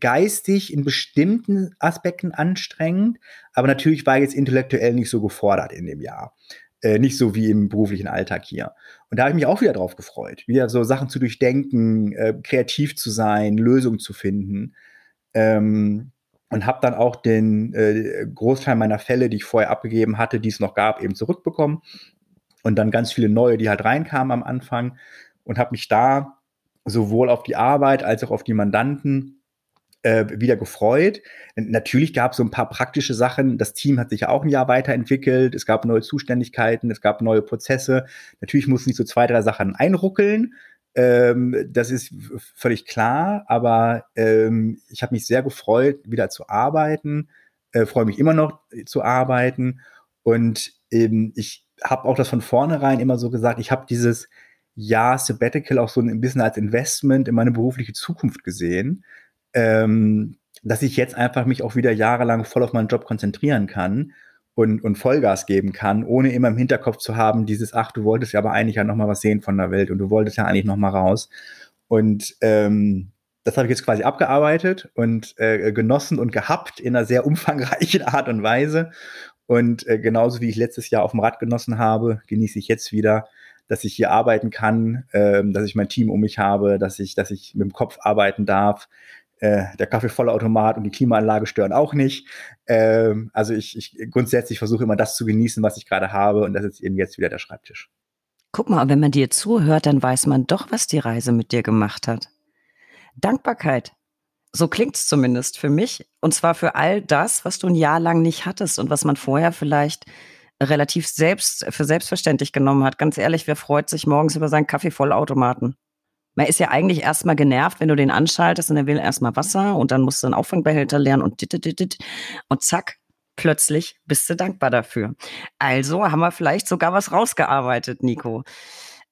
geistig in bestimmten Aspekten anstrengend, aber natürlich war ich jetzt intellektuell nicht so gefordert in dem Jahr. Äh, nicht so wie im beruflichen Alltag hier. Und da habe ich mich auch wieder drauf gefreut, wieder so Sachen zu durchdenken, äh, kreativ zu sein, Lösungen zu finden. Ähm, und habe dann auch den äh, Großteil meiner Fälle, die ich vorher abgegeben hatte, die es noch gab, eben zurückbekommen. Und dann ganz viele neue, die halt reinkamen am Anfang. Und habe mich da sowohl auf die Arbeit als auch auf die Mandanten äh, wieder gefreut. Natürlich gab es so ein paar praktische Sachen. Das Team hat sich ja auch ein Jahr weiterentwickelt. Es gab neue Zuständigkeiten, es gab neue Prozesse. Natürlich mussten sich so zwei, drei Sachen einruckeln. Ähm, das ist völlig klar, aber ähm, ich habe mich sehr gefreut, wieder zu arbeiten. Äh, freue mich immer noch zu arbeiten. Und ähm, ich habe auch das von vornherein immer so gesagt, ich habe dieses Jahr Sabbatical auch so ein bisschen als Investment in meine berufliche Zukunft gesehen ähm, dass ich jetzt einfach mich auch wieder jahrelang voll auf meinen Job konzentrieren kann und, und Vollgas geben kann, ohne immer im Hinterkopf zu haben, dieses, ach, du wolltest ja aber eigentlich ja nochmal was sehen von der Welt und du wolltest ja eigentlich nochmal raus. Und ähm, das habe ich jetzt quasi abgearbeitet und äh, genossen und gehabt in einer sehr umfangreichen Art und Weise. Und äh, genauso wie ich letztes Jahr auf dem Rad genossen habe, genieße ich jetzt wieder, dass ich hier arbeiten kann, äh, dass ich mein Team um mich habe, dass ich, dass ich mit dem Kopf arbeiten darf, äh, der Kaffeevollautomat und die Klimaanlage stören auch nicht. Ähm, also ich, ich grundsätzlich versuche immer das zu genießen, was ich gerade habe und das ist eben jetzt wieder der Schreibtisch. Guck mal, wenn man dir zuhört, dann weiß man doch, was die Reise mit dir gemacht hat. Dankbarkeit. So klingt's zumindest für mich. Und zwar für all das, was du ein Jahr lang nicht hattest und was man vorher vielleicht relativ selbst für selbstverständlich genommen hat. Ganz ehrlich, wer freut sich morgens über seinen Kaffeevollautomaten? Man ist ja eigentlich erstmal genervt, wenn du den anschaltest und er will erstmal Wasser und dann musst du einen Auffangbehälter lernen und dit, dit, dit, und zack, plötzlich bist du dankbar dafür. Also haben wir vielleicht sogar was rausgearbeitet, Nico.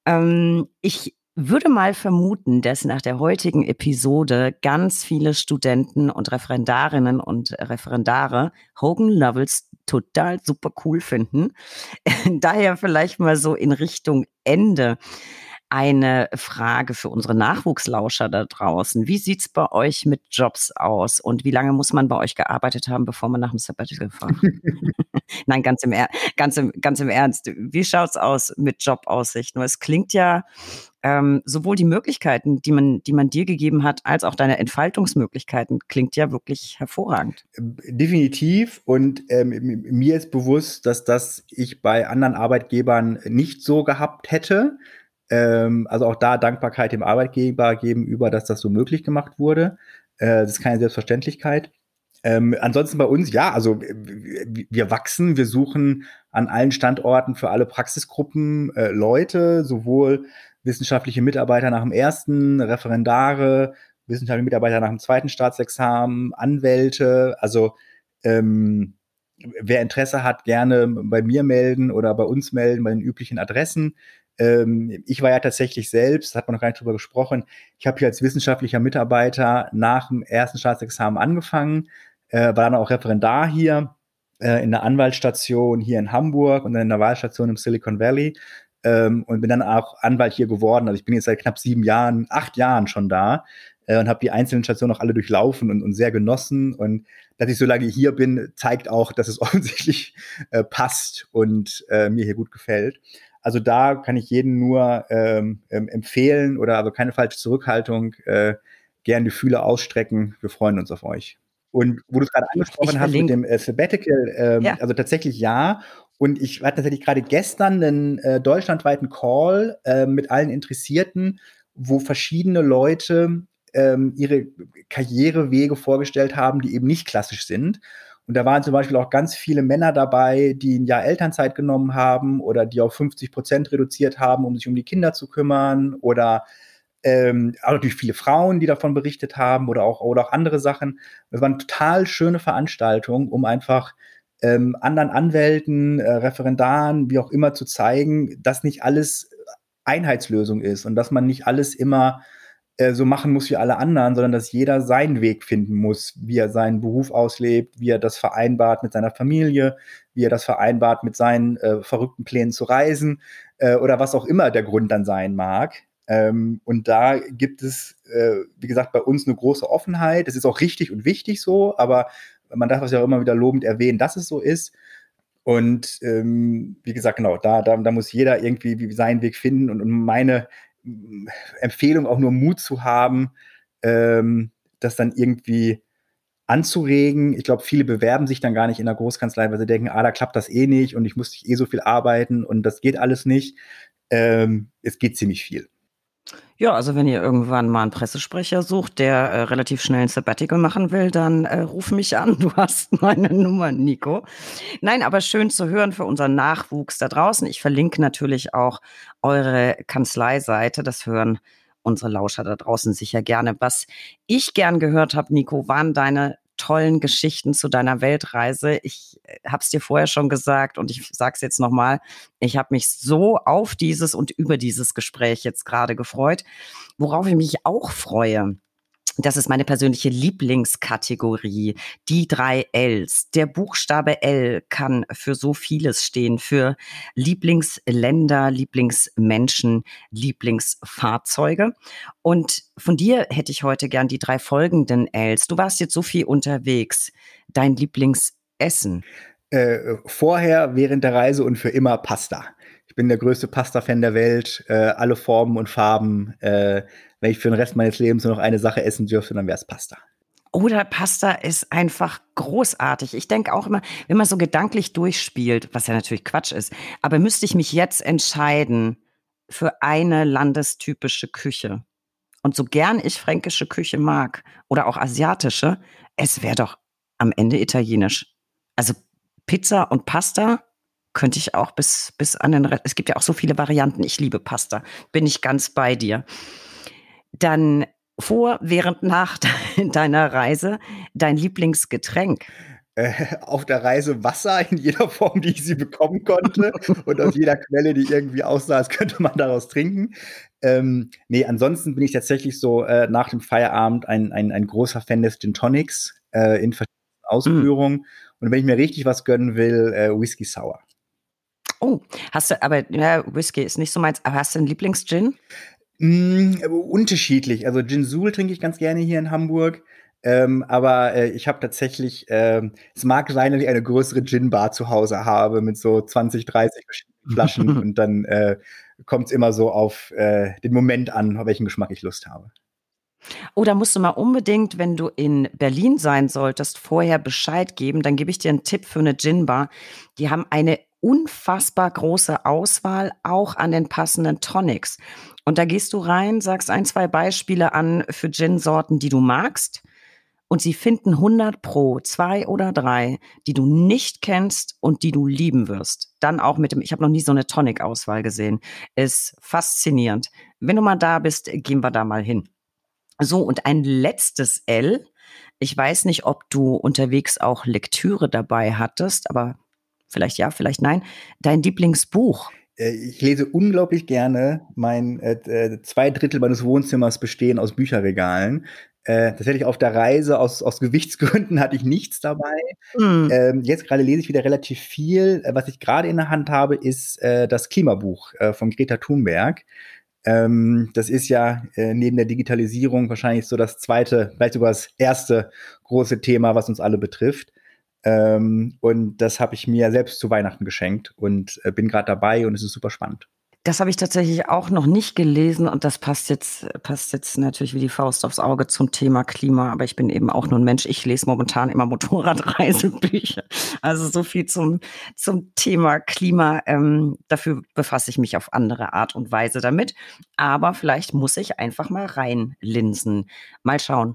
Ähm, ich würde mal vermuten, dass nach der heutigen Episode ganz viele Studenten und Referendarinnen und Referendare Hogan Lovells total super cool finden. Daher vielleicht mal so in Richtung Ende eine Frage für unsere Nachwuchslauscher da draußen. Wie sieht's bei euch mit Jobs aus und wie lange muss man bei euch gearbeitet haben, bevor man nach dem Sabbatical fährt? Nein, ganz im, er ganz, im, ganz im Ernst. Wie schaut's aus mit Jobaussichten? Es klingt ja ähm, sowohl die Möglichkeiten, die man, die man dir gegeben hat, als auch deine Entfaltungsmöglichkeiten klingt ja wirklich hervorragend. Definitiv. Und ähm, mir ist bewusst, dass das ich bei anderen Arbeitgebern nicht so gehabt hätte. Ähm, also auch da Dankbarkeit dem Arbeitgeber gegenüber, dass das so möglich gemacht wurde. Äh, das ist keine Selbstverständlichkeit. Ähm, ansonsten bei uns, ja, also wir wachsen, wir suchen an allen Standorten für alle Praxisgruppen äh, Leute, sowohl wissenschaftliche Mitarbeiter nach dem ersten, Referendare, wissenschaftliche Mitarbeiter nach dem zweiten Staatsexamen, Anwälte, also ähm, wer Interesse hat, gerne bei mir melden oder bei uns melden, bei den üblichen Adressen. Ähm, ich war ja tatsächlich selbst, hat man noch gar nicht drüber gesprochen, ich habe hier als wissenschaftlicher Mitarbeiter nach dem ersten Staatsexamen angefangen, äh, war dann auch Referendar hier äh, in der Anwaltsstation hier in Hamburg und dann in der Wahlstation im Silicon Valley ähm, und bin dann auch Anwalt hier geworden. Also ich bin jetzt seit knapp sieben Jahren, acht Jahren schon da äh, und habe die einzelnen Stationen auch alle durchlaufen und, und sehr genossen. Und dass ich so lange hier bin, zeigt auch, dass es offensichtlich äh, passt und äh, mir hier gut gefällt. Also da kann ich jeden nur ähm, empfehlen oder also keine falsche Zurückhaltung, äh, gern die Fühler ausstrecken. Wir freuen uns auf euch. Und wo du es gerade angesprochen ich hast mit dem äh, Sabbatical, ähm, ja. also tatsächlich ja. Und ich hatte tatsächlich gerade gestern einen äh, deutschlandweiten Call äh, mit allen Interessierten, wo verschiedene Leute ähm, ihre Karrierewege vorgestellt haben, die eben nicht klassisch sind. Und da waren zum Beispiel auch ganz viele Männer dabei, die ein Jahr Elternzeit genommen haben oder die auf 50 Prozent reduziert haben, um sich um die Kinder zu kümmern oder ähm, auch natürlich viele Frauen, die davon berichtet haben oder auch, oder auch andere Sachen. Es war eine total schöne Veranstaltung, um einfach ähm, anderen Anwälten, äh, Referendaren, wie auch immer zu zeigen, dass nicht alles Einheitslösung ist und dass man nicht alles immer äh, so machen muss wie alle anderen, sondern dass jeder seinen Weg finden muss, wie er seinen Beruf auslebt, wie er das vereinbart mit seiner Familie, wie er das vereinbart mit seinen äh, verrückten Plänen zu reisen äh, oder was auch immer der Grund dann sein mag. Ähm, und da gibt es, äh, wie gesagt, bei uns eine große Offenheit. Es ist auch richtig und wichtig so, aber man darf es ja auch immer wieder lobend erwähnen, dass es so ist. Und ähm, wie gesagt, genau, da, da, da muss jeder irgendwie seinen Weg finden und, und meine Empfehlung auch nur Mut zu haben, ähm, das dann irgendwie anzuregen. Ich glaube, viele bewerben sich dann gar nicht in der Großkanzlei, weil sie denken, ah, da klappt das eh nicht und ich muss eh so viel arbeiten und das geht alles nicht. Ähm, es geht ziemlich viel. Ja, also wenn ihr irgendwann mal einen Pressesprecher sucht, der äh, relativ schnell ein Sabbatical machen will, dann äh, ruf mich an. Du hast meine Nummer, Nico. Nein, aber schön zu hören für unseren Nachwuchs da draußen. Ich verlinke natürlich auch eure Kanzleiseite. Das hören unsere Lauscher da draußen sicher gerne. Was ich gern gehört habe, Nico, waren deine tollen Geschichten zu deiner Weltreise. Ich äh, habe es dir vorher schon gesagt und ich sage es jetzt nochmal. Ich habe mich so auf dieses und über dieses Gespräch jetzt gerade gefreut. Worauf ich mich auch freue, das ist meine persönliche Lieblingskategorie. Die drei Ls. Der Buchstabe L kann für so vieles stehen. Für Lieblingsländer, Lieblingsmenschen, Lieblingsfahrzeuge. Und von dir hätte ich heute gern die drei folgenden Ls. Du warst jetzt so viel unterwegs. Dein Lieblingsessen? Äh, vorher, während der Reise und für immer Pasta. Ich bin der größte Pasta-Fan der Welt. Äh, alle Formen und Farben. Äh, wenn ich für den Rest meines Lebens nur noch eine Sache essen dürfte, dann wäre es Pasta. Oder Pasta ist einfach großartig. Ich denke auch immer, wenn man so gedanklich durchspielt, was ja natürlich Quatsch ist, aber müsste ich mich jetzt entscheiden für eine landestypische Küche. Und so gern ich fränkische Küche mag oder auch asiatische, es wäre doch am Ende italienisch. Also Pizza und Pasta könnte ich auch bis, bis an den Rest. Es gibt ja auch so viele Varianten. Ich liebe Pasta. Bin ich ganz bei dir. Dann vor, während, nach deiner Reise dein Lieblingsgetränk? Äh, auf der Reise Wasser in jeder Form, die ich sie bekommen konnte und aus jeder Quelle, die irgendwie aussah, als könnte man daraus trinken. Ähm, nee, ansonsten bin ich tatsächlich so äh, nach dem Feierabend ein, ein, ein großer Fan des Gin Tonics äh, in verschiedenen Ausführungen. Mm. Und wenn ich mir richtig was gönnen will, äh, Whisky Sour. Oh, hast du, aber ja, Whisky ist nicht so meins, aber hast du einen Lieblingsgin? Mm, unterschiedlich. Also Gin Sul trinke ich ganz gerne hier in Hamburg. Ähm, aber äh, ich habe tatsächlich, äh, es mag sein, dass ich eine größere Gin-Bar zu Hause habe mit so 20, 30 verschiedenen Flaschen und dann äh, kommt es immer so auf äh, den Moment an, auf welchen Geschmack ich Lust habe. Oh, da musst du mal unbedingt, wenn du in Berlin sein solltest, vorher Bescheid geben. Dann gebe ich dir einen Tipp für eine Gin-Bar. Die haben eine unfassbar große Auswahl, auch an den passenden Tonics. Und da gehst du rein, sagst ein, zwei Beispiele an für Gin-Sorten, die du magst. Und sie finden 100 pro, zwei oder drei, die du nicht kennst und die du lieben wirst. Dann auch mit dem, ich habe noch nie so eine Tonic-Auswahl gesehen. Ist faszinierend. Wenn du mal da bist, gehen wir da mal hin. So, und ein letztes L. Ich weiß nicht, ob du unterwegs auch Lektüre dabei hattest, aber vielleicht ja, vielleicht nein. Dein Lieblingsbuch. Äh, ich lese unglaublich gerne. Mein äh, äh, zwei Drittel meines Wohnzimmers bestehen aus Bücherregalen. Äh, tatsächlich auf der Reise aus, aus Gewichtsgründen hatte ich nichts dabei. Mhm. Ähm, jetzt gerade lese ich wieder relativ viel. Äh, was ich gerade in der Hand habe, ist äh, das Klimabuch äh, von Greta Thunberg. Ähm, das ist ja äh, neben der Digitalisierung wahrscheinlich so das zweite, vielleicht sogar das erste große Thema, was uns alle betrifft. Ähm, und das habe ich mir selbst zu Weihnachten geschenkt und äh, bin gerade dabei und es ist super spannend. Das habe ich tatsächlich auch noch nicht gelesen und das passt jetzt, passt jetzt natürlich wie die Faust aufs Auge zum Thema Klima. Aber ich bin eben auch nur ein Mensch. Ich lese momentan immer Motorradreisebücher. Also so viel zum, zum Thema Klima. Ähm, dafür befasse ich mich auf andere Art und Weise damit. Aber vielleicht muss ich einfach mal reinlinsen. Mal schauen.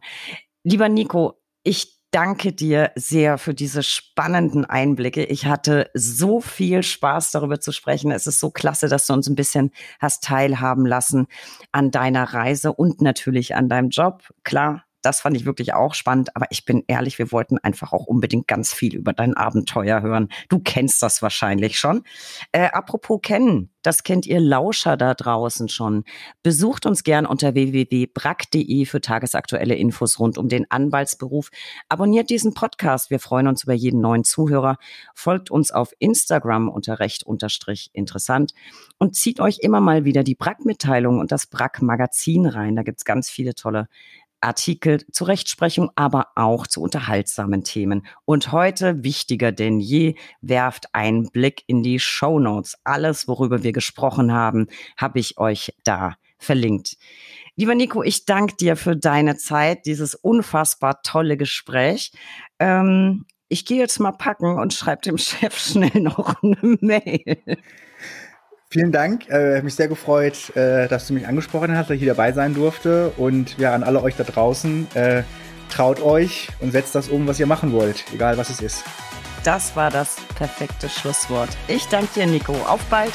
Lieber Nico, ich danke dir sehr für diese spannenden Einblicke. Ich hatte so viel Spaß darüber zu sprechen. Es ist so klasse, dass du uns ein bisschen hast teilhaben lassen an deiner Reise und natürlich an deinem Job. Klar, das fand ich wirklich auch spannend. Aber ich bin ehrlich, wir wollten einfach auch unbedingt ganz viel über dein Abenteuer hören. Du kennst das wahrscheinlich schon. Äh, apropos kennen, das kennt ihr Lauscher da draußen schon. Besucht uns gern unter www.brack.de für tagesaktuelle Infos rund um den Anwaltsberuf. Abonniert diesen Podcast. Wir freuen uns über jeden neuen Zuhörer. Folgt uns auf Instagram unter recht unterstrich interessant und zieht euch immer mal wieder die Brack-Mitteilung und das Brack-Magazin rein. Da gibt's ganz viele tolle Artikel zur Rechtsprechung, aber auch zu unterhaltsamen Themen. Und heute, wichtiger denn je, werft einen Blick in die Show Notes. Alles, worüber wir gesprochen haben, habe ich euch da verlinkt. Lieber Nico, ich danke dir für deine Zeit, dieses unfassbar tolle Gespräch. Ähm, ich gehe jetzt mal packen und schreibe dem Chef schnell noch eine Mail. Vielen Dank. Äh, mich sehr gefreut, äh, dass du mich angesprochen hast, dass ich hier dabei sein durfte. Und ja, an alle euch da draußen, äh, traut euch und setzt das um, was ihr machen wollt, egal was es ist. Das war das perfekte Schlusswort. Ich danke dir, Nico. Auf bald.